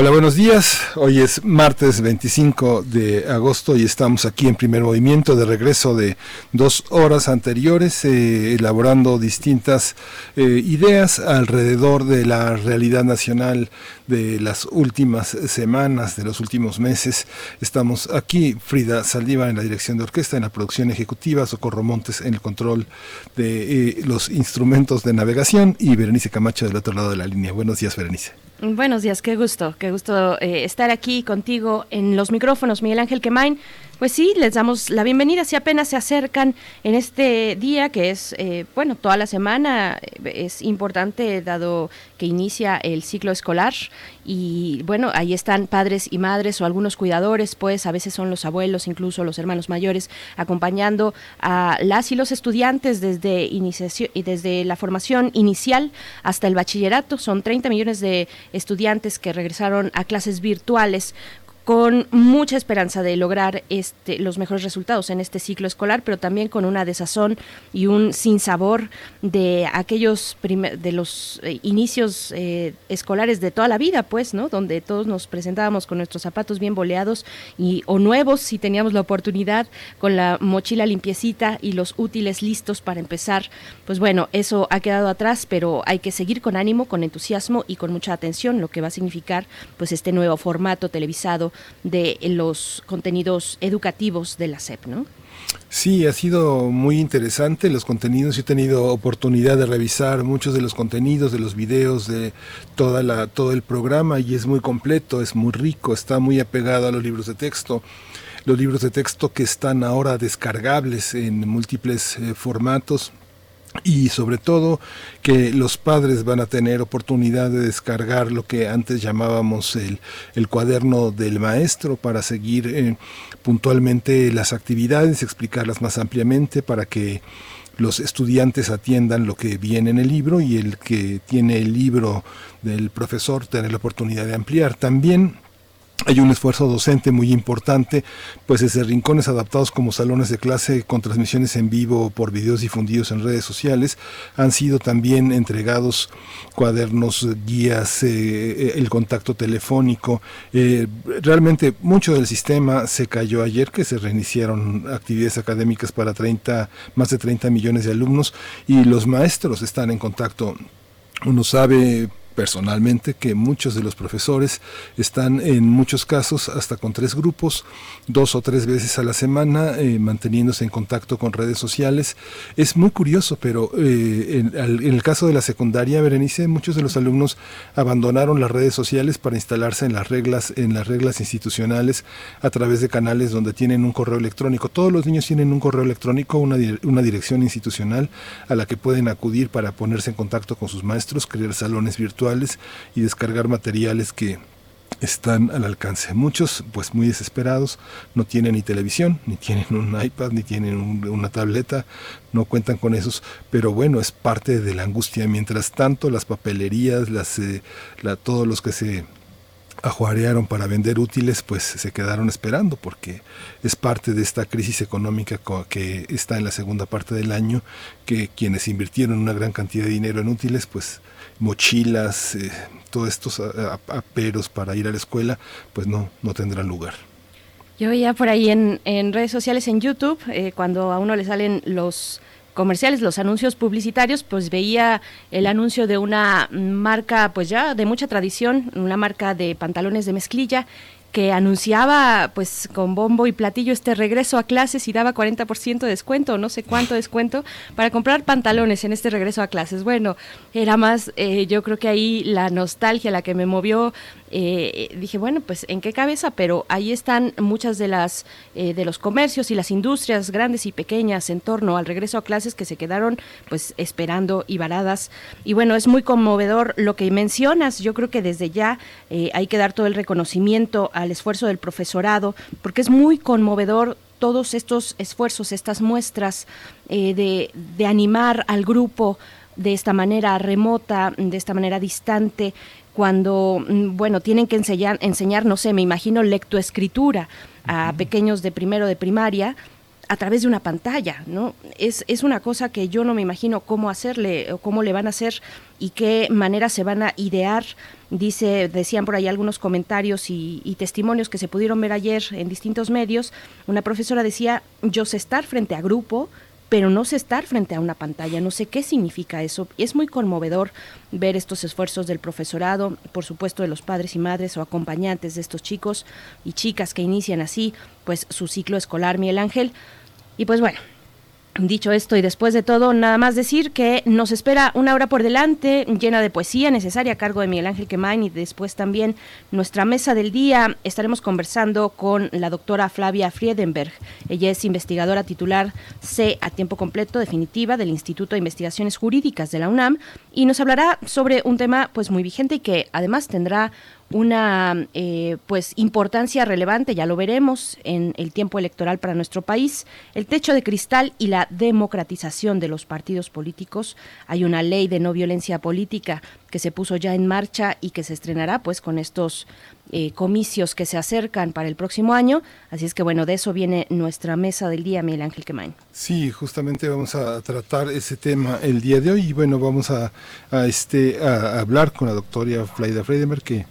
[SPEAKER 1] Hola, buenos días. Hoy es martes 25 de agosto y estamos aquí en primer movimiento de regreso de dos horas anteriores, eh, elaborando distintas eh, ideas alrededor de la realidad nacional de las últimas semanas, de los últimos meses. Estamos aquí, Frida Saldiva en la dirección de orquesta, en la producción ejecutiva, Socorro Montes en el control de eh, los instrumentos de navegación y Berenice Camacho del otro lado de la línea. Buenos días, Berenice.
[SPEAKER 2] Buenos días, qué gusto, qué gusto eh, estar aquí contigo en los micrófonos, Miguel Ángel Quemain. Pues sí, les damos la bienvenida. Si apenas se acercan en este día que es, eh, bueno, toda la semana eh, es importante dado que inicia el ciclo escolar. Y bueno, ahí están padres y madres o algunos cuidadores, pues a veces son los abuelos, incluso los hermanos mayores, acompañando a las y los estudiantes desde, iniciación, desde la formación inicial hasta el bachillerato. Son 30 millones de estudiantes que regresaron a clases virtuales con mucha esperanza de lograr este, los mejores resultados en este ciclo escolar, pero también con una desazón y un sinsabor de aquellos de los eh, inicios eh, escolares de toda la vida, pues, ¿no? Donde todos nos presentábamos con nuestros zapatos bien boleados y o nuevos si teníamos la oportunidad, con la mochila limpiecita y los útiles listos para empezar. Pues bueno, eso ha quedado atrás, pero hay que seguir con ánimo, con entusiasmo y con mucha atención, lo que va a significar pues este nuevo formato televisado de los contenidos educativos de la SEP, ¿no?
[SPEAKER 1] Sí, ha sido muy interesante los contenidos. He tenido oportunidad de revisar muchos de los contenidos, de los videos, de toda la, todo el programa y es muy completo, es muy rico, está muy apegado a los libros de texto. Los libros de texto que están ahora descargables en múltiples eh, formatos y sobre todo que los padres van a tener oportunidad de descargar lo que antes llamábamos el, el cuaderno del maestro para seguir eh, puntualmente las actividades, explicarlas más ampliamente para que los estudiantes atiendan lo que viene en el libro y el que tiene el libro del profesor tener la oportunidad de ampliar. También hay un esfuerzo docente muy importante, pues desde rincones adaptados como salones de clase con transmisiones en vivo por videos difundidos en redes sociales, han sido también entregados cuadernos, guías, eh, eh, el contacto telefónico. Eh, realmente mucho del sistema se cayó ayer, que se reiniciaron actividades académicas para 30, más de 30 millones de alumnos y los maestros están en contacto uno sabe personalmente que muchos de los profesores están en muchos casos hasta con tres grupos, dos o tres veces a la semana, eh, manteniéndose en contacto con redes sociales. Es muy curioso, pero eh, en, el caso de la secundaria, Berenice, muchos de los alumnos abandonaron las redes sociales para instalarse en las reglas, en las reglas institucionales a través de canales donde tienen un correo electrónico. Todos los niños tienen un correo electrónico, una, una dirección institucional a la que pueden acudir para ponerse en contacto con sus maestros, crear salones virtuales y descargar materiales que están al alcance. Muchos, pues muy desesperados, no tienen ni televisión, ni tienen un iPad, ni tienen una tableta, no cuentan con esos, pero bueno, es parte de la angustia. Mientras tanto, las papelerías, las, eh, todos los que se ajuarearon para vender útiles, pues se quedaron esperando porque es parte de esta crisis económica que está en la segunda parte del año, que quienes invirtieron una gran cantidad de dinero en útiles, pues mochilas, eh, todos estos aperos para ir a la escuela, pues no, no tendrán lugar.
[SPEAKER 2] Yo veía por ahí en, en redes sociales, en YouTube, eh, cuando a uno le salen los comerciales, los anuncios publicitarios, pues veía el anuncio de una marca, pues ya de mucha tradición, una marca de pantalones de mezclilla que anunciaba pues con bombo y platillo este regreso a clases y daba 40% de descuento, no sé cuánto *laughs* descuento, para comprar pantalones en este regreso a clases. Bueno, era más, eh, yo creo que ahí la nostalgia la que me movió eh, dije, bueno, pues en qué cabeza, pero ahí están muchas de las eh, de los comercios y las industrias grandes y pequeñas en torno al regreso a clases que se quedaron pues esperando y varadas. Y bueno, es muy conmovedor lo que mencionas. Yo creo que desde ya eh, hay que dar todo el reconocimiento al esfuerzo del profesorado, porque es muy conmovedor todos estos esfuerzos, estas muestras de, de animar al grupo de esta manera remota, de esta manera distante, cuando, mm, bueno, tienen que enseñar, enseñar, no sé, me imagino lectoescritura a pequeños de primero de primaria a través de una pantalla, ¿no? Es, es una cosa que yo no me imagino cómo hacerle o cómo le van a hacer y qué manera se van a idear. Dice, decían por ahí algunos comentarios y, testimonios que se pudieron ver ayer en distintos medios. Una profesora decía, yo sé estar frente a grupo, pero no sé estar frente a una pantalla, no sé qué significa eso. Es muy conmovedor ver estos esfuerzos del profesorado, por supuesto de los padres y madres o acompañantes de estos chicos y chicas que inician así pues su ciclo escolar, Miguel Ángel. Y pues bueno, Dicho esto y después de todo, nada más decir que nos espera una hora por delante llena de poesía necesaria a cargo de Miguel Ángel Quemain y después también nuestra mesa del día. Estaremos conversando con la doctora Flavia Friedenberg. Ella es investigadora titular C a tiempo completo definitiva del Instituto de Investigaciones Jurídicas de la UNAM y nos hablará sobre un tema pues muy vigente y que además tendrá una eh, pues importancia relevante, ya lo veremos en el tiempo electoral para nuestro país, el techo de cristal y la democratización de los partidos políticos. Hay una ley de no violencia política que se puso ya en marcha y que se estrenará pues con estos eh, comicios que se acercan para el próximo año. Así es que bueno, de eso viene nuestra mesa del día, Miguel Ángel Quemain.
[SPEAKER 1] Sí, justamente vamos a tratar ese tema el día de hoy y bueno, vamos a, este, a hablar con la doctora Flaida Friedenberg que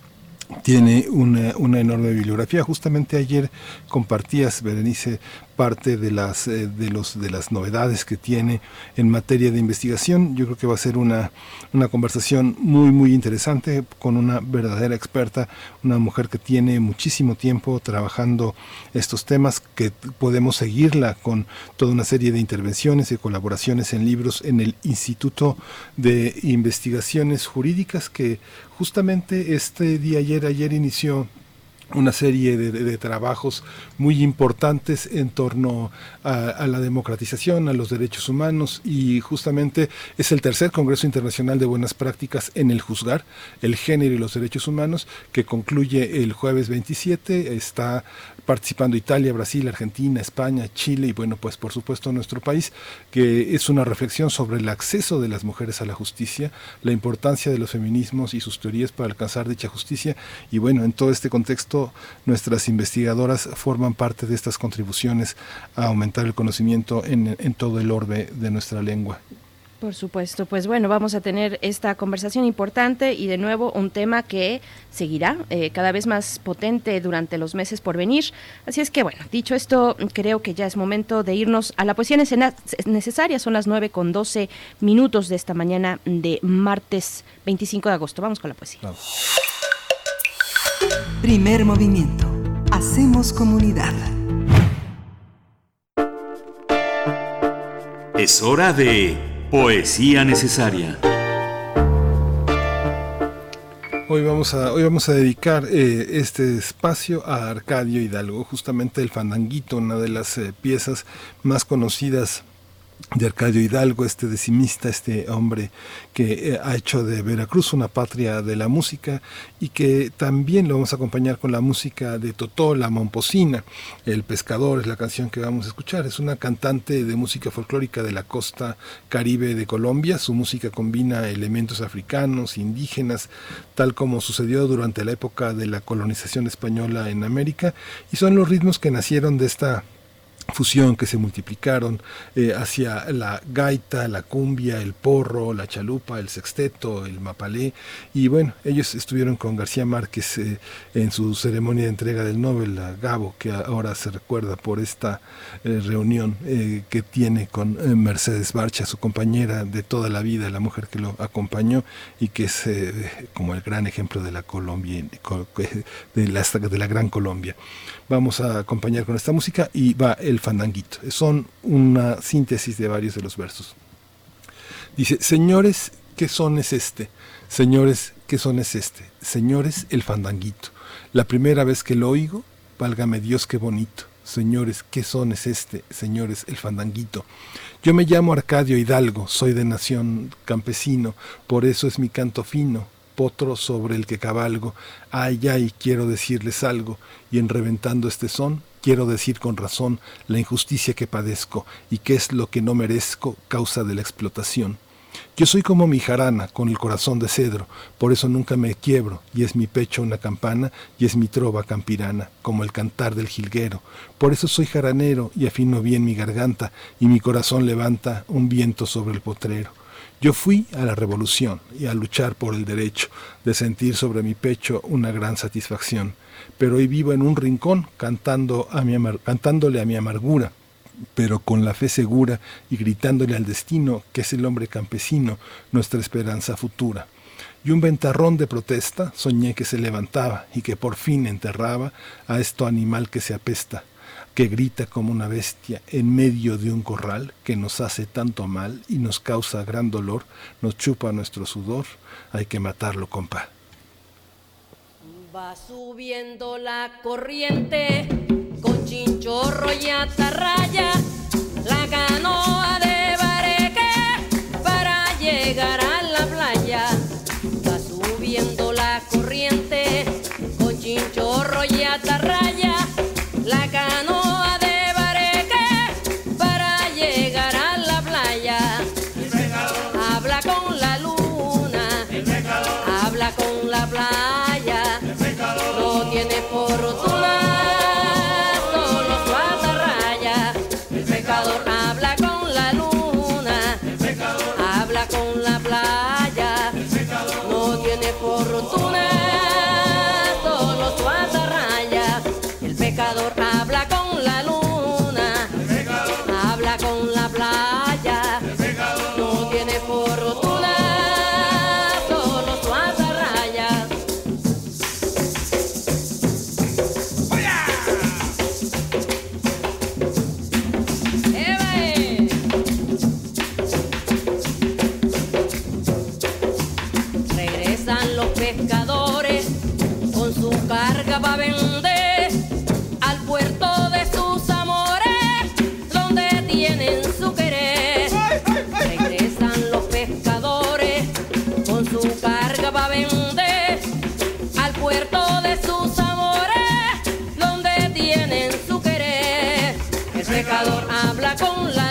[SPEAKER 1] tiene una, una, enorme bibliografía. Justamente ayer compartías, Berenice, parte de las, eh, de, los, de las novedades que tiene en materia de investigación. Yo creo que va a ser una, una conversación muy, muy interesante con una verdadera experta, una mujer que tiene muchísimo tiempo trabajando estos temas, que podemos seguirla con toda una serie de intervenciones y colaboraciones en libros en el Instituto de Investigaciones Jurídicas que justamente este día ayer, ayer inició una serie de, trabajos muy importantes en torno a, la democratización, a los derechos humanos y justamente es el tercer Congreso Internacional de Buenas Prácticas en el Juzgar, el género y los derechos humanos, que concluye el jueves 27. Está participando Italia, Brasil, Argentina, España, Chile y bueno, pues por supuesto nuestro país, que es una reflexión sobre el acceso de las mujeres a la justicia, la importancia de los feminismos y sus teorías para alcanzar dicha justicia y bueno, en todo este contexto nuestras investigadoras forman parte de estas contribuciones a aumentar el conocimiento en, en todo el orbe de nuestra lengua.
[SPEAKER 2] Por supuesto, pues bueno, vamos a tener esta conversación importante y de nuevo un tema que seguirá eh, cada vez más potente durante los meses por venir. Así es que bueno, dicho esto, creo que ya es momento de irnos a la poesía necesaria. Son las 9 con 12 minutos de esta mañana de martes 25 de agosto. Vamos con la poesía.
[SPEAKER 5] Primer movimiento. Hacemos comunidad.
[SPEAKER 3] Es hora de Poesía necesaria.
[SPEAKER 1] Hoy vamos a, hoy vamos a dedicar eh, este espacio a Arcadio Hidalgo, justamente el fandanguito, una de las eh, piezas más conocidas de Arcadio Hidalgo, este decimista, este hombre que eh, ha hecho de Veracruz una patria de la música y que también lo vamos a acompañar con la música de Totó, la Momposina, El Pescador es la canción que vamos a escuchar. Es una cantante de música folclórica de la costa caribe de Colombia. Su música combina elementos africanos, indígenas, tal como sucedió durante la época de la colonización española en América y son los ritmos que nacieron de esta fusión que se multiplicaron eh, hacia la gaita, la cumbia, el porro, la chalupa, el sexteto, el mapalé y bueno, ellos estuvieron con García Márquez eh, en su ceremonia de entrega del Nobel Gabo, que ahora se recuerda por esta eh, reunión que tiene con Mercedes Barcha, su compañera de toda la vida, la mujer que lo acompañó y que es como el gran ejemplo de la Colombia, de la gran Colombia. Vamos a acompañar con esta música y va el fandanguito. Son una síntesis de varios de los versos. Dice, señores, ¿qué son es este? Señores, ¿qué son es este? Señores, el fandanguito. La primera vez que lo oigo, válgame Dios, qué bonito. Señores, ¿qué son es este? Señores, el fandanguito. Yo me llamo Arcadio Hidalgo, soy de nación campesino, por eso es mi canto fino, potro sobre el que cabalgo. Ay, ay, quiero decirles algo, y en reventando este son, quiero decir con razón la injusticia que padezco y qué es lo que no merezco causa de la explotación. Yo soy como mi jarana, con el corazón de cedro, por eso nunca me quiebro, y es mi pecho una campana, y es mi trova campirana, como el cantar del jilguero. Por eso soy jaranero, y afino bien mi garganta, y mi corazón levanta un viento sobre el potrero. Yo fui a la revolución y a luchar por el derecho de sentir sobre mi pecho una gran satisfacción, pero hoy vivo en un rincón cantando a mi cantándole a mi amargura, pero con la fe segura y gritándole al destino que es el hombre campesino, nuestra esperanza futura. Y un ventarrón de protesta soñé que se levantaba y que por fin enterraba a esto animal que se apesta que grita como una bestia en medio de un corral que nos hace tanto mal y nos causa gran dolor, nos chupa nuestro sudor, hay que matarlo, compa.
[SPEAKER 17] Va subiendo la corriente con chinchorro y atarraya, la canoa de habla con la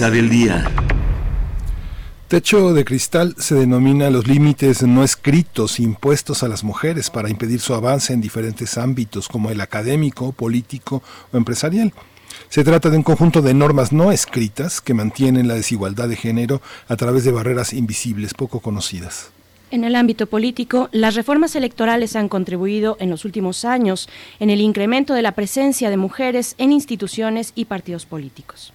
[SPEAKER 10] día.
[SPEAKER 1] Techo de cristal se denomina los límites no escritos impuestos a las mujeres para impedir su avance en diferentes ámbitos como el académico, político o empresarial. Se trata de un conjunto de normas no escritas que mantienen la desigualdad de género a través de barreras invisibles poco conocidas.
[SPEAKER 2] En el ámbito político, las reformas electorales han contribuido en los últimos años en el incremento de la presencia de mujeres en instituciones y partidos políticos.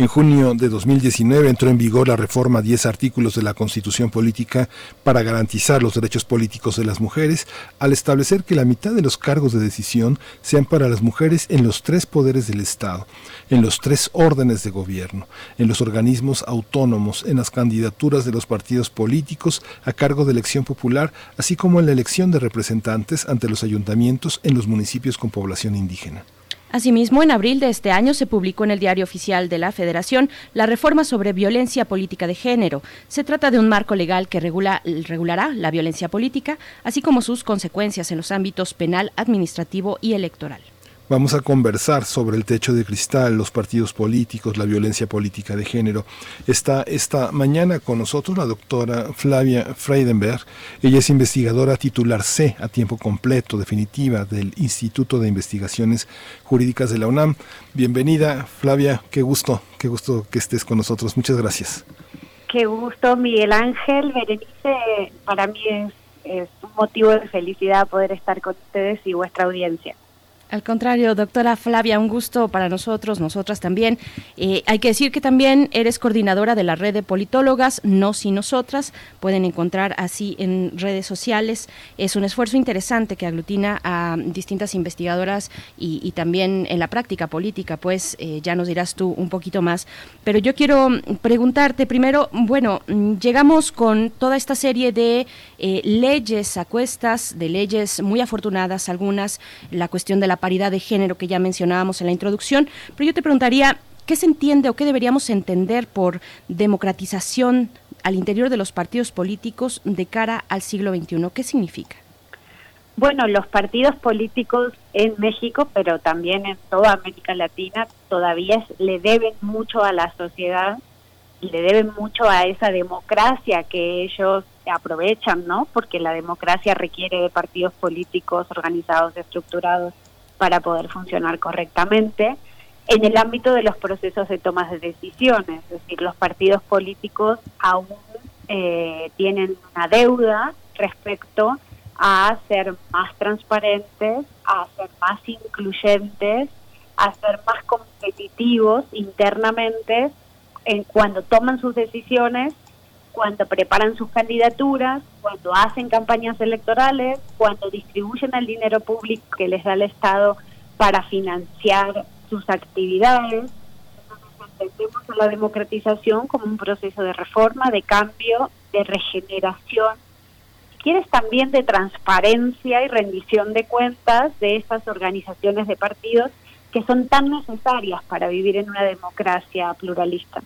[SPEAKER 1] En junio de 2019 entró en vigor la reforma a 10 artículos de la Constitución Política para garantizar los derechos políticos de las mujeres, al establecer que la mitad de los cargos de decisión sean para las mujeres en los tres poderes del Estado, en los tres órdenes de gobierno, en los organismos autónomos, en las candidaturas de los partidos políticos a cargo de elección popular, así como en la elección de representantes ante los ayuntamientos en los municipios con población indígena.
[SPEAKER 2] Asimismo, en abril de este año se publicó en el Diario Oficial de la Federación la reforma sobre violencia política de género. Se trata de un marco legal que regula, regulará la violencia política, así como sus consecuencias en los ámbitos penal, administrativo y electoral.
[SPEAKER 1] Vamos a conversar sobre el techo de cristal, los partidos políticos, la violencia política de género. Está esta mañana con nosotros la doctora Flavia Freidenberg. Ella es investigadora titular C a tiempo completo, definitiva, del Instituto de Investigaciones Jurídicas de la UNAM. Bienvenida, Flavia. Qué gusto, qué gusto que estés con nosotros. Muchas gracias.
[SPEAKER 18] Qué gusto, Miguel Ángel. Berenice, para mí es, es un motivo de felicidad poder estar con ustedes y vuestra audiencia.
[SPEAKER 2] Al contrario, doctora Flavia, un gusto para nosotros, nosotras también. Eh, hay que decir que también eres coordinadora de la red de politólogas, no si nosotras. Pueden encontrar así en redes sociales. Es un esfuerzo interesante que aglutina a distintas investigadoras y, también en la práctica política, pues eh, ya nos dirás tú un poquito más. Pero yo quiero preguntarte primero, bueno, llegamos con toda esta serie de eh, leyes a cuestas, de leyes muy afortunadas, algunas, la cuestión de la paridad de género que ya mencionábamos en la introducción, pero yo te preguntaría, ¿qué se entiende o qué deberíamos entender por democratización al interior de los partidos políticos de cara al siglo XXI? ¿Qué significa?
[SPEAKER 18] Bueno, los partidos políticos en México, pero también en toda América Latina, todavía le deben mucho a la sociedad, le deben mucho a esa democracia que ellos aprovechan, ¿no? Porque la democracia requiere de partidos políticos organizados, estructurados para poder funcionar correctamente en el ámbito de los procesos de tomas de decisiones, es decir, los partidos políticos aún eh, tienen una deuda respecto a ser más transparentes, a ser más incluyentes, a ser más competitivos internamente en cuando toman sus decisiones cuando preparan sus candidaturas, cuando hacen campañas electorales, cuando distribuyen el dinero público que les da el Estado para financiar sus actividades. entendemos a la democratización como un proceso de reforma, de cambio, de regeneración, si quieres también de transparencia y rendición de cuentas de estas organizaciones de partidos que son tan necesarias para vivir en una democracia pluralista.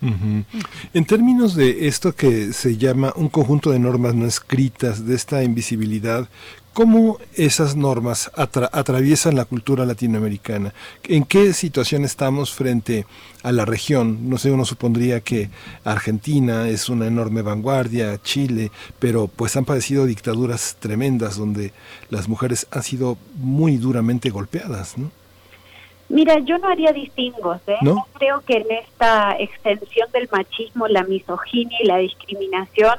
[SPEAKER 1] En términos de esto que se llama un conjunto de normas no escritas, de esta invisibilidad, ¿cómo esas normas atraviesan la cultura latinoamericana? ¿En qué situación estamos frente a la región? No sé, uno supondría que Argentina es una enorme vanguardia, Chile, pero pues han padecido dictaduras tremendas donde las mujeres han sido muy duramente golpeadas, ¿no?
[SPEAKER 18] Mira, yo no haría distingos. ¿eh? ¿No? creo que en esta extensión del machismo, la misoginia y la discriminación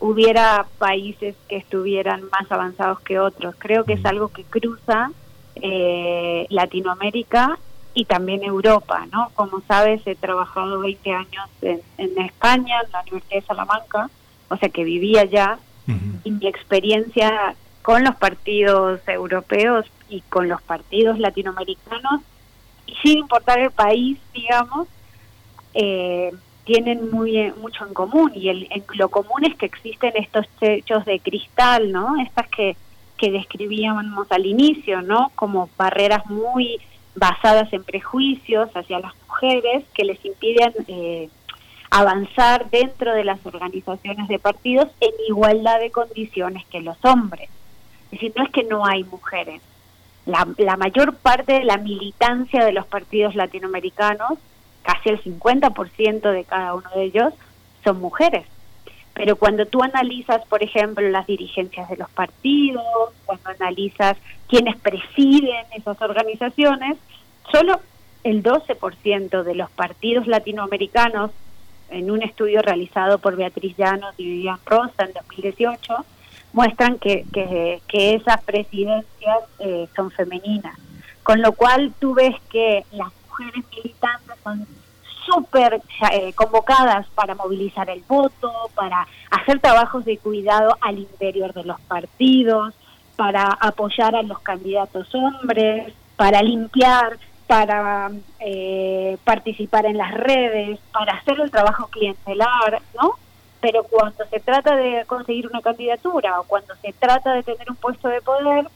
[SPEAKER 18] hubiera países que estuvieran más avanzados que otros. Creo que es algo que cruza eh, Latinoamérica y también Europa, ¿no? Como sabes, he trabajado 20 años en, en España, en la Universidad de Salamanca, o sea que vivía allá, y mi experiencia con los partidos europeos y con los partidos latinoamericanos sin importar el país, digamos, eh, tienen muy eh, mucho en común y el, lo común es que existen estos techos de cristal, ¿no? Estas que, que describíamos al inicio, ¿no? Como barreras muy basadas en prejuicios hacia las mujeres que les impiden eh, avanzar dentro de las organizaciones de partidos en igualdad de condiciones que los hombres. Es decir, no es que no hay mujeres, la, la mayor parte de la militancia de los partidos latinoamericanos, casi el 50% de cada uno de ellos, son mujeres. Pero cuando tú analizas, por ejemplo, las dirigencias de los partidos, cuando analizas quienes presiden esas organizaciones, solo el 12% de los partidos latinoamericanos, en un estudio realizado por Beatriz Llanos y Vivian Rosa en 2018, muestran que, que, esas presidencias eh, son femeninas. Con lo cual tú ves que las mujeres militantes son súper eh, convocadas para movilizar el voto, para hacer trabajos de cuidado al interior de los partidos, para apoyar a los candidatos hombres, para limpiar, para eh, participar en las redes, para hacer el trabajo clientelar, ¿no? Pero cuando se trata de conseguir una candidatura o cuando se trata de tener un puesto de poder,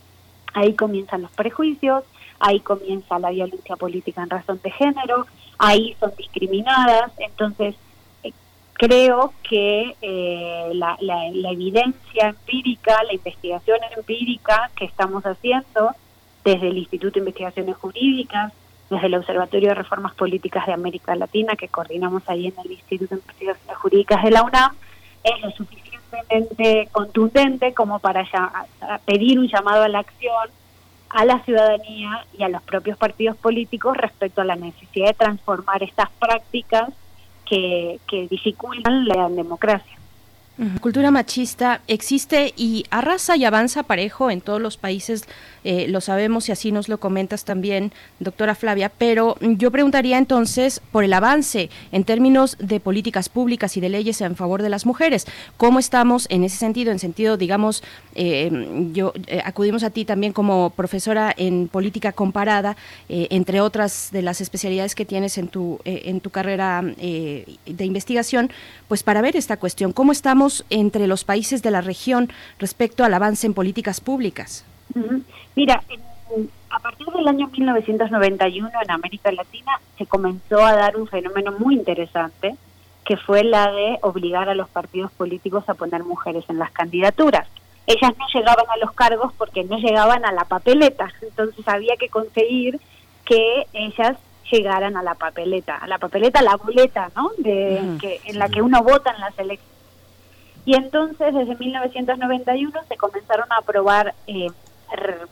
[SPEAKER 18] ahí comienzan los prejuicios, ahí comienza la violencia política en razón de género, ahí son discriminadas, entonces eh, creo que eh, la, evidencia empírica, la investigación empírica que estamos haciendo desde el Instituto de Investigaciones Jurídicas, desde el Observatorio de Reformas Políticas de América Latina, que coordinamos ahí en el Instituto de Investigaciones Jurídicas de la UNAM, es lo suficientemente contundente como para pedir un llamado a la acción a la ciudadanía y a los propios partidos políticos respecto a la necesidad de transformar estas prácticas que, que dificultan la democracia.
[SPEAKER 2] Cultura machista existe y arrasa y avanza parejo en todos los países eh, lo sabemos y así nos lo comentas también, doctora Flavia, pero yo preguntaría entonces por el avance en términos de políticas públicas y de leyes en favor de las mujeres. ¿Cómo estamos en ese sentido? En sentido, digamos, eh, yo eh, acudimos a ti también como profesora en política comparada, entre otras de las especialidades que tienes en tu, en tu carrera de investigación, pues para ver esta cuestión, ¿cómo estamos entre los países de la región respecto al avance en políticas públicas?
[SPEAKER 18] Mira, a partir del año 1991 en América Latina se comenzó a dar un fenómeno muy interesante, que fue la de obligar a los partidos políticos a poner mujeres en las candidaturas. Ellas no llegaban a los cargos porque no llegaban a la papeleta, entonces había que conseguir que ellas llegaran a la papeleta, a la papeleta, la boleta, ¿no? De, que, en la que uno vota en las elecciones. Y entonces, desde 1991 se comenzaron a aprobar eh,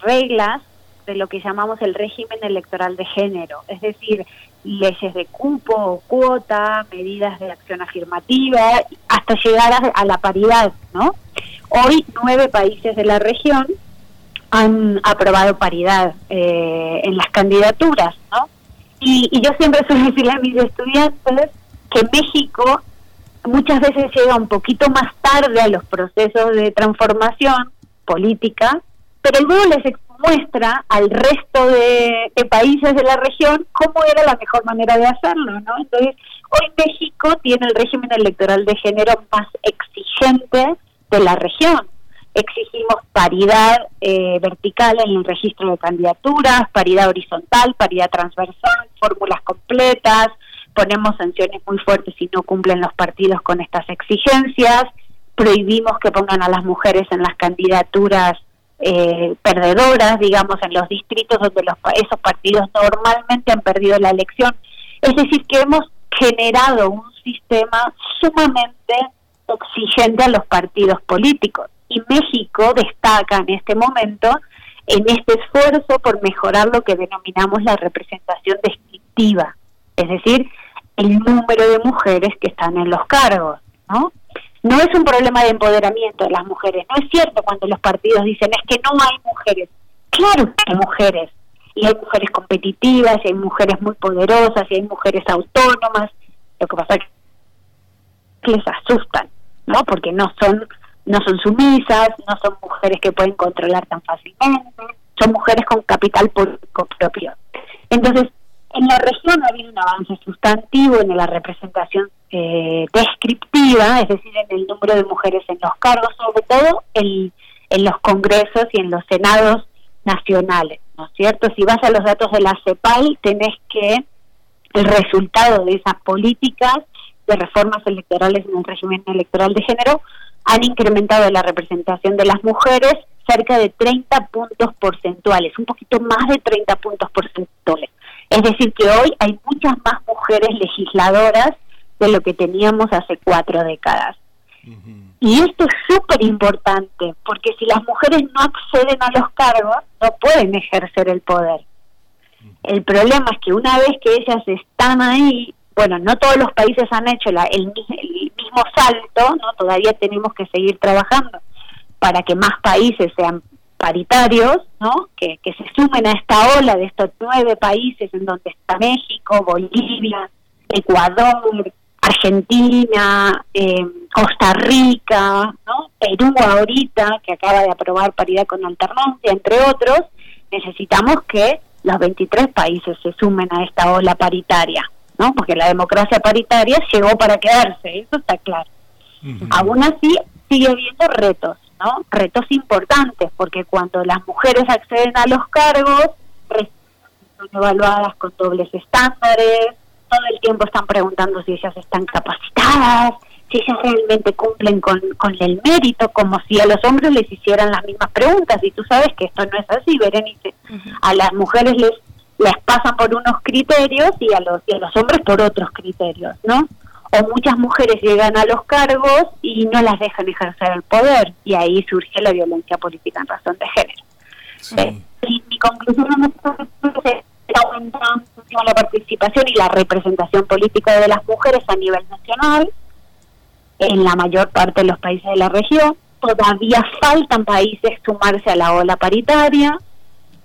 [SPEAKER 18] reglas de lo que llamamos el régimen electoral de género, es decir, leyes de cupo cuota, medidas de acción afirmativa, hasta llegar a, la paridad, ¿no? Hoy nueve países de la región han aprobado paridad eh, en las candidaturas, ¿no? Y, y yo siempre suelo decirle a mis estudiantes que México muchas veces llega un poquito más tarde a los procesos de transformación política pero luego les muestra al resto de, países de la región cómo era la mejor manera de hacerlo, ¿no? Entonces, hoy México tiene el régimen electoral de género más exigente de la región. Exigimos paridad eh, vertical en el registro de candidaturas, paridad horizontal, paridad transversal, fórmulas completas, ponemos sanciones muy fuertes si no cumplen los partidos con estas exigencias, prohibimos que pongan a las mujeres en las candidaturas eh, perdedoras, digamos, en los distritos donde los, esos partidos normalmente han perdido la elección. Es decir, que hemos generado un sistema sumamente exigente a los partidos políticos. Y México destaca en este momento en este esfuerzo por mejorar lo que denominamos la representación descriptiva, es decir, el número de mujeres que están en los cargos, ¿no? No es un problema de empoderamiento de las mujeres. No es cierto cuando los partidos dicen es que no hay mujeres. Claro que hay mujeres. Y hay mujeres competitivas, y hay mujeres muy poderosas, y hay mujeres autónomas. Lo que pasa es que les asustan, ¿no? Porque no son no son sumisas, no son mujeres que pueden controlar tan fácilmente, son mujeres con capital propio. Entonces, en la región ha habido un avance sustantivo en la representación eh, descriptiva, es decir, en el número de mujeres en los cargos, sobre todo en, en los congresos y en los senados nacionales, ¿no es cierto? Si vas a los datos de la CEPAL, tenés que el resultado de esas políticas de reformas electorales en el régimen electoral de género han incrementado la representación de las mujeres cerca de 30 puntos porcentuales, un poquito más de 30 puntos porcentuales. Es decir, que hoy hay muchas más mujeres legisladoras de lo que teníamos hace cuatro décadas. Y esto es súper importante, porque si las mujeres no acceden a los cargos, no pueden ejercer el poder. El problema es que una vez que ellas están ahí, bueno, no todos los países han hecho el, el, mismo salto, no todavía tenemos que seguir trabajando para que más países sean paritarios, ¿no? Que, se sumen a esta ola de estos nueve países en donde está México, Bolivia, Ecuador, Argentina, eh, Costa Rica, ¿no? Perú ahorita, que acaba de aprobar paridad con alternancia, entre otros, necesitamos que los 23 países se sumen a esta ola paritaria, ¿no? Porque la democracia paritaria llegó para quedarse, eso está claro. Aún así, sigue habiendo retos, ¿no? Retos importantes, porque cuando las mujeres acceden a los cargos, son evaluadas con dobles estándares, todo el tiempo están preguntando si ellas están capacitadas, si ellas realmente cumplen con, con el mérito, como si a los hombres les hicieran las mismas preguntas. Y tú sabes que esto no es así, Berenice. A las mujeres les, les pasan por unos criterios y a, los, y a los hombres por otros criterios, ¿no? O muchas mujeres llegan a los cargos y no las dejan ejercer el poder, y ahí surge la violencia política en razón de género. Eh, y mi conclusión es la participación y la representación política de las mujeres a nivel nacional en la mayor parte de los países de la región. Todavía faltan países sumarse a la ola paritaria.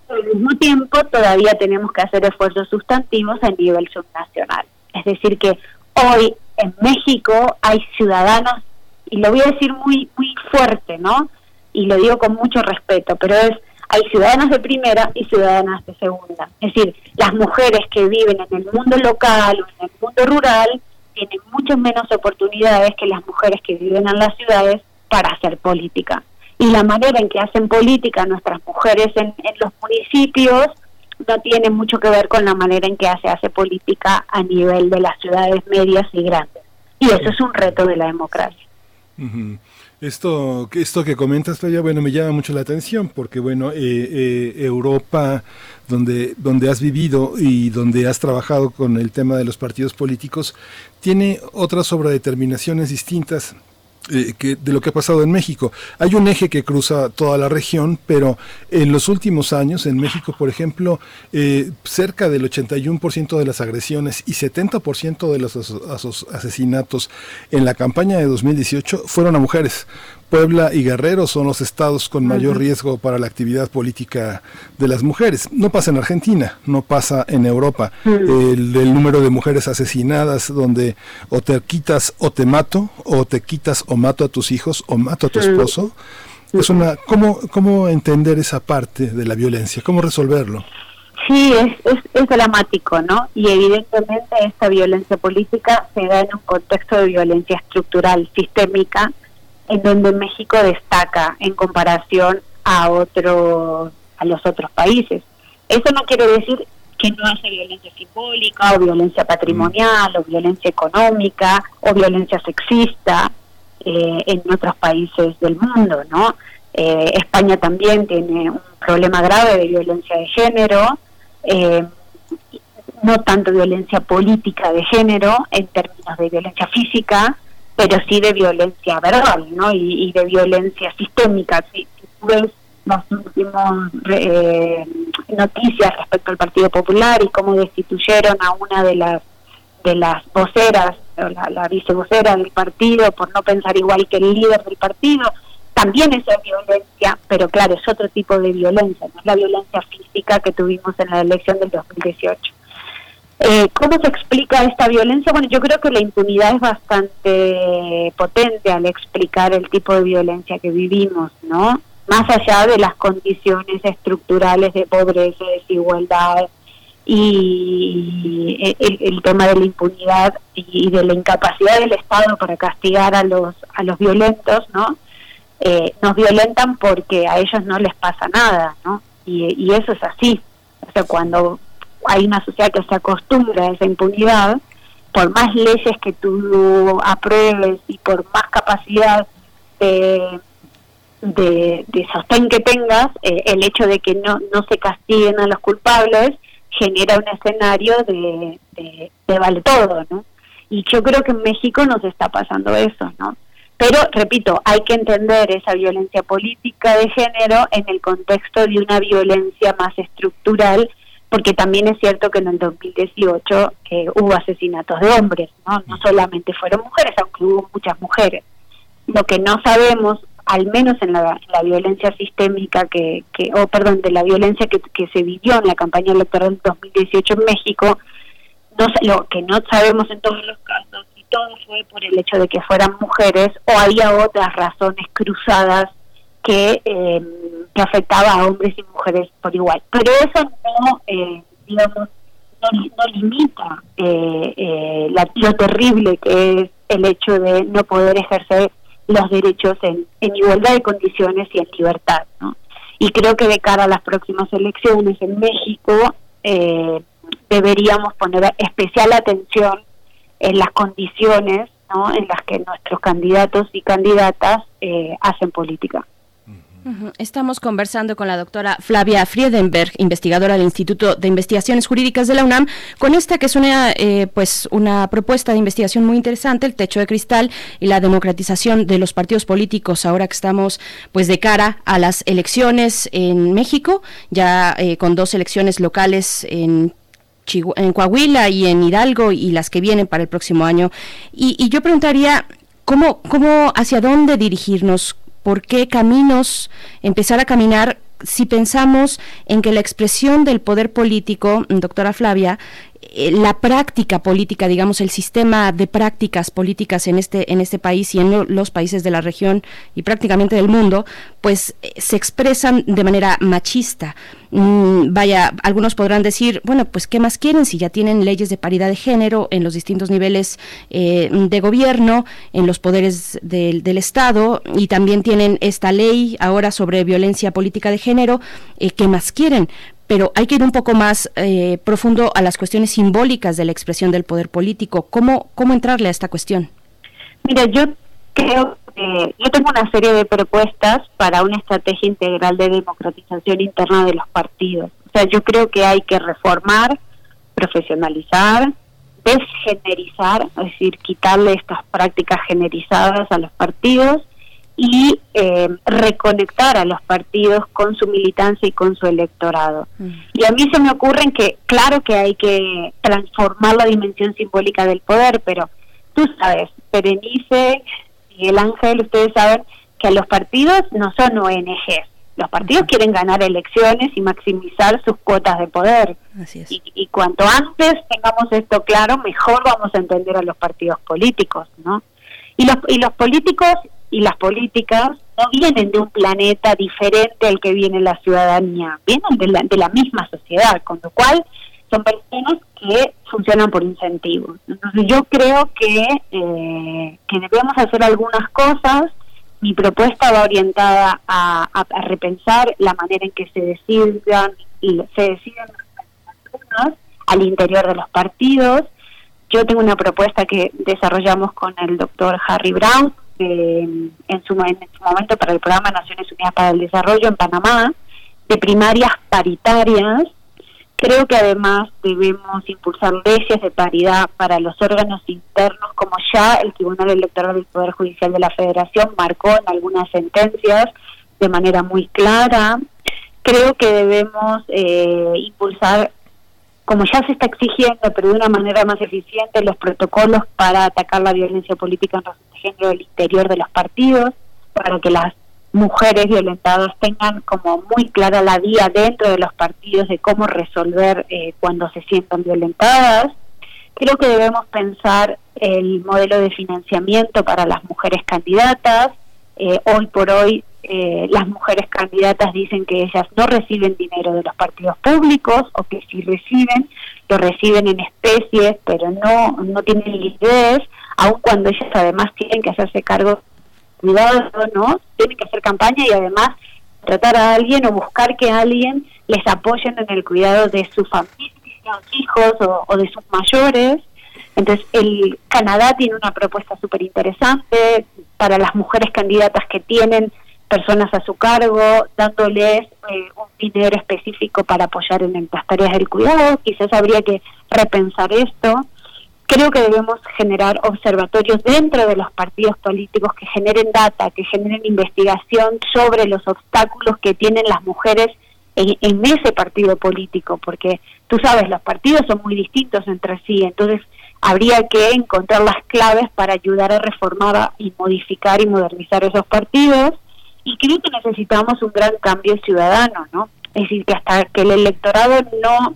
[SPEAKER 18] Al mismo tiempo, todavía tenemos que hacer esfuerzos sustantivos a nivel subnacional. Es decir, que hoy en México hay ciudadanos, y lo voy a decir muy, muy fuerte, ¿no? Y lo digo con mucho respeto, pero es hay ciudadanas de primera y ciudadanas de segunda. Es decir, las mujeres que viven en el mundo local o en el mundo rural tienen muchas menos oportunidades que las mujeres que viven en las ciudades para hacer política. Y la manera en que hacen política nuestras mujeres en, los municipios no tiene mucho que ver con la manera en que se hace política a nivel de las ciudades medias y grandes. Y eso es un reto de la democracia.
[SPEAKER 1] Esto, esto que comentas, ya bueno, me llama mucho la atención porque, bueno, eh, eh, Europa, donde, donde has vivido y donde has trabajado con el tema de los partidos políticos, tiene otras sobredeterminaciones distintas eh, que, de lo que ha pasado en México. Hay un eje que cruza toda la región, pero en los últimos años, en México, por ejemplo, eh, cerca del 81% de las agresiones y 70% de los asesinatos en la campaña de 2018 fueron a mujeres. Puebla y Guerrero son los estados con mayor riesgo para la actividad política de las mujeres. No pasa en Argentina, no pasa en Europa. el, número de mujeres asesinadas donde o te quitas o te mato, o te quitas o mato a tus hijos, o mato a tu esposo. Es una, ¿cómo, ¿Cómo entender esa parte de la violencia? ¿Cómo resolverlo?
[SPEAKER 18] Sí, es, es, es, dramático, ¿no? Y evidentemente esta violencia política se da en un contexto de violencia estructural, sistémica, en donde México destaca en comparación a otros a los otros países. Eso no quiere decir que no haya violencia simbólica o violencia patrimonial o violencia económica o violencia sexista eh, en otros países del mundo, ¿no? Eh, España también tiene un problema grave de violencia de género, eh, no tanto violencia política de género en términos de violencia física, pero sí de violencia verbal, ¿no? Y, de violencia sistémica. Si, tú ves las últimas eh, noticias respecto al Partido Popular y cómo destituyeron a una de las de las voceras, la, la vicevocera del partido, por no pensar igual que el líder del partido, también es violencia, pero claro, es otro tipo de violencia, no es la violencia física que tuvimos en la elección del 2018. Eh, ¿Cómo se explica esta violencia? Bueno, yo creo que la impunidad es bastante potente al explicar el tipo de violencia que vivimos, ¿no? Más allá de las condiciones estructurales de pobreza, desigualdad y el, tema de la impunidad y de la incapacidad del Estado para castigar a los a los violentos, ¿no? Eh, nos violentan porque a ellos no les pasa nada, ¿no? Y eso es así. O sea, cuando hay una sociedad que se acostumbra a esa impunidad, por más leyes que tú apruebes y por más capacidad de, sostén que tengas, eh, el hecho de que no, no se castiguen a los culpables genera un escenario de, de, vale todo, ¿no? Y yo creo que en México nos está pasando eso, ¿no? Pero, repito, hay que entender esa violencia política de género en el contexto de una violencia más estructural porque también es cierto que en el 2018 eh, hubo asesinatos de hombres, ¿no? no solamente fueron mujeres, aunque hubo muchas mujeres. Lo que no sabemos, al menos en la, violencia sistémica que, que, o perdón, de la violencia que, que se vivió en la campaña electoral del 2018 en México, no lo que no sabemos en todos los casos, si todo fue por el hecho de que fueran mujeres o había otras razones cruzadas que, eh, que afectaba a hombres y mujeres por igual. Pero eso no, eh, digamos, no, limita eh, eh, lo terrible que es el hecho de no poder ejercer los derechos en, en igualdad de condiciones y en libertad. ¿no? Y creo que de cara a las próximas elecciones en México eh, deberíamos poner especial atención en las condiciones ¿no? en las que nuestros candidatos y candidatas eh, hacen política.
[SPEAKER 2] Estamos conversando con la doctora Flavia Friedenberg, investigadora del Instituto de Investigaciones Jurídicas de la UNAM, con esta que es una, eh, pues una propuesta de investigación muy interesante, el techo de cristal y la democratización de los partidos políticos. Ahora que estamos, pues, de cara a las elecciones en México, ya eh, con dos elecciones locales en en Coahuila y en Hidalgo y las que vienen para el próximo año. Y, y yo preguntaría, ¿cómo, cómo, hacia dónde dirigirnos? Por qué caminos empezar a caminar si pensamos en que la expresión del poder político, doctora Flavia, la práctica política, digamos, el sistema de prácticas políticas en este, en este país y en los países de la región y prácticamente del mundo, pues eh, se expresan de manera machista. Mm, vaya, algunos podrán decir, bueno, pues ¿qué más quieren si ya tienen leyes de paridad de género en los distintos niveles eh, de gobierno, en los poderes del, Estado y también tienen esta ley ahora sobre violencia política de género? ¿Qué más quieren? Pero hay que ir un poco más eh, profundo a las cuestiones simbólicas de la expresión del poder político. ¿Cómo, cómo entrarle a esta cuestión?
[SPEAKER 18] Mira, yo creo que yo tengo una serie de propuestas para una estrategia integral de democratización interna de los partidos. O sea, yo creo que hay que reformar, profesionalizar, desgenerizar, es decir, quitarle estas prácticas generizadas a los partidos y eh, reconectar a los partidos con su militancia y con su electorado. Mm. Y a mí se me ocurre que, claro que hay que transformar la dimensión simbólica del poder, pero tú sabes, Berenice y el Ángel, ustedes saben que los partidos no son ONGs. Los partidos quieren ganar elecciones y maximizar sus cuotas de poder. Y, y cuanto antes tengamos esto claro, mejor vamos a entender a los partidos políticos, ¿no? Y los, y los políticos y las políticas no vienen de un planeta diferente al que viene la ciudadanía, vienen de la, de la misma sociedad, con lo cual son personas que funcionan por incentivos. Entonces yo creo que, eh, que debemos hacer algunas cosas. Mi propuesta va orientada a, a, repensar la manera en que se decidan, se deciden las al interior de los partidos. Yo tengo una propuesta que desarrollamos con el doctor Harry Brown, en, su, momento para el programa Naciones Unidas para el Desarrollo en Panamá, de primarias paritarias. Creo que además debemos impulsar leyes de paridad para los órganos internos, como ya el Tribunal Electoral del Poder Judicial de la Federación marcó en algunas sentencias de manera muy clara. Creo que debemos eh, impulsar como ya se está exigiendo, pero de una manera más eficiente, los protocolos para atacar la violencia política en razón de género del interior de los partidos, para que las mujeres violentadas tengan como muy clara la vía dentro de los partidos de cómo resolver eh, cuando se sientan violentadas. Creo que debemos pensar el modelo de financiamiento para las mujeres candidatas. Eh, hoy por hoy eh, las mujeres candidatas dicen que ellas no reciben dinero de los partidos públicos o que si reciben, lo reciben en especies, pero no, no tienen liquidez, aun cuando ellas además tienen que hacerse cargo, cuidado, ¿no? Tienen que hacer campaña y además tratar a alguien o buscar que alguien les apoyen en el cuidado de su familia, hijos o, de sus mayores. Entonces, el Canadá tiene una propuesta súper interesante para las mujeres candidatas que tienen personas a su cargo, dándoles eh, un dinero específico para apoyar en las tareas del cuidado. Quizás habría que repensar esto. Creo que debemos generar observatorios dentro de los partidos políticos que generen data, que generen investigación sobre los obstáculos que tienen las mujeres en, ese partido político, porque tú sabes, los partidos son muy distintos entre sí, entonces habría que encontrar las claves para ayudar a reformar y modificar y modernizar esos partidos y creo que necesitamos un gran cambio ciudadano, ¿no? Es decir, que hasta que el electorado no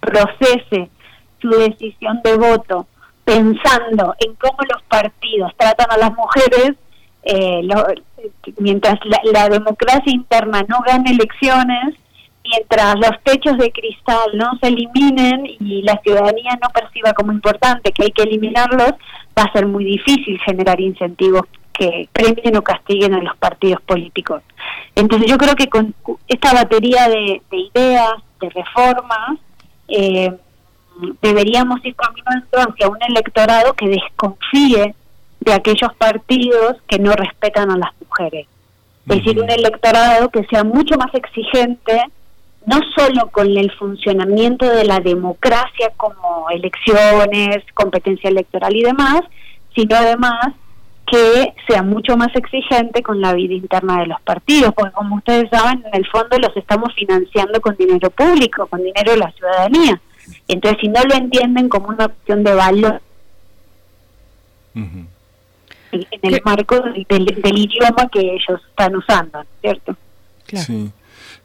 [SPEAKER 18] procese su decisión de voto pensando en cómo los partidos tratan a las mujeres, eh, mientras la, democracia interna no gane elecciones, mientras los techos de cristal no se eliminen y la ciudadanía no perciba como importante que hay que eliminarlos, va a ser muy difícil generar incentivos que premien o castiguen a los partidos políticos. Entonces yo creo que con esta batería de, ideas, de reformas, eh, deberíamos ir caminando hacia un electorado que desconfíe de aquellos partidos que no respetan a las mujeres. Es decir, un electorado que sea mucho más exigente, no solo con el funcionamiento de la democracia como elecciones, competencia electoral y demás, sino además que sea mucho más exigente con la vida interna de los partidos, porque como ustedes saben, en el fondo los estamos financiando con dinero público, con dinero de la ciudadanía. Entonces, si no lo entienden como una opción de valor en, el marco del, del, idioma que ellos están usando, ¿cierto?
[SPEAKER 1] Claro. Sí.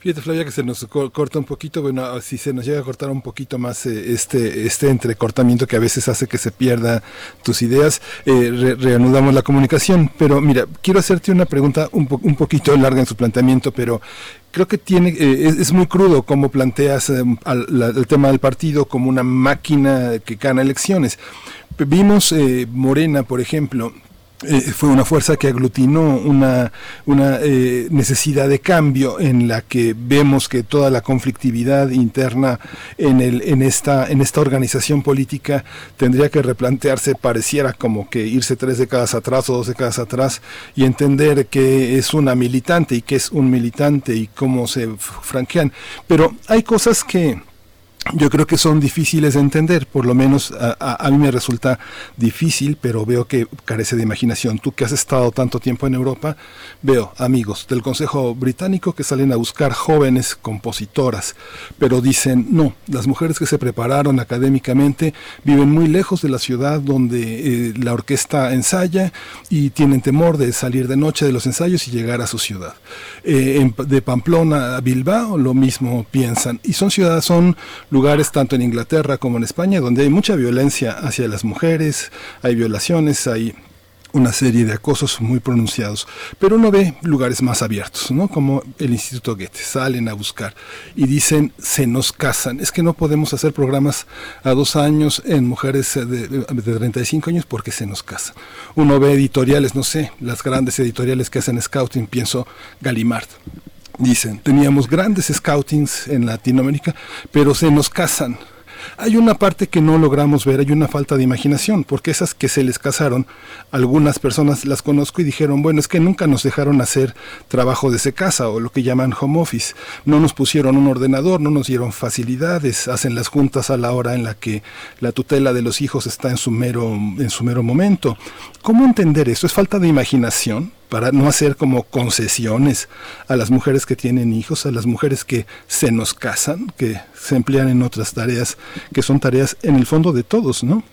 [SPEAKER 1] Fíjate, Flavia, que se nos corta un poquito, bueno, si se nos llega a cortar un poquito más eh, este, este entrecortamiento que a veces hace que se pierda tus ideas, eh, reanudamos la comunicación. Pero mira, quiero hacerte una pregunta un, un poquito larga en su planteamiento, pero creo que tiene eh, es, muy crudo como planteas el tema del partido como una máquina que gana elecciones. Vimos Morena, por ejemplo, eh, fue una fuerza que aglutinó una, una eh, necesidad de cambio en la que vemos que toda la conflictividad interna en, el, en, esta, en esta organización política tendría que replantearse, pareciera como que irse tres décadas atrás o dos décadas atrás y entender que es una militante y que es un militante y cómo se franquean. Pero hay cosas que yo creo que son difíciles de entender, por lo menos a, mí me resulta difícil, pero veo que carece de imaginación. Tú que has estado tanto tiempo en Europa, veo amigos del Consejo Británico que salen a buscar jóvenes compositoras, pero dicen, no, las mujeres que se prepararon académicamente viven muy lejos de la ciudad donde eh, la orquesta ensaya y tienen temor de salir de noche de los ensayos y llegar a su ciudad. Eh, de Pamplona a Bilbao lo mismo piensan, y son ciudades, son lugares tanto en Inglaterra como en España donde hay mucha violencia hacia las mujeres, hay violaciones, hay una serie de acosos muy pronunciados, pero uno ve lugares más abiertos, ¿no? Como el Instituto Goethe, salen a buscar y dicen, se nos casan, es que no podemos hacer programas a dos años en mujeres de, de 35 años porque se nos casan. Uno ve editoriales, no sé, las grandes editoriales que hacen scouting, pienso Galimard, Dicen, teníamos grandes scoutings en Latinoamérica, pero se nos casan. Hay una parte que no logramos ver, hay una falta de imaginación, porque esas que se les casaron, algunas personas las conozco y dijeron, bueno, es que nunca nos dejaron hacer trabajo desde casa o lo que llaman home office. No nos pusieron un ordenador, no nos dieron facilidades, hacen las juntas a la hora en la que la tutela de los hijos está en su mero, en su mero momento. ¿Cómo entender eso? ¿Es falta de imaginación? Para no hacer como concesiones a las mujeres que tienen hijos, a las mujeres que se nos casan, que se emplean en otras tareas, que son tareas en el fondo de todos, ¿no?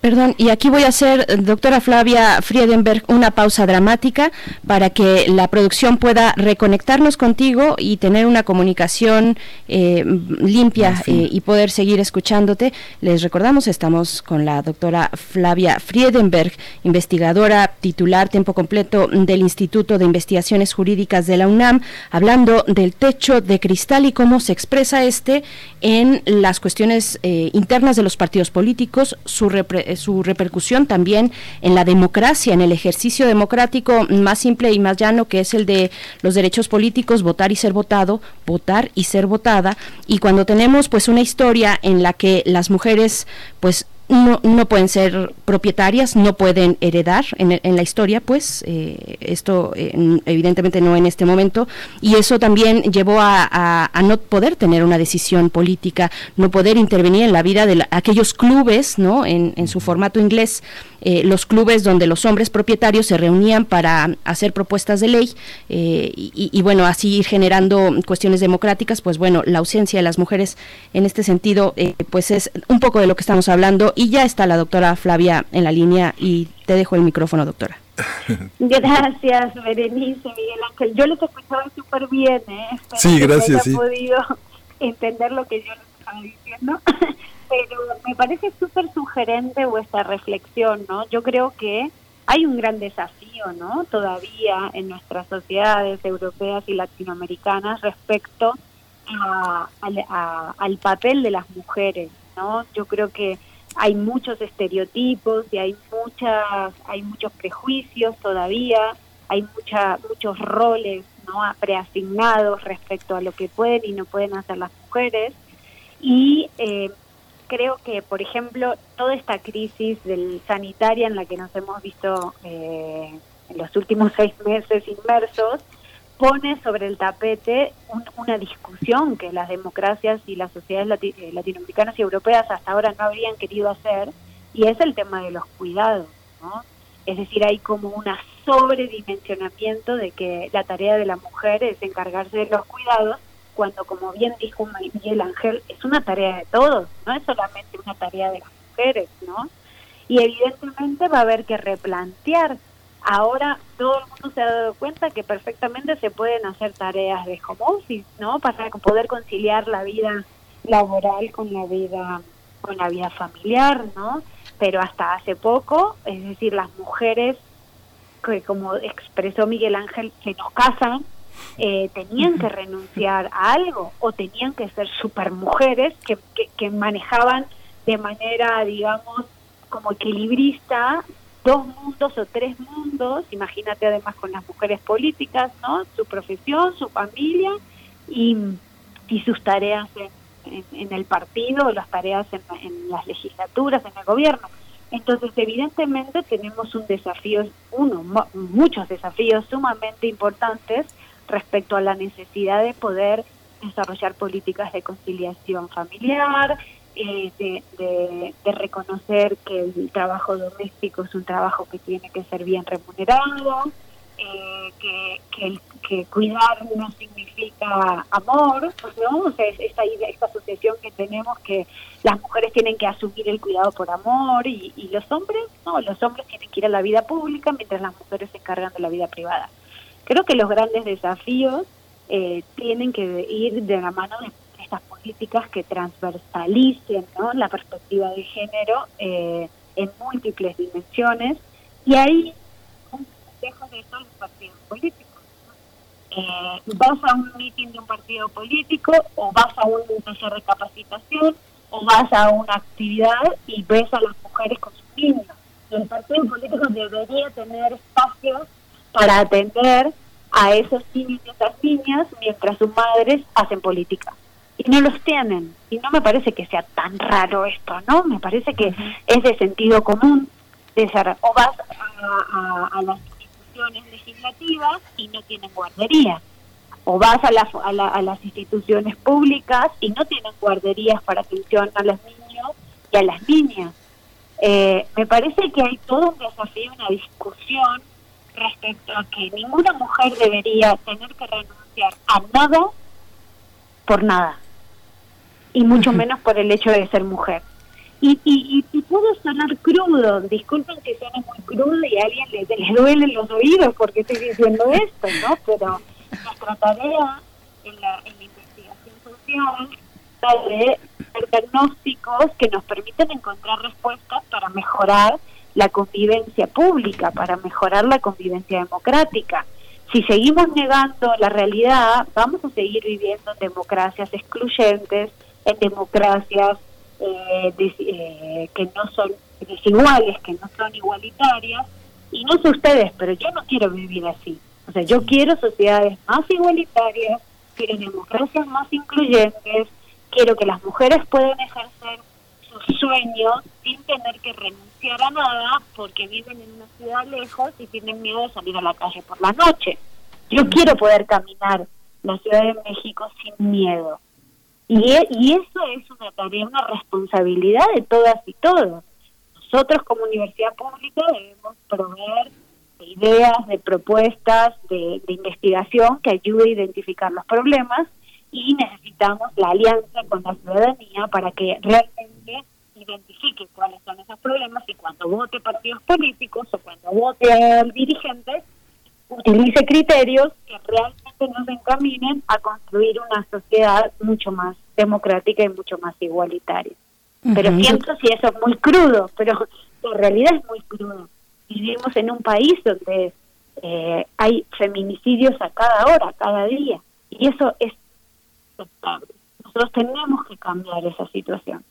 [SPEAKER 2] Perdón, y aquí voy a hacer, doctora Flavia Friedenberg, una pausa dramática para que la producción pueda reconectarnos contigo y tener una comunicación eh, limpia eh, y poder seguir escuchándote. Les recordamos, estamos con la doctora Flavia Friedenberg, investigadora titular tiempo completo del Instituto de Investigaciones Jurídicas de la UNAM, hablando del techo de cristal y cómo se expresa este en las cuestiones eh, internas de los partidos políticos, su representación eh, su repercusión también en la democracia, en el ejercicio democrático más simple y más llano que es el de los derechos políticos, votar y ser votado, votar y ser votada. Y cuando tenemos pues una historia en la que las mujeres pues no, pueden ser propietarias, no pueden heredar en, la historia, pues eh, esto eh, evidentemente no en este momento, y eso también llevó a, no poder tener una decisión política, no poder intervenir en la vida de aquellos clubes, ¿no? En, su formato inglés eh, los clubes donde los hombres propietarios se reunían para hacer propuestas de ley eh, y, bueno, así ir generando cuestiones democráticas, pues bueno, la ausencia de las mujeres en este sentido, pues es un poco de lo que estamos hablando y ya está la doctora Flavia en la línea y te dejo el micrófono, doctora.
[SPEAKER 18] Gracias, Berenice, Miguel Ángel. Yo les escuchaba súper bien, ¿eh?
[SPEAKER 1] sí, gracias.
[SPEAKER 18] Que podido *laughs* entender lo que yo les estaba diciendo. *laughs* pero me parece súper sugerente vuestra reflexión, ¿no? Yo creo que hay un gran desafío, ¿no? Todavía en nuestras sociedades europeas y latinoamericanas respecto al papel de las mujeres, ¿no? Yo creo que hay muchos estereotipos y hay muchas, hay muchos prejuicios todavía, hay mucha, muchos roles, ¿no? Preasignados respecto a lo que pueden y no pueden hacer las mujeres y eh, creo que, por ejemplo, toda esta crisis del sanitaria en la que nos hemos visto eh, en los últimos seis meses inmersos, pone sobre el tapete una discusión que las democracias y las sociedades eh, latinoamericanas y europeas hasta ahora no habrían querido hacer, y es el tema de los cuidados, ¿no? Es decir, hay como un sobredimensionamiento de que la tarea de la mujer es encargarse de los cuidados cuando, como bien dijo Miguel Ángel, es una tarea de todos, no es solamente una tarea de las mujeres, ¿no? Y evidentemente va a haber que replantear. Ahora todo el mundo se ha dado cuenta que perfectamente se pueden hacer tareas de home office, ¿no? Para poder conciliar la vida laboral con la vida con la vida familiar, ¿no? Pero hasta hace poco, es decir, las mujeres que como expresó Miguel Ángel, que nos casan, eh, tenían que renunciar a algo o tenían que ser supermujeres que, que, manejaban de manera, digamos, como equilibrista dos mundos o tres mundos, imagínate además con las mujeres políticas, ¿no? Su profesión, su familia y, y sus tareas en, en, el partido, las tareas en, en, las legislaturas, en el gobierno. Entonces, evidentemente tenemos un desafío, uno, muchos desafíos sumamente importantes respecto a la necesidad de poder desarrollar políticas de conciliación familiar, eh, de, reconocer que el trabajo doméstico es un trabajo que tiene que ser bien remunerado, eh, que, que, cuidar no significa amor, ¿no? O sea, esta, esta asociación que tenemos que las mujeres tienen que asumir el cuidado por amor y, y los hombres, no, los hombres tienen que ir a la vida pública mientras las mujeres se encargan de la vida privada. Creo que los grandes desafíos eh, tienen que ir de la mano de estas políticas que transversalicen la perspectiva de género eh, en múltiples dimensiones y ahí un de todos los partidos políticos. Eh, vas a un mitin de un partido político o vas a un taller de capacitación o vas a una actividad y ves a las mujeres con sus niños. el partido político debería tener espacios para atender a esos niños y esas niñas mientras sus madres hacen política. Y no los tienen. Y no me parece que sea tan raro esto, ¿no? Me parece que es de sentido común. De ser, o vas a, las instituciones legislativas y no tienen guardería. O vas a, a, las instituciones públicas y no tienen guarderías para atención a los niños y a las niñas. Eh, me parece que hay todo un desafío, una discusión respecto a que ninguna mujer debería tener que renunciar a nada por nada, y mucho menos por el hecho de ser mujer. Y, y, y, puedo sonar crudo, disculpen que suene muy crudo y a alguien le, le duelen los oídos porque estoy diciendo esto, ¿no? Pero nuestra tarea en la, en la investigación social es de hacer diagnósticos que nos permiten encontrar respuestas para mejorar la convivencia pública, para mejorar la convivencia democrática. Si seguimos negando la realidad, vamos a seguir viviendo en democracias excluyentes, en democracias eh, eh, que no son desiguales, que no son igualitarias. Y no sé ustedes, pero yo no quiero vivir así. O sea, yo quiero sociedades más igualitarias, quiero democracias más incluyentes, quiero que las mujeres puedan ejercer sus sueños sin tener que renunciar a nada porque viven en una ciudad lejos y tienen miedo de salir a la calle por la noche. Yo quiero poder caminar la Ciudad de México sin miedo. Y, e, y eso es una tarea, una responsabilidad de todas y todos. Nosotros como universidad pública debemos proveer ideas, de propuestas, de, investigación que ayude a identificar los problemas y necesitamos la alianza con la ciudadanía para que realmente identifique cuáles son esos problemas y cuando vote partidos políticos o cuando vote al dirigente utilice criterios que realmente nos encaminen a construir una sociedad mucho más democrática y mucho más igualitaria. Pero pienso si eso es muy crudo, pero la realidad es muy cruda. Vivimos en un país donde eh, hay feminicidios a cada hora, cada día, y eso es aceptable. Nosotros tenemos que cambiar esa situación.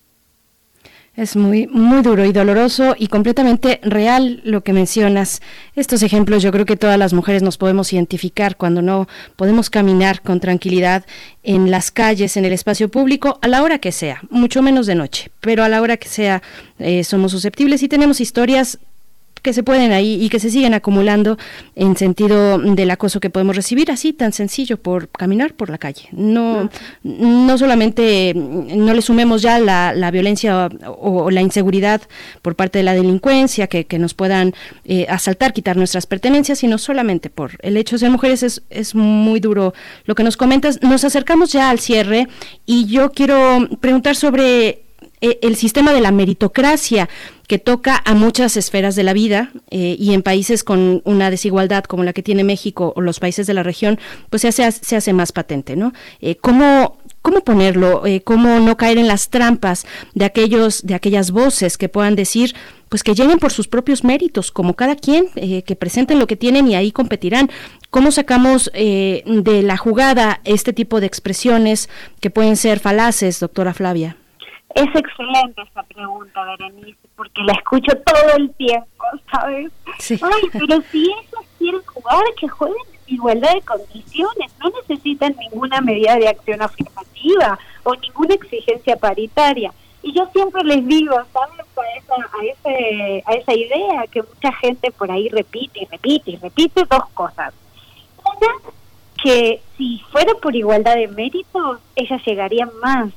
[SPEAKER 2] Es muy, muy duro y doloroso y completamente real lo que mencionas. Estos ejemplos yo creo que todas las mujeres nos podemos identificar cuando no podemos caminar con tranquilidad en las calles, en el espacio público, a la hora que sea, mucho menos de noche, pero a la hora que sea eh, somos susceptibles y tenemos historias que se pueden ahí y que se siguen acumulando en sentido del acoso que podemos recibir así tan sencillo por caminar por la calle. No, no solamente no le sumemos ya la, la violencia o, la inseguridad por parte de la delincuencia que, que nos puedan eh, asaltar, quitar nuestras pertenencias, sino solamente por el hecho de ser mujeres es, es muy duro lo que nos comentas. Nos acercamos ya al cierre y yo quiero preguntar sobre eh, el sistema de la meritocracia que toca a muchas esferas de la vida eh, y en países con una desigualdad como la que tiene México o los países de la región, pues se hace, se hace más patente, ¿no? Eh, ¿Cómo cómo ponerlo, cómo no caer en las trampas de aquellos, de aquellas voces que puedan decir, pues que lleguen por sus propios méritos, como cada quien, que presenten lo que tienen y ahí competirán. ¿Cómo sacamos de la jugada este tipo de expresiones que pueden ser falaces, doctora Flavia?
[SPEAKER 18] Es excelente esa pregunta, Berenice, porque la escucho todo el tiempo, ¿sabes? Ay, pero si ellos quieren jugar, que jueguen en igualdad de condiciones, no necesitan ninguna medida de acción afirmativa o ninguna exigencia paritaria. Y yo siempre les digo, ¿sabes? A esa, a, ese, a esa idea que mucha gente por ahí repite y repite y repite dos cosas. Una, que si fuera por igualdad de méritos, ellas llegarían más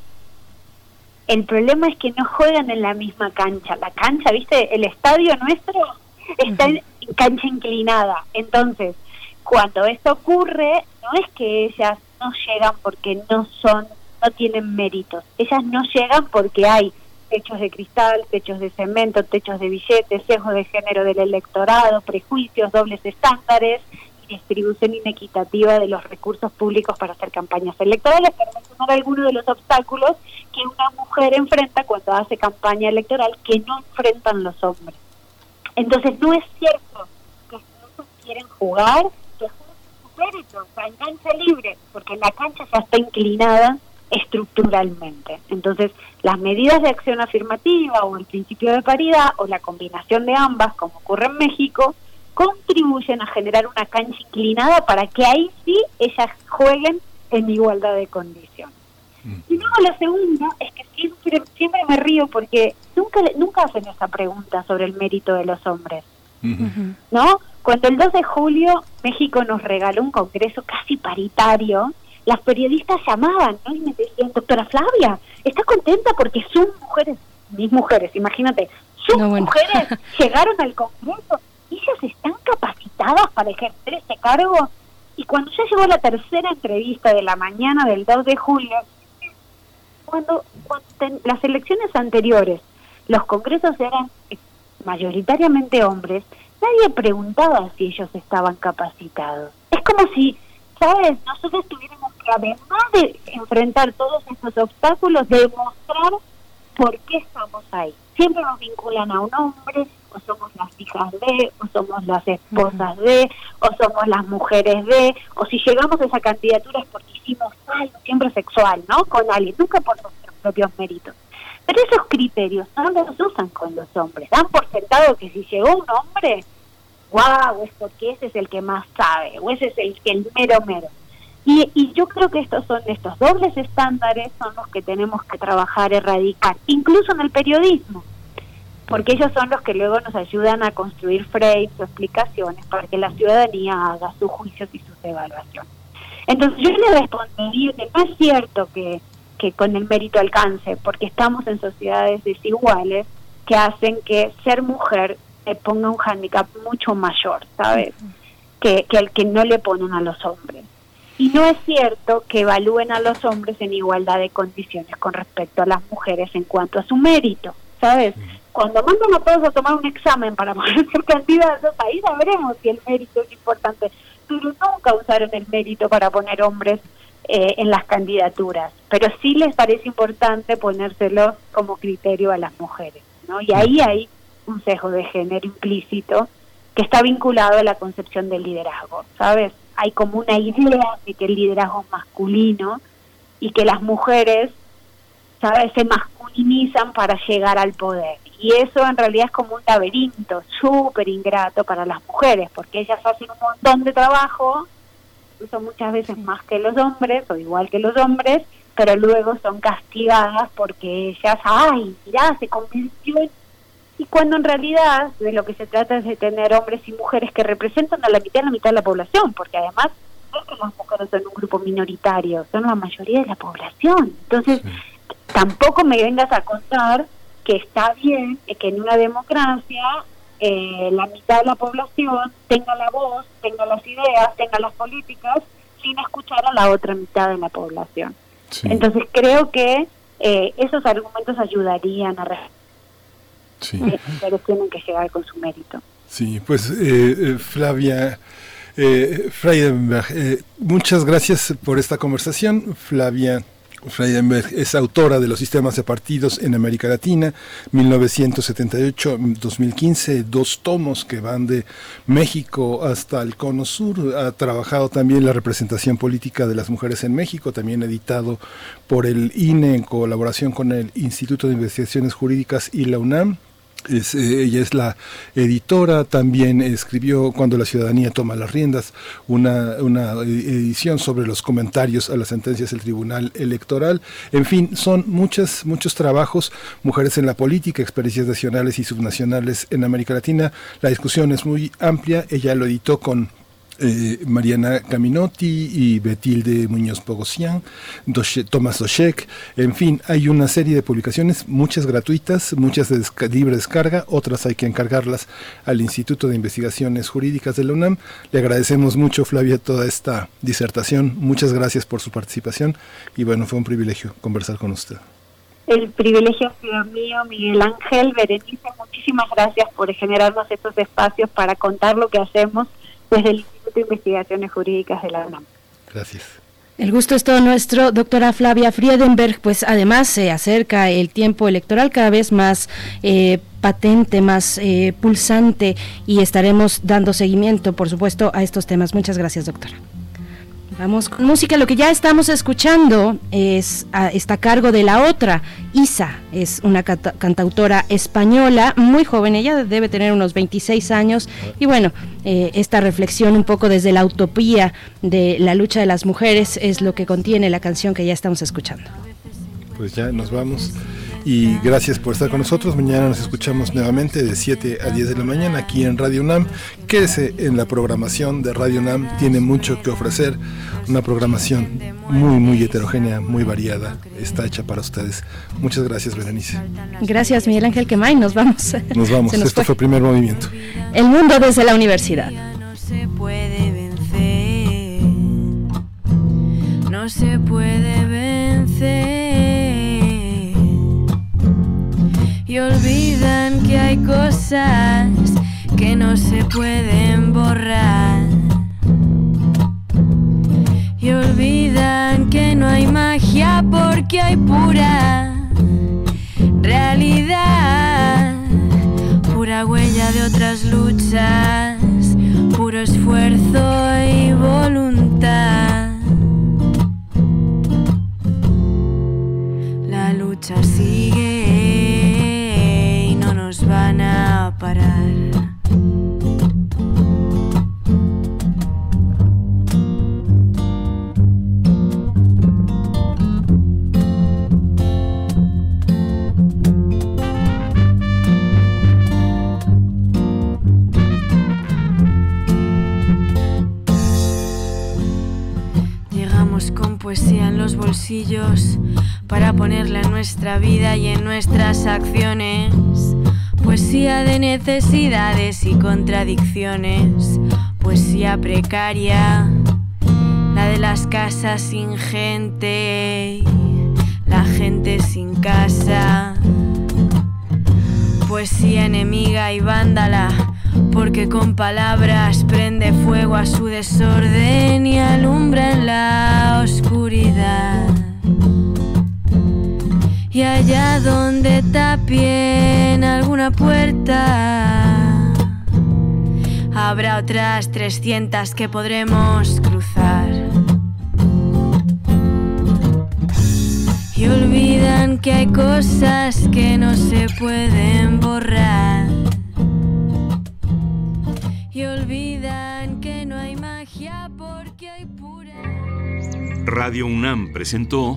[SPEAKER 18] el problema es que no juegan en la misma cancha. La cancha, ¿viste? El estadio nuestro está en cancha inclinada. Entonces, cuando esto ocurre, no es que ellas no llegan porque no son, no tienen méritos. Ellas no llegan porque hay techos de cristal, techos de cemento, techos de billetes, sesgo de género del electorado, prejuicios, dobles estándares distribución inequitativa de los recursos públicos para hacer campañas electorales, para mencionar algunos de los obstáculos que una mujer enfrenta cuando hace campaña electoral que no enfrentan los hombres. Entonces no es cierto que ellos quieren jugar, que jueguen su en cancha libre, porque la cancha ya está inclinada estructuralmente. Entonces, las medidas de acción afirmativa o el principio de paridad o la combinación de ambas, como ocurre en México, contribuyen a generar una cancha inclinada para que ahí sí ellas jueguen en igualdad de condiciones. Mm. Y luego la segunda es que siempre, siempre me río porque nunca, nunca hacen esa pregunta sobre el mérito de los hombres. ¿No? Cuando el 2 de julio México nos regaló un congreso casi paritario, las periodistas llamaban ¿no? y me decían, doctora Flavia, ¿está contenta porque son mujeres, mis mujeres, imagínate, sus mujeres *laughs* llegaron al congreso ellas están capacitadas para ejercer ese cargo. Y cuando ya llegó la tercera entrevista de la mañana del 2 de julio, cuando, las elecciones anteriores los congresos eran mayoritariamente hombres, nadie preguntaba si ellos estaban capacitados. Es como si, ¿sabes? Nosotros tuviéramos que, además de enfrentar todos estos obstáculos, demostrar por qué estamos ahí. Siempre nos vinculan a un hombre, o somos las hijas de, o somos las esposas de, o somos las mujeres de, o si llegamos a esa candidatura es porque hicimos algo siempre sexual, ¿no? Con alguien, nunca por nuestros propios méritos. Pero esos criterios no los usan con los hombres. Dan por sentado que si llegó un hombre, wow, es porque ese es el que más sabe, o ese es el, el mero mero. Y, y yo creo que estos son estos dobles estándares son los que tenemos que trabajar, erradicar, incluso en el periodismo porque ellos son los que luego nos ayudan a construir frames o explicaciones para que la ciudadanía haga sus juicios y sus evaluaciones. Entonces yo le respondería que no es cierto que, que con el mérito alcance, porque estamos en sociedades desiguales que hacen que ser mujer le ponga un hándicap mucho mayor, ¿sabes? Que, que el que no le ponen a los hombres. Y no es cierto que evalúen a los hombres en igualdad de condiciones con respecto a las mujeres en cuanto a su mérito, ¿sabes? Cuando mandan a todos a tomar un examen para *laughs* poder ser candidatos, ahí sabremos si el mérito es importante. Pero nunca usaron el mérito para poner hombres eh, en las candidaturas, pero sí les parece importante ponérselo como criterio a las mujeres, ¿no? Y ahí hay un sesgo de género implícito que está vinculado a la concepción del liderazgo, ¿sabes? Hay como una idea de que el liderazgo es masculino y que las mujeres, ¿sabes?, se masculinizan para llegar al poder. Y eso en realidad es como un laberinto súper ingrato para las mujeres, porque ellas hacen un montón de trabajo, incluso muchas veces más que los hombres, o igual que los hombres, pero luego son castigadas porque ellas, ay, mirá, se convirtió en y cuando en realidad de lo que se trata es de tener hombres y mujeres que representan a la mitad de la mitad de la población, porque además no es que las mujeres son un grupo minoritario, son la mayoría de la población. Entonces, tampoco me vengas a contar que está bien que en una democracia eh, la mitad de la población tenga la voz, tenga las ideas, tenga las políticas, sin escuchar a la otra mitad de la población. Entonces creo que eh, esos argumentos ayudarían a
[SPEAKER 1] Sí.
[SPEAKER 18] pero tienen que llegar con su mérito.
[SPEAKER 1] Sí, pues eh, eh Flavia eh, Freidenberg, eh, muchas gracias por esta conversación. Flavia Freidenberg es autora de Los sistemas de partidos en América Latina, 1978-2015, dos tomos que van de México hasta el Cono Sur. Ha trabajado también la representación política de las mujeres en México, también editado por el INE en colaboración con el Instituto de Investigaciones Jurídicas y la UNAM. Es, eh, ella es la editora, también escribió Cuando la ciudadanía toma las riendas, una, una, edición sobre los comentarios a las sentencias del Tribunal Electoral. En fin, son muchas, muchos trabajos, mujeres en la política, experiencias nacionales y subnacionales en América Latina. La discusión es muy amplia, ella lo editó con eh, Mariana Caminotti y Betilde Muñoz Pogosian, Tomás Doshek, en fin, hay una serie de publicaciones, muchas gratuitas, muchas de libre descarga, otras hay que encargarlas al Instituto de Investigaciones Jurídicas de la UNAM. Le agradecemos mucho, Flavia, toda esta disertación. Muchas gracias por su participación y bueno, fue un privilegio conversar con usted.
[SPEAKER 18] El privilegio sido mío, Miguel Ángel, Berenice, muchísimas gracias por generarnos estos espacios para contar lo que hacemos desde el Instituto de Investigaciones Jurídicas de la UNAM.
[SPEAKER 1] Gracias.
[SPEAKER 2] El gusto es todo nuestro, doctora Flavia Friedenberg, pues además se acerca el tiempo electoral cada vez más eh, patente, más eh, pulsante y estaremos dando seguimiento, por supuesto, a estos temas. Muchas gracias, doctora. Vamos con música. Lo que ya estamos escuchando es está a cargo de la otra. Isa es una cantautora española, muy joven. Ella debe tener unos 26 años. Y bueno, eh, esta reflexión un poco desde la utopía de la lucha de las mujeres es lo que contiene la canción que ya estamos escuchando.
[SPEAKER 1] Pues ya nos vamos y gracias por estar con nosotros. Mañana nos escuchamos nuevamente de 7 a 10 de la mañana aquí en Radio UNAM. Quédese en la programación de Radio UNAM, tiene mucho que ofrecer, una programación muy, muy heterogénea, muy variada, está hecha para ustedes. Muchas gracias, Berenice.
[SPEAKER 2] Gracias, Miguel Ángel Quemay, nos vamos.
[SPEAKER 1] Nos vamos, esto fue. el primer movimiento.
[SPEAKER 2] El mundo desde la universidad.
[SPEAKER 19] No se puede vencer, no se puede vencer y olvidan que hay cosas que no se pueden borrar. Y olvidan que no hay magia porque hay pura realidad, pura huella de otras luchas, puro esfuerzo y voluntad. La lucha sigue van a parar. Poesía en los bolsillos para ponerla en nuestra vida y en nuestras acciones Poesía de necesidades y contradicciones, poesía precaria, la de las casas sin gente, la gente sin casa. Poesía enemiga y vándala, porque con palabras prende fuego a su desorden y alumbra en la oscuridad. Y allá donde tapien alguna puerta, habrá otras 300 que podremos cruzar. Y olvidan que hay cosas que no se pueden borrar. Y olvidan que no hay magia porque hay pura.
[SPEAKER 10] Radio UNAM presentó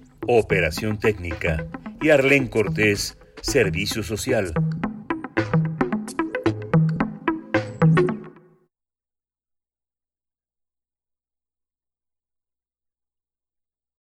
[SPEAKER 10] operación técnica. Y Arlén Cortés, servicio social.